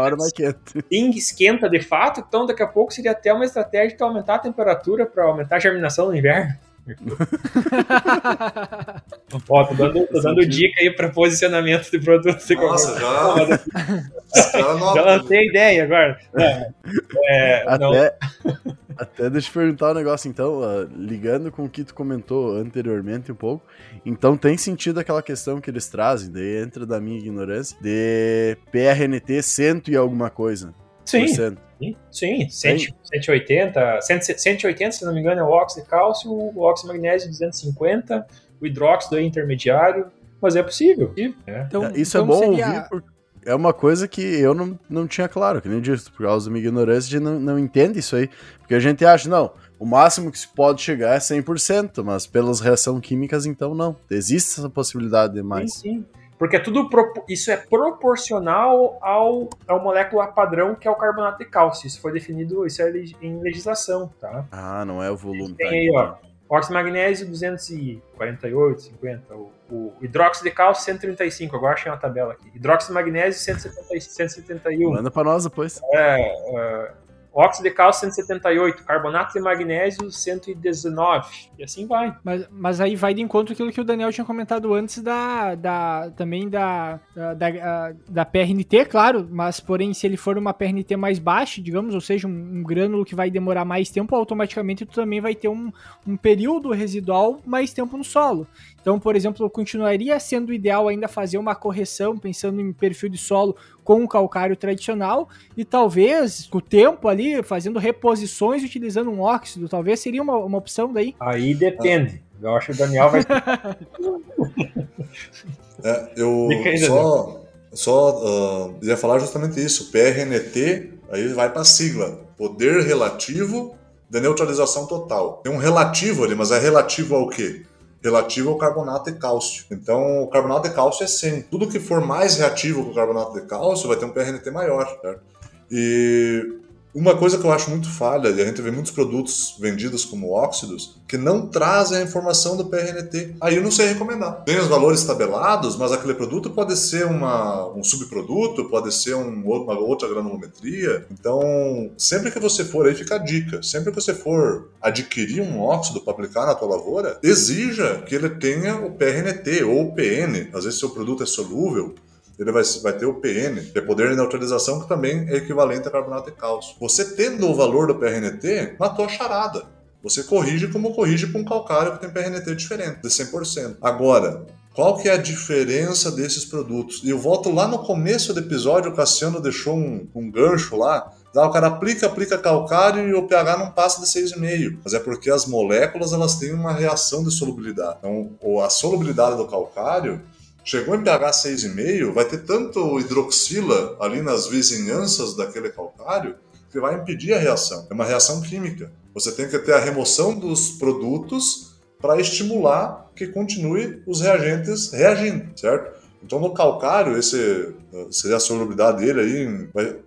esquenta de fato, então daqui a pouco seria até uma estratégia de aumentar a temperatura para aumentar a germinação no inverno. [LAUGHS] Ó, tô dando, tô dando dica aí para posicionamento de produto. Nossa, já... [LAUGHS] já lancei ideia agora. É, é, até, até deixa eu perguntar um negócio, então, uh, ligando com o que tu comentou anteriormente um pouco, então tem sentido aquela questão que eles trazem, daí entra da minha ignorância, de PRNT cento e alguma coisa. Sim. Sim, sim. 180, 180, se não me engano, é o óxido de cálcio, o óxido de magnésio 250, o hidróxido é intermediário, mas é possível. É. Então, Isso é então é bom seria... ouvir, porque é uma coisa que eu não, não tinha claro, que nem disse, por causa da minha ignorância, de não, não entende isso aí. Porque a gente acha, não, o máximo que se pode chegar é 100%, mas pelas reações químicas, então não. Existe essa possibilidade de mais. Sim, sim. Porque é tudo isso é proporcional ao, ao molécula padrão que é o carbonato de cálcio. Isso foi definido, isso é em legislação, tá? Ah, não é o volume. Tem tá, aí, ó, óxido magnésio 248, 50, o, o hidróxido de cálcio 135, agora achei uma tabela aqui. Hidróxido de magnésio 170, 171. Manda para nós depois. É, uh, óxido de cálcio 178, carbonato de magnésio 119, e assim vai. Mas, mas aí vai de encontro aquilo que o Daniel tinha comentado antes da, da também da, da, da, da PRNT, claro, mas porém se ele for uma PRNT mais baixa, digamos, ou seja, um, um grânulo que vai demorar mais tempo, automaticamente tu também vai ter um, um período residual mais tempo no solo. Então, por exemplo, continuaria sendo ideal ainda fazer uma correção pensando em perfil de solo com o calcário tradicional e talvez com o tempo ali fazendo reposições utilizando um óxido, talvez seria uma, uma opção daí. Aí depende. Eu acho que o Daniel vai. [LAUGHS] é, eu só, só uh, ia falar justamente isso. PRNT, aí vai para a sigla: poder relativo de neutralização total. Tem um relativo ali, mas é relativo ao quê? Relativo ao carbonato de cálcio. Então, o carbonato de cálcio é 100. Tudo que for mais reativo com o carbonato de cálcio vai ter um PRNT maior, certo? E uma coisa que eu acho muito falha, e a gente vê muitos produtos vendidos como óxidos, que não trazem a informação do PRNT. Aí eu não sei recomendar. Tem os valores tabelados, mas aquele produto pode ser uma, um subproduto, pode ser um, uma outra granulometria. Então, sempre que você for, aí fica a dica, sempre que você for adquirir um óxido para aplicar na tua lavoura, exija que ele tenha o PRNT ou o PN. Às vezes seu produto é solúvel, ele vai, vai ter o PN, que é poder de neutralização, que também é equivalente a carbonato de cálcio. Você tendo o valor do PRNT, matou a charada. Você corrige como corrige com um calcário que tem PRNT diferente, de 100%. Agora, qual que é a diferença desses produtos? E eu volto lá no começo do episódio, o Cassiano deixou um, um gancho lá, o cara aplica, aplica calcário e o pH não passa de 6,5. Mas é porque as moléculas elas têm uma reação de solubilidade. Então, a solubilidade do calcário Chegou em pH 6,5, vai ter tanto hidroxila ali nas vizinhanças daquele calcário que vai impedir a reação. É uma reação química. Você tem que ter a remoção dos produtos para estimular que continue os reagentes reagindo, certo? Então no calcário, esse seria a solubilidade dele aí, vai,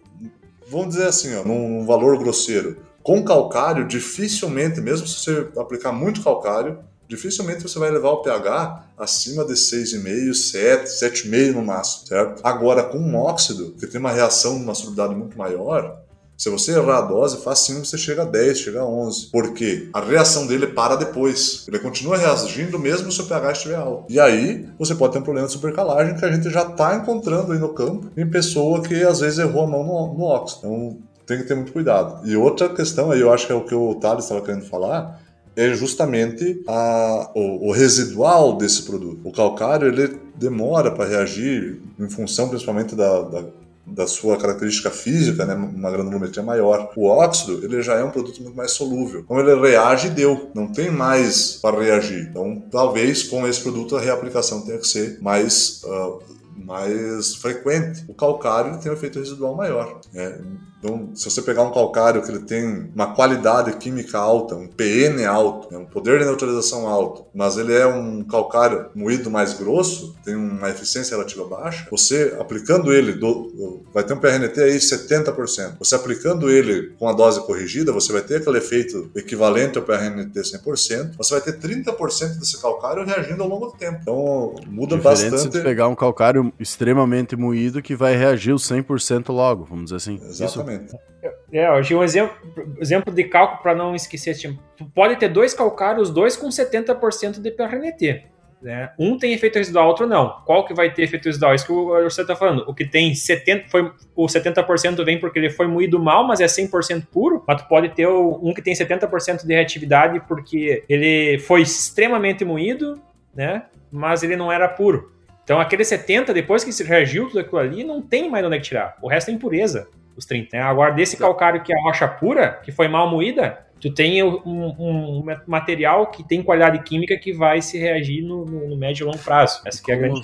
vamos dizer assim, ó, num, num valor grosseiro, com calcário, dificilmente, mesmo se você aplicar muito calcário, dificilmente você vai levar o pH acima de 6,5, 7, 7,5 no máximo, certo? Agora, com um óxido, que tem uma reação numa solubilidade muito maior, se você errar a dose, facinho você chega a 10, chega a 11. Porque a reação dele para depois. Ele continua reagindo mesmo se o pH estiver alto. E aí você pode ter um problema de supercalagem que a gente já está encontrando aí no campo em pessoa que às vezes errou a mão no, no óxido. Então tem que ter muito cuidado. E outra questão aí, eu acho que é o que o Thales estava querendo falar, é justamente a, o, o, residual desse produto. O calcário ele demora para reagir em função principalmente da, da, da, sua característica física, né, uma granulometria maior. O óxido ele já é um produto muito mais solúvel. Então ele reage e deu, não tem mais para reagir. Então talvez com esse produto a reaplicação tenha que ser mais uh, mais frequente. O calcário tem um efeito residual maior. Né? Então, se você pegar um calcário que ele tem uma qualidade química alta, um PN alto, né, um poder de neutralização alto, mas ele é um calcário moído mais grosso, tem uma eficiência relativa baixa, você aplicando ele, do, vai ter um PRNT aí 70%. Você aplicando ele com a dose corrigida, você vai ter aquele efeito equivalente ao PRNT 100%, você vai ter 30% desse calcário reagindo ao longo do tempo. Então, muda Diferente bastante. Se pegar um calcário extremamente moído que vai reagir o 100% logo, vamos dizer assim. Exatamente. Isso Exatamente. É, eu tinha um exemplo, exemplo de cálculo para não esquecer. Tipo, tu pode ter dois calcários, dois com 70% de PRNT. Né? Um tem efeito residual, outro não. Qual que vai ter efeito residual? Isso que você está falando. O que tem 70%, foi, o 70% vem porque ele foi moído mal, mas é 100% puro. Mas tu pode ter um que tem 70% de reatividade porque ele foi extremamente moído, né? mas ele não era puro. Então aquele 70, depois que se reagiu tudo aquilo ali, não tem mais onde é tirar. O resto é impureza os 30. Né? Agora, desse calcário que é a rocha pura, que foi mal moída, tu tem um, um, um, material que tem qualidade química que vai se reagir no, no, no médio e longo prazo. Essa que é a grande.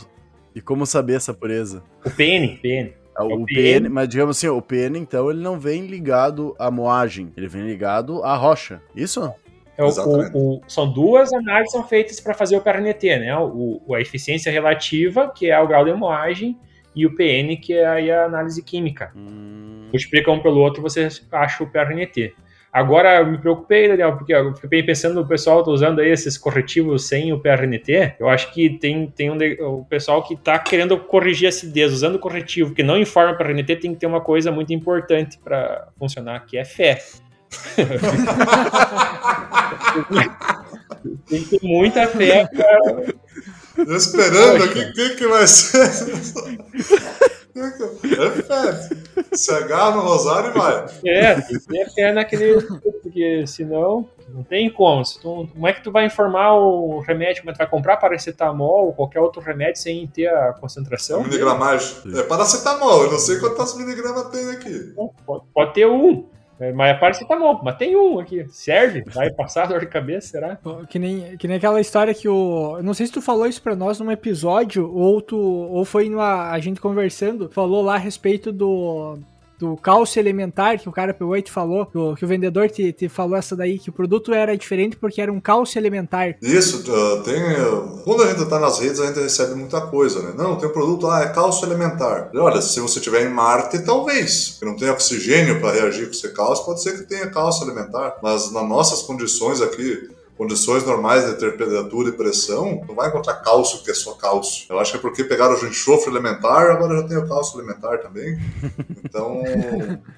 E como saber essa pureza? O PN, PN. É, o, o PN, PN, mas digamos assim, o PN então ele não vem ligado à moagem, ele vem ligado à rocha. Isso? É, o, o, são duas análises são feitas para fazer o PRNT, né? O, a eficiência relativa, que é o grau de moagem, e o PN, que é a análise química. Hum. Multiplica um pelo outro, você acha o PRNT. Agora, eu me preocupei, Daniel, porque eu fiquei pensando, o pessoal está usando aí esses corretivos sem o PRNT. Eu acho que tem, tem um o pessoal que está querendo corrigir acidez usando o corretivo que não informa o PRNT, tem que ter uma coisa muito importante para funcionar, que é fé. [LAUGHS] tem que ter muita fé para Tô esperando aqui o que, que vai ser. É. Se agarra no rosário e vai. É, tem que ter fé naquele. Porque senão não tem como. Tu, como é que tu vai informar o remédio? Como é que tu vai comprar paracetamol ou qualquer outro remédio sem ter a concentração? A miligramagem. É paracetamol, eu não sei quantas miligramas tem aqui. Pode, pode ter um. É, mas parece que tá bom, mas tem um aqui. Serve? Vai passar [LAUGHS] dor de cabeça, será? Que nem, que nem aquela história que o. Não sei se tu falou isso pra nós num episódio, ou tu. Ou foi numa, a gente conversando, falou lá a respeito do do cálcio elementar, que o cara pegou e te falou, que o, que o vendedor te, te, falou essa daí, que o produto era diferente porque era um cálcio elementar. Isso, tem. Quando a gente tá nas redes, a gente recebe muita coisa, né? Não, tem um produto, ah, é cálcio elementar. Olha, se você estiver em Marte, talvez. Que não tem oxigênio para reagir com esse cálcio, pode ser que tenha cálcio elementar. Mas nas nossas condições aqui, condições normais de temperatura e pressão, não vai encontrar cálcio que é só cálcio. Eu acho que é porque pegaram o enxofre elementar, agora já tem o cálcio elementar também. [LAUGHS] Então,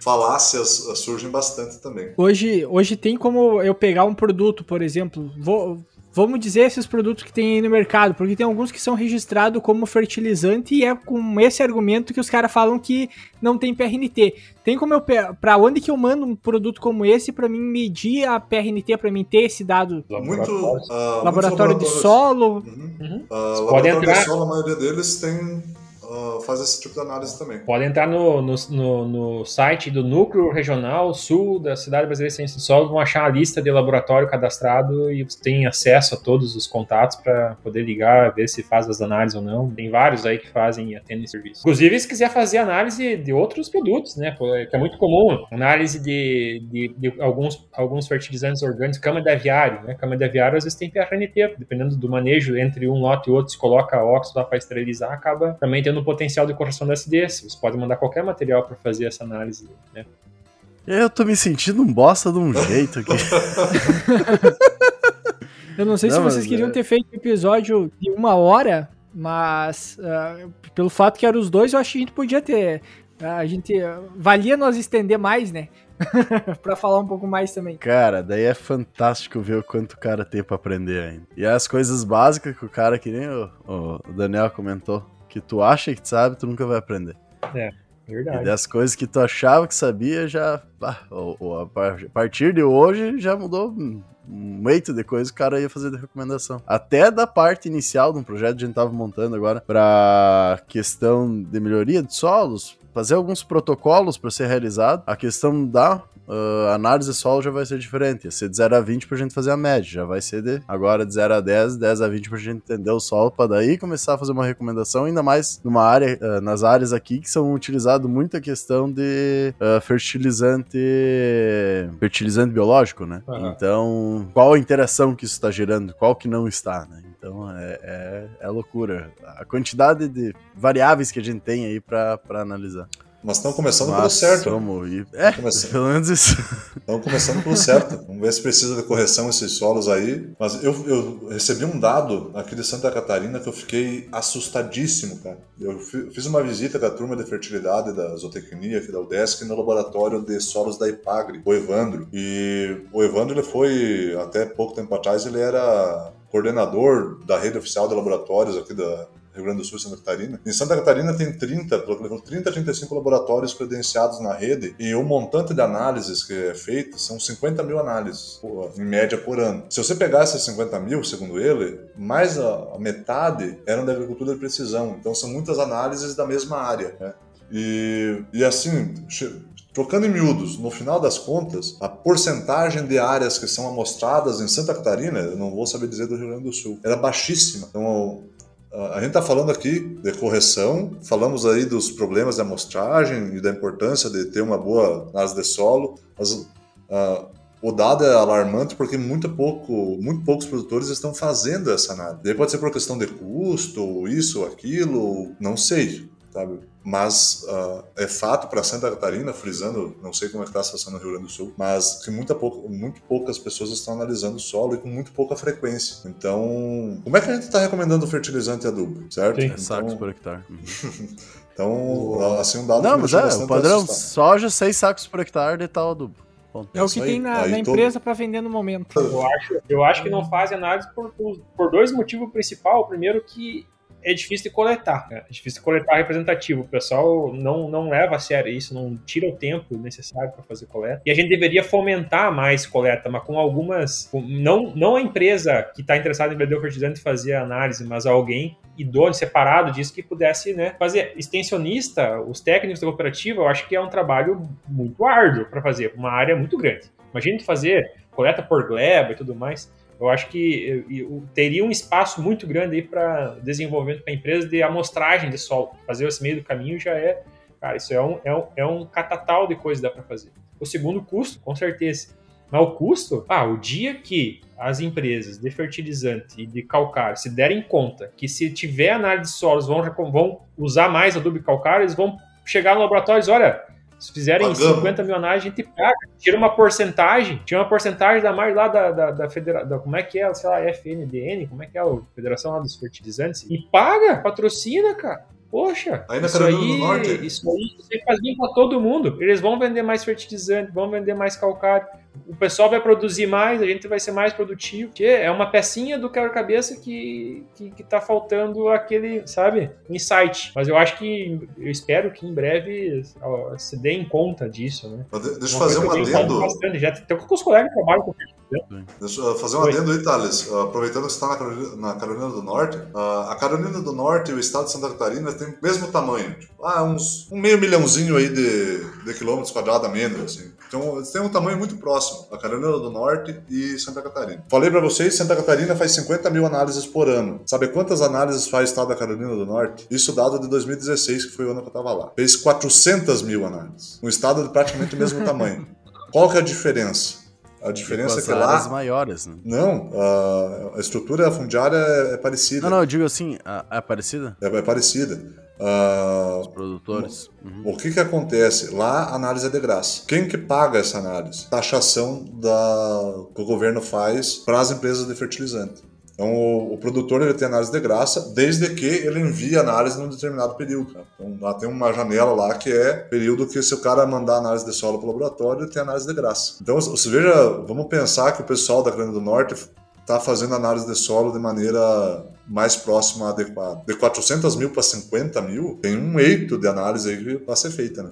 falácias surgem bastante também. Hoje, hoje tem como eu pegar um produto, por exemplo, vou, vamos dizer esses produtos que tem aí no mercado, porque tem alguns que são registrados como fertilizante e é com esse argumento que os caras falam que não tem PRNT. Tem como eu para onde que eu mando um produto como esse para mim medir a PRNT para mim ter esse dado? Muito uh, laboratório de solo. Uhum. Uhum. Uh, laboratório entrar... de solo, a maioria deles tem uh, esse tipo de análise também. Pode entrar no, no, no, no, site do Núcleo Regional Sul da Cidade Brasileira de Ciência do Solo, vão achar a lista de laboratório cadastrado e tem acesso a todos os contatos para poder ligar, ver se faz as análises ou não. Tem vários aí que fazem e atendem serviço. Inclusive, se quiser fazer análise de outros produtos, né, que é muito comum, análise de, de, de alguns, alguns fertilizantes orgânicos, cama de aviário, né, cama de aviário às vezes tem PRNT, dependendo do manejo entre um lote e outro, se coloca óxido lá para esterilizar, acaba também tendo potencial potencial de correção da acidez. Você pode mandar qualquer material para fazer essa análise, né? Eu tô me sentindo um bosta de um [LAUGHS] jeito aqui. Eu não sei não, se vocês queriam é... ter feito um episódio de uma hora, mas uh, pelo fato que eram os dois, eu acho que a gente podia ter. Uh, a gente. valia nós estender mais, né? [LAUGHS] pra falar um pouco mais também. Cara, daí é fantástico ver o quanto o cara tem pra aprender ainda. E as coisas básicas que o cara, que nem o, o Daniel comentou, que tu acha que tu sabe, tu nunca vai aprender. É. Verdade. E das coisas que tu achava que sabia, já. Ah, a partir de hoje já mudou um meito de coisa que o cara ia fazer de recomendação. Até da parte inicial de um projeto que a gente tava montando agora para questão de melhoria de solos, fazer alguns protocolos para ser realizado. A questão da uh, análise solo já vai ser diferente. Ia ser de 0 a 20 pra gente fazer a média. Já vai ser de agora de 0 a 10, 10 a 20 pra gente entender o solo, pra daí começar a fazer uma recomendação, ainda mais numa área, uh, nas áreas aqui que são utilizadas muito a questão de uh, fertilizante fertilizante biológico, né? Uhum. Então, qual a interação que isso está gerando, qual que não está, né? Então é, é, é loucura. A quantidade de variáveis que a gente tem aí para analisar. Mas estão começando Mas pelo certo. Vamos ir. É, começando. pelo menos isso. Estão começando pelo certo. Vamos ver se precisa de correção esses solos aí. Mas eu, eu recebi um dado aqui de Santa Catarina que eu fiquei assustadíssimo, cara. Eu fiz uma visita com a turma de fertilidade da zootecnia aqui da UDESC no laboratório de solos da IPAGRE, o Evandro. E o Evandro, ele foi, até pouco tempo atrás, ele era coordenador da rede oficial de laboratórios aqui da, Rio Grande do Sul e Santa Catarina. Em Santa Catarina tem 30, 30 a 35 laboratórios credenciados na rede e o montante de análises que é feito são 50 mil análises, em média, por ano. Se você pegar esses 50 mil, segundo ele, mais a, metade eram da agricultura de precisão. Então são muitas análises da mesma área. Né? E, e assim, Trocando em miúdos, no final das contas, a porcentagem de áreas que são amostradas em Santa Catarina, eu não vou saber dizer do Rio Grande do Sul, era baixíssima. Então, a gente está falando aqui de correção, falamos aí dos problemas de amostragem e da importância de ter uma boa análise de solo, mas uh, o dado é alarmante porque muito, pouco, muito poucos produtores estão fazendo essa análise. Daí pode ser por questão de custo, isso, aquilo, não sei sabe? Mas uh, é fato para Santa Catarina, frisando, não sei como é que está a situação no Rio Grande do Sul, mas que muita pouca, muito poucas pessoas estão analisando o solo e com muito pouca frequência. Então, como é que a gente está recomendando fertilizante adubo, certo? Sim, então, sacos por hectare. então, assim, um dado Não, mas é, o padrão, soja, 6 sacos por hectare de tal adubo. É o que aí, tem na, na empresa para vender no momento. Eu acho, eu acho que não fazem análise por, por, por dois motivos principais. O primeiro que é difícil de coletar. É difícil de coletar representativo. O pessoal não, não leva a sério isso, não tira o tempo necessário para fazer coleta. E a gente deveria fomentar mais coleta, mas com algumas. não, não a empresa que está interessada em vender o fertilizante fazer a análise, mas alguém idôneo, separado disso, que pudesse né, fazer. Extensionista, os técnicos da cooperativa, eu acho que é um trabalho muito árduo para fazer, uma área muito grande. Imagina fazer coleta por gleba e tudo mais. Eu acho que teria um espaço muito grande aí para desenvolvimento para a empresa de amostragem de solo. Fazer esse meio do caminho já é, cara, isso é um, é um, é um catatal de coisa que dá para fazer. O segundo custo, com certeza. Mas o custo, ah, o dia que as empresas de fertilizante e de calcário se derem conta que se tiver análise de solos vão, vão usar mais adubo calcário, eles vão chegar no laboratório e dizer, olha, se fizerem Pagamos. 50 mil análises, a gente paga. Tira uma porcentagem. Tira uma porcentagem da mais lá da, da, da federação. Como é que é, sei lá, FNDN? Como é que é a Federação lá dos Fertilizantes? E paga, patrocina, cara. Poxa, aí isso, aí, Norte. isso aí, isso aí faz bem para todo mundo. Eles vão vender mais fertilizante, vão vender mais calcário. O pessoal vai produzir mais, a gente vai ser mais produtivo. Que é uma pecinha do quebra-cabeça que, que, que tá faltando aquele, sabe, insight. Mas eu acho que, eu espero que em breve ó, se deem conta disso, né? Deixa eu fazer um adendo. Bastante. Já tem com os colegas que trabalham com fertilizante Deixa eu fazer um Oi. adendo aí, Thales. Aproveitando que você está na Carolina, na Carolina do Norte, a Carolina do Norte e o estado de Santa Catarina têm o mesmo tamanho. Tipo, ah, uns, um meio milhãozinho aí de, de quilômetros quadrados a menos, assim. Então, eles têm um tamanho muito próximo, a Carolina do Norte e Santa Catarina. Falei para vocês, Santa Catarina faz 50 mil análises por ano. Sabe quantas análises faz o estado da Carolina do Norte? Isso dado de 2016, que foi o ano que eu estava lá. Fez 400 mil análises. Um estado de praticamente o mesmo [LAUGHS] tamanho. Qual que é a diferença? A diferença é que lá. maiores, né? Não, a, a estrutura fundiária é, é, parecida. Não, não, eu digo assim, é parecida? É, é parecida. Uh, Os produtores. Uhum. O que que acontece? Lá a análise é de graça. Quem que paga essa análise? Taxação da, que o governo faz para as empresas de fertilizante. Então, o, o, produtor ele tem análise de graça, desde que ele envie análise num determinado período. Né? Então, lá tem uma janela lá que é período que, se o cara mandar análise de solo para o laboratório, ele tem análise de graça. Então, você veja, vamos pensar que o pessoal da Grande do Norte está fazendo análise de solo de maneira mais próxima adequada. De 400 mil para 50 mil, tem um eito de análise aí para ser feita, né?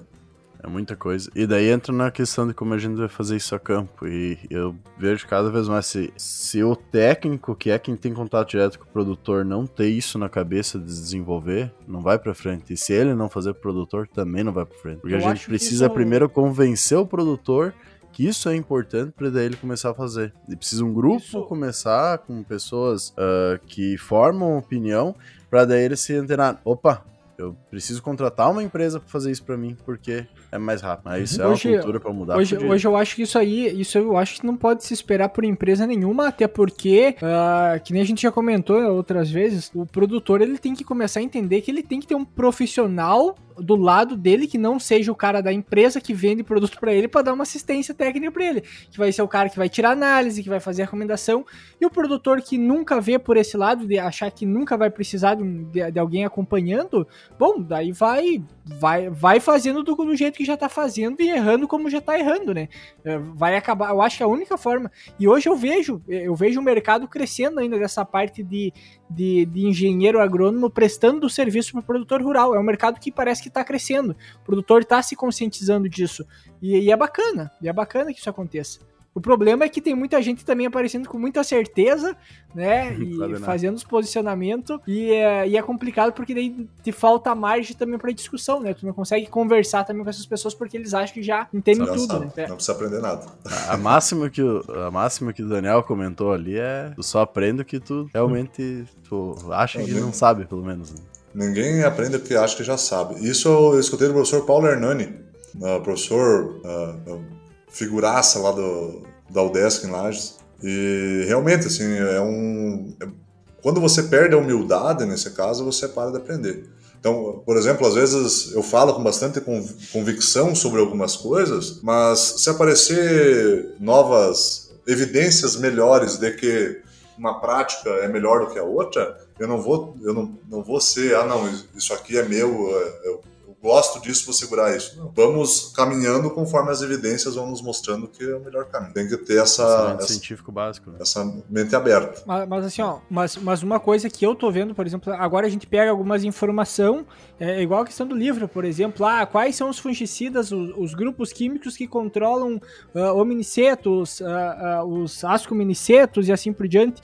É muita coisa. E daí entra na questão de como a gente vai fazer isso a campo. E eu vejo cada vez mais se, se o técnico, que é quem tem contato direto com o produtor, não ter isso na cabeça de desenvolver, não vai para frente. E se ele não fazer pro produtor, também não vai para frente. Porque eu a gente precisa isso... primeiro convencer o produtor que isso é importante para daí ele começar a fazer. E precisa um grupo isso. começar com pessoas uh, que formam opinião para daí ele se antenar. Opa, eu preciso contratar uma empresa para fazer isso para mim, porque é mais rápido. Mas isso hoje, é uma cultura para mudar. Hoje, hoje eu acho que isso aí, isso eu acho que não pode se esperar por empresa nenhuma, até porque, uh, que nem a gente já comentou outras vezes, o produtor ele tem que começar a entender que ele tem que ter um profissional do lado dele que não seja o cara da empresa que vende produto para ele para dar uma assistência técnica para ele, que vai ser o cara que vai tirar análise, que vai fazer a recomendação, e o produtor que nunca vê por esse lado de achar que nunca vai precisar de, de, alguém acompanhando, bom, daí vai vai vai fazendo do, do jeito que já tá fazendo e errando como já tá errando, né? É, vai acabar, eu acho que é a única forma. E hoje eu vejo, eu vejo o mercado crescendo ainda dessa parte de, de, de engenheiro agrônomo prestando serviço para produtor rural. É um mercado que parece que está crescendo. O produtor está se conscientizando disso. E, e é bacana, e é bacana que isso aconteça. O problema é que tem muita gente também aparecendo com muita certeza, né? [LAUGHS] E fazendo os posicionamentos. E é, e é complicado porque daí te falta margem também para discussão, né? Tu não consegue conversar também com essas pessoas porque eles acham que já entendem tudo, né? É. Não precisa aprender nada. A máxima que o, a máxima que o Daniel comentou ali é tu só aprende o que tu realmente tu acha que não sabe, pelo menos. Né? Ninguém aprende o que acha que já sabe. Isso eu escutei do professor Paulo Hernani, uh, professor uh, figuraça lá do, da UDESC em Lages. E realmente, assim, é um. É, quando você perde a humildade, nesse caso, você para de aprender. Então, por exemplo, às vezes eu falo com bastante convicção sobre algumas coisas, mas se aparecer novas evidências melhores de que uma prática é melhor do que a outra, eu não vou, eu não, não vou ser, ah, não, isso aqui é meu, eu gosto disso, vou segurar isso. Não. Vamos caminhando conforme as evidências vão nos mostrando que é o melhor caminho. Tem que ter essa. essa científico básico. Né? Essa mente aberta. Mas, mas, assim, ó, mas, mas uma coisa que eu tô vendo, por exemplo, agora a gente pega algumas informação, é igual a questão do livro, por exemplo, ah, quais são os fungicidas, os, os grupos químicos que controlam uh, hominicetos, uh, uh, os ascominicetos e assim por diante,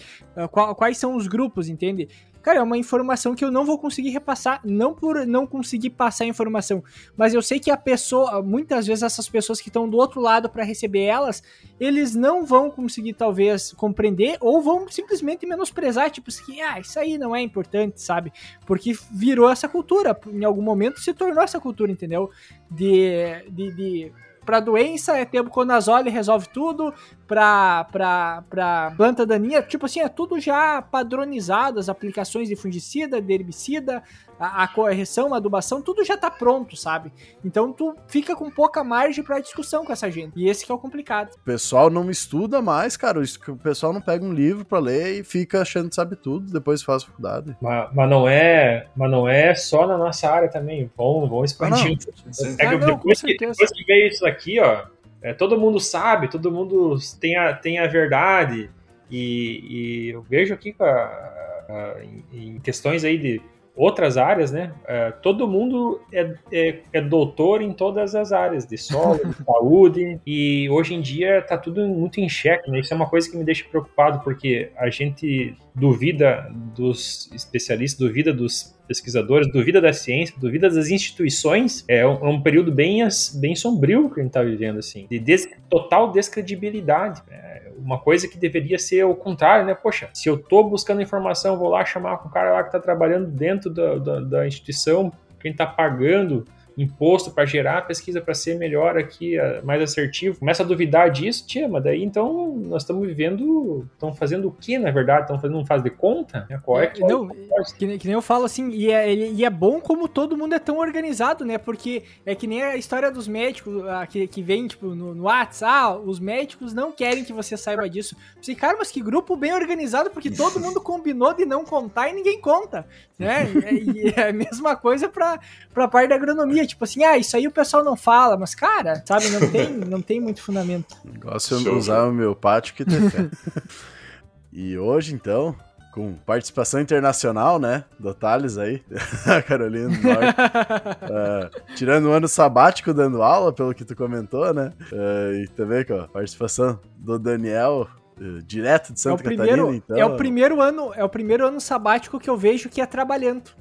qual, quais são os grupos, entende? Cara, é uma informação que eu não vou conseguir repassar, não por não conseguir passar a informação, mas eu sei que a pessoa, muitas vezes essas pessoas que estão do outro lado para receber elas, eles não vão conseguir talvez compreender ou vão simplesmente menosprezar, tipo assim, ah, isso aí não é importante, sabe? Porque virou essa cultura, em algum momento se tornou essa cultura, entendeu? De, de, de para doença é tebuconazole resolve tudo, para pra, pra planta daninha, tipo assim, é tudo já padronizado, as aplicações de fungicida, de herbicida, a, a correção, a adubação, tudo já tá pronto, sabe? Então tu fica com pouca margem para discussão com essa gente. E esse que é o complicado. O pessoal não estuda mais, cara. O pessoal não pega um livro para ler e fica achando que sabe tudo, depois faz faculdade. Mas, mas, não é, mas não é só na nossa área também. Vamos, vamos expandir. Ah, ah, não, depois, que, depois que veio isso aqui, ó, é, todo mundo sabe, todo mundo tem a, tem a verdade. E, e eu vejo aqui a, a, em, em questões aí de outras áreas, né? É, todo mundo é, é, é, doutor em todas as áreas, de solo, de [LAUGHS] saúde, e hoje em dia está tudo muito em xeque, né? Isso é uma coisa que me deixa preocupado, porque a gente duvida dos especialistas, duvida dos pesquisadores, duvida da ciência, duvida das instituições. É um, é um período bem, bem sombrio que a gente está vivendo, assim, de des, total descredibilidade. É, uma coisa que deveria ser o contrário, né? Poxa, se eu tô buscando informação, vou lá chamar com o cara lá que tá trabalhando dentro da, da, da instituição, quem tá pagando imposto para gerar a pesquisa para ser melhor aqui, mais assertivo, começa a duvidar disso, tia, mas daí então nós estamos vivendo, estão fazendo o que na verdade? Estão fazendo um faz de conta? Né? Qual é, que, não, que, que, nem eu falo assim, e é, e é bom como todo mundo é tão organizado, né? Porque é que nem a história dos médicos que, que vem, tipo, no, no WhatsApp, ah, os médicos não querem que você saiba disso. Você, cara, mas que grupo bem organizado, porque todo [LAUGHS] mundo combinou de não contar e ninguém conta, né? E é a mesma coisa pra, pra parte da agronomia, tipo assim, ah, isso aí o pessoal não fala, mas, cara, sabe, não tem, [LAUGHS] não tem muito fundamento. Gosto de usar o meu pátio que tem fé. e hoje, então, com participação internacional, né? Do Thales aí, [LAUGHS] a Carolina do Norte. uh, [LAUGHS] tirando um ano sabático dando aula, pelo que tu comentou, né? Uh, e também com a participação do Daniel, uh, direto de Santa é primeiro, Catarina, então. É o primeiro ano, é o primeiro ano sabático que eu vejo que é trabalhando.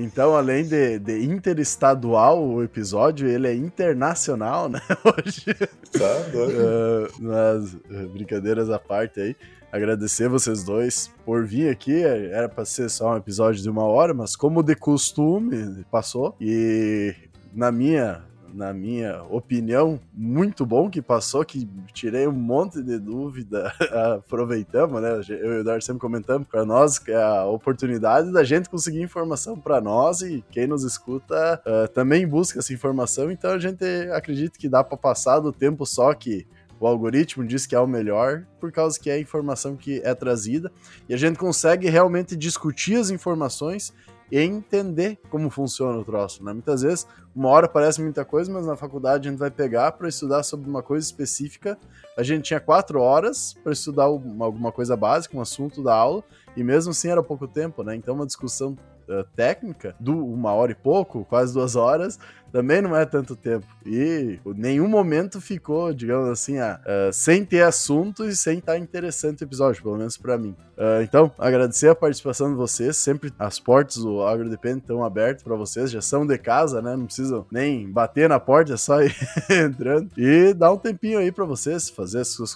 Então, além de, de, interestadual o episódio, ele é internacional, né? [LAUGHS] Hoje. Tá, doido. uh, mas, uh, brincadeiras à parte aí. Agradecer vocês dois por vir aqui. Era para ser só um episódio de uma hora, mas como de costume, passou. E na minha na minha opinião, muito bom que passou, que tirei um monte de dúvida, [LAUGHS] aproveitamos, né? Eu e o Eduardo sempre comentamos para nós que é a oportunidade da gente conseguir informação para nós e quem nos escuta uh, também busca essa informação, então a gente acredita que dá para passar do tempo só que o algoritmo diz que é o melhor, por causa que é a informação que é trazida, e a gente consegue realmente discutir as informações e entender como funciona o troço, né? Muitas vezes, uma hora parece muita coisa, mas na faculdade a gente vai pegar para estudar sobre uma coisa específica. A gente tinha quatro horas para estudar uma, alguma coisa básica, um assunto da aula, e mesmo assim era pouco tempo, né? Então, uma discussão uh, técnica, do uma hora e pouco, quase duas horas, também não é tanto tempo. E nenhum momento ficou, digamos assim, uh, sem ter assunto e sem estar interessante o episódio, pelo menos para mim. Uh, então, agradecer a participação de vocês. Sempre as portas do AgroDepende estão abertas para vocês, já são de casa, né? Não precisam nem bater na porta, é só ir [LAUGHS] entrando. E dar um tempinho aí para vocês, fazer as suas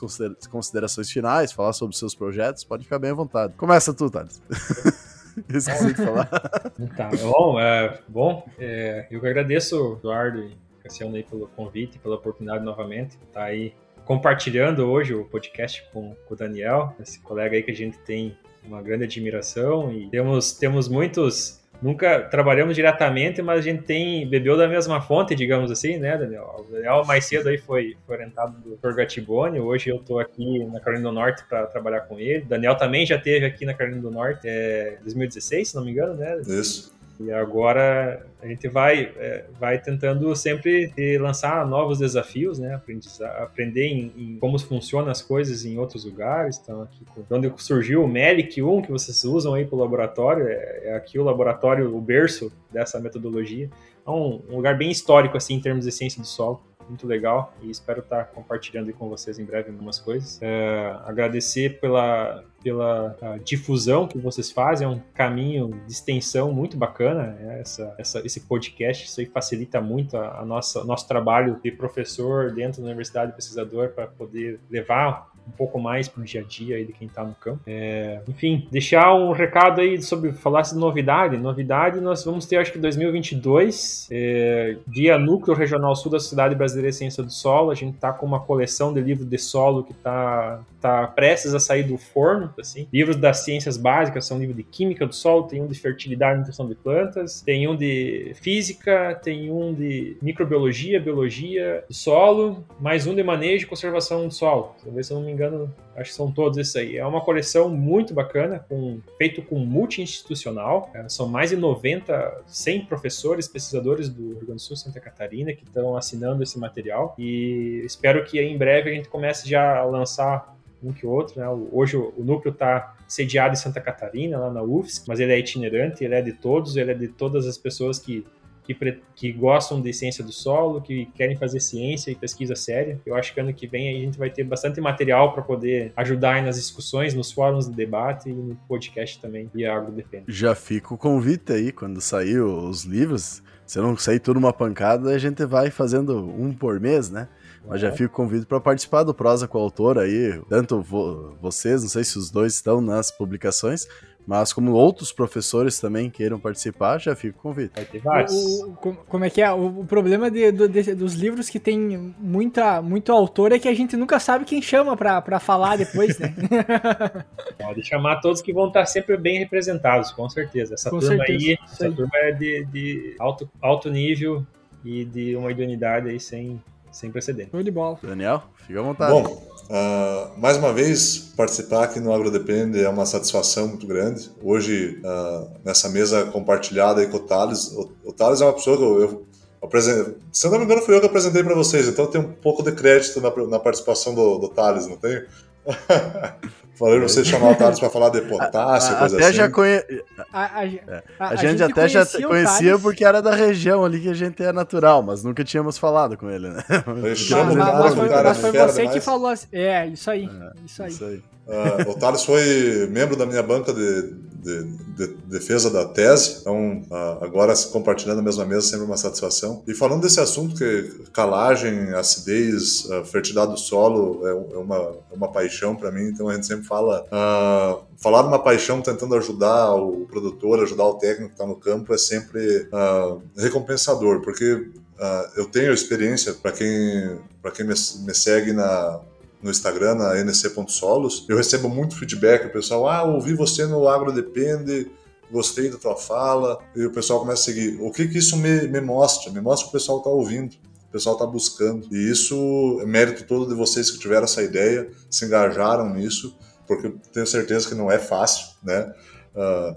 considerações finais, falar sobre seus projetos. Pode ficar bem à vontade. Começa tu, Thales. [LAUGHS] [LAUGHS] Esqueci de falar. Tá, bom, é, bom é, eu que agradeço, Eduardo e Cassiano, aí, pelo convite, pela oportunidade novamente estar aí compartilhando hoje o podcast com, com o Daniel, esse colega aí que a gente tem uma grande admiração e temos, temos muitos nunca trabalhamos diretamente, mas a gente tem bebeu da mesma fonte, digamos assim, né, Daniel? O Daniel mais cedo aí foi, foi orientado por Gatibone, hoje eu estou aqui na Carolina do Norte para trabalhar com ele. Daniel também já teve aqui na Carolina do Norte, é 2016, se não me engano, né? Isso. E agora a gente vai, é, vai tentando sempre lançar novos desafios, né? aprender em, em, como funcionam as coisas em outros lugares. Então, aqui, quando surgiu o MELIC 1, que vocês usam aí para o laboratório, é, é, aqui o laboratório, o berço dessa metodologia. É um, um lugar bem histórico, assim, em termos de ciência do solo muito legal e espero estar compartilhando com vocês em breve algumas coisas. É, agradecer pela, pela difusão que vocês fazem, é um caminho de extensão muito bacana, né? essa, essa, esse podcast, isso aí facilita muito a, a nossa nosso trabalho de professor dentro da universidade, pesquisador, para poder levar um pouco mais para o dia a dia aí de quem está no campo. É, enfim, deixar um recado aí sobre falar de novidade. Novidade, nós vamos ter, acho que 2022, é, via Núcleo Regional Sul da Sociedade Brasileira de Ciência do Solo. A gente está com uma coleção de livros de solo que está tá prestes a sair do forno, assim. Livros das ciências básicas são livros de química do solo, tem um de fertilidade e nutrição de plantas, tem um de física, tem um de microbiologia, biologia do solo, mais um de manejo e conservação do solo. Talvez eu não me engano, acho que são todos esses aí. É uma coleção muito bacana, com, feito com multi-institucional. É, são mais de 90, 100 professores, pesquisadores do Rio Grande do Sul Santa Catarina que estão assinando esse material. E espero que em breve a gente comece já a lançar um que outro. Né? Hoje o núcleo está sediado em Santa Catarina, lá na UFSC, mas ele é itinerante, ele é de todos, ele é de todas as pessoas que que, que, gostam de ciência do solo, que querem fazer ciência e pesquisa séria. Eu acho que ano que vem a gente vai ter bastante material para poder ajudar nas discussões, nos fóruns de debate e no podcast também e Agro Depende. Já fica o convite aí, quando sair os livros, se não sair tudo uma pancada, a gente vai fazendo um por mês, né? Mas já fico convido para participar do Prosa com o autor aí, tanto vo vocês, não sei se os dois estão nas publicações, Mas como outros professores também queiram participar, já fica o convite. Vai ter vários. O, o- como é que é? O, o problema de- do- de- dos livros que tem muita, muito autor é que a gente nunca sabe quem chama pra, pra falar depois, né? [LAUGHS] Pode chamar todos que vão estar sempre bem representados, com certeza. Essa Com turma certeza, aí, essa aí. turma é de, de alto, alto nível e de uma idoneidade aí sem, sem precedente. Show de bola. Daniel, fica à vontade. Bom, ah, mais uma vez, participar aqui no AgroDepende é uma satisfação muito grande. Hoje, ah, nessa mesa compartilhada aí com o Thales, o, o Thales é uma pessoa que eu, eu apresentei, se eu não me engano, foi eu que apresentei para vocês, então tem um pouco de crédito na, na participação do, do Thales, não tem? [LAUGHS] Falei pra vocês chamar o Thales para falar de potássio, [LAUGHS] coisa até assim. já conhe... A, a- a- a, gente, até já conhecia o conhecia Thales, porque era da região ali que a gente é natural, mas nunca tínhamos falado com ele, né? Eu Mas, chamo mas- foi, cara mas foi é você que demais. falou assim. É, isso aí. Isso aí. Isso aí. Ah, o Thales foi membro da minha banca de, de- de defesa da tese, então agora compartilhando a mesma mesa, sempre uma satisfação. E falando desse assunto que calagem, acidez, ah, fertilidade do solo é, é uma, é uma paixão para mim, então a gente sempre fala. ah, falar uma paixão tentando ajudar o produtor, ajudar o técnico que está no campo é sempre ah, recompensador, porque ah, eu tenho experiência, para quem, pra quem me, me segue na, no Instagram, na nc.solos, eu recebo muito feedback, o pessoal, ah, ouvi você no Agro Depende, gostei da tua fala, e o pessoal começa a seguir. O que que isso me, me mostra? Me mostra que o pessoal está ouvindo, o pessoal está buscando, e isso é mérito todo de vocês que tiveram essa ideia, se engajaram nisso, porque tenho certeza que não é fácil, né? Ah,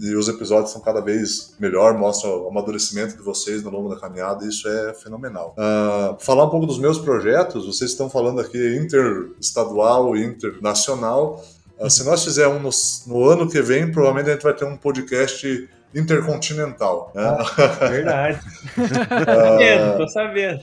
e os episódios são cada vez melhor, mostram o amadurecimento de vocês no longo da caminhada, e isso é fenomenal. Ah, falar um pouco dos meus projetos, vocês estão falando aqui interestadual e internacional. Ah, se nós fizermos um no, no ano que vem, provavelmente a gente vai ter um podcast intercontinental. né? Verdade. Ah, sabendo, tô sabendo.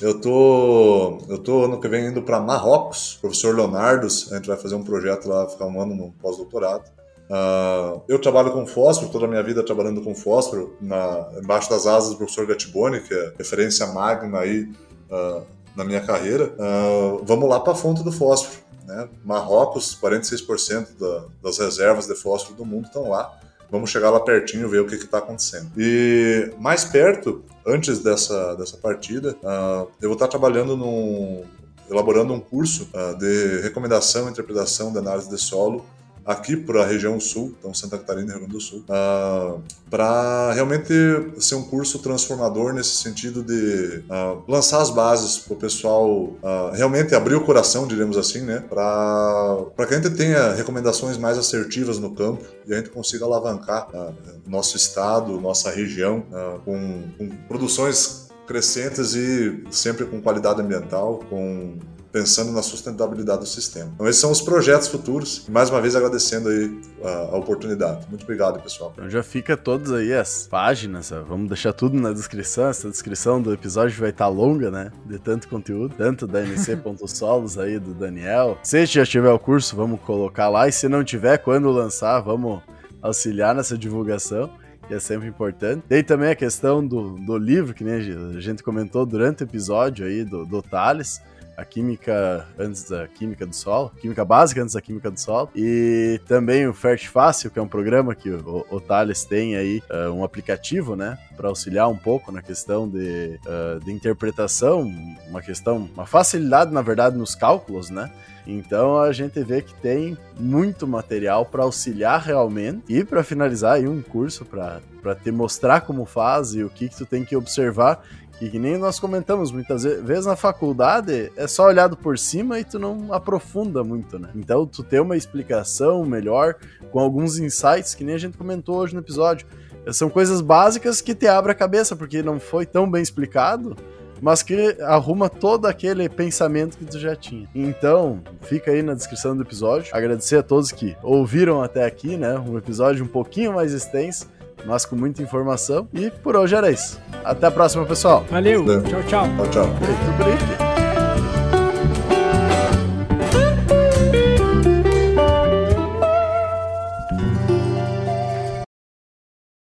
eu tô, eu tô ano que vem indo para Marrocos, professor Leonardos, a gente vai fazer um projeto lá, ficar um ano no pós-doutorado. Ah, eu trabalho com fósforo, toda a minha vida trabalhando com fósforo, na, embaixo das asas do professor Gattiboni, que é referência magna aí ah, na minha carreira. Ah, vamos lá para a fonte do fósforo. Né? Marrocos, 46% da, das reservas de fósforo do mundo estão lá. Vamos chegar lá pertinho ver o que está acontecendo. E mais perto, antes dessa, dessa partida, eu vou estar trabalhando num, elaborando um curso de recomendação e interpretação de análise de solo aqui para a região sul, então Santa Catarina e Rio Grande do Sul, para realmente ser um curso transformador nesse sentido de ah, lançar as bases para o pessoal ah, realmente abrir o coração, diremos assim, né, para que a gente tenha recomendações mais assertivas no campo e a gente consiga alavancar ah, nosso estado, nossa região ah, com, com produções crescentes e sempre com qualidade ambiental, com pensando na sustentabilidade do sistema. Então esses são os projetos futuros. E mais uma vez agradecendo aí a, a oportunidade. Muito obrigado, pessoal. Então já fica todos aí as páginas, ó. vamos deixar tudo na descrição. Essa descrição do episódio vai estar longa, né? De tanto conteúdo, tanto da NC.solos [LAUGHS] aí do Daniel. Se já tiver o curso, vamos colocar lá. E se não tiver, quando lançar, vamos auxiliar nessa divulgação. Que é sempre importante. Tem também a questão do, do livro, que nem a gente comentou durante o episódio aí do, do Thales a química antes da química do solo, química básica antes da química do solo, e também o Fert Fácil, que é um programa que o, o Thales tem aí, uh, um aplicativo, né, para auxiliar um pouco na questão de, uh, de interpretação, uma questão, uma facilidade, na verdade, nos cálculos, né, então a gente vê que tem muito material para auxiliar realmente. E para finalizar aí um curso para te mostrar como faz e o que, que tu tem que observar que nem nós comentamos muitas vezes na faculdade, é só olhado por cima e tu não aprofunda muito, né? Então tu ter uma explicação melhor, com alguns insights, que nem a gente comentou hoje no episódio. São coisas básicas que te abrem a cabeça, porque não foi tão bem explicado, mas que arruma todo aquele pensamento que tu já tinha. Então, fica aí na descrição do episódio. Agradecer a todos que ouviram até aqui, né? Um episódio um pouquinho mais extenso mas com muita informação. E por hoje era isso. Até a próxima, pessoal. Valeu. Tchau, tchau. Tchau, tchau.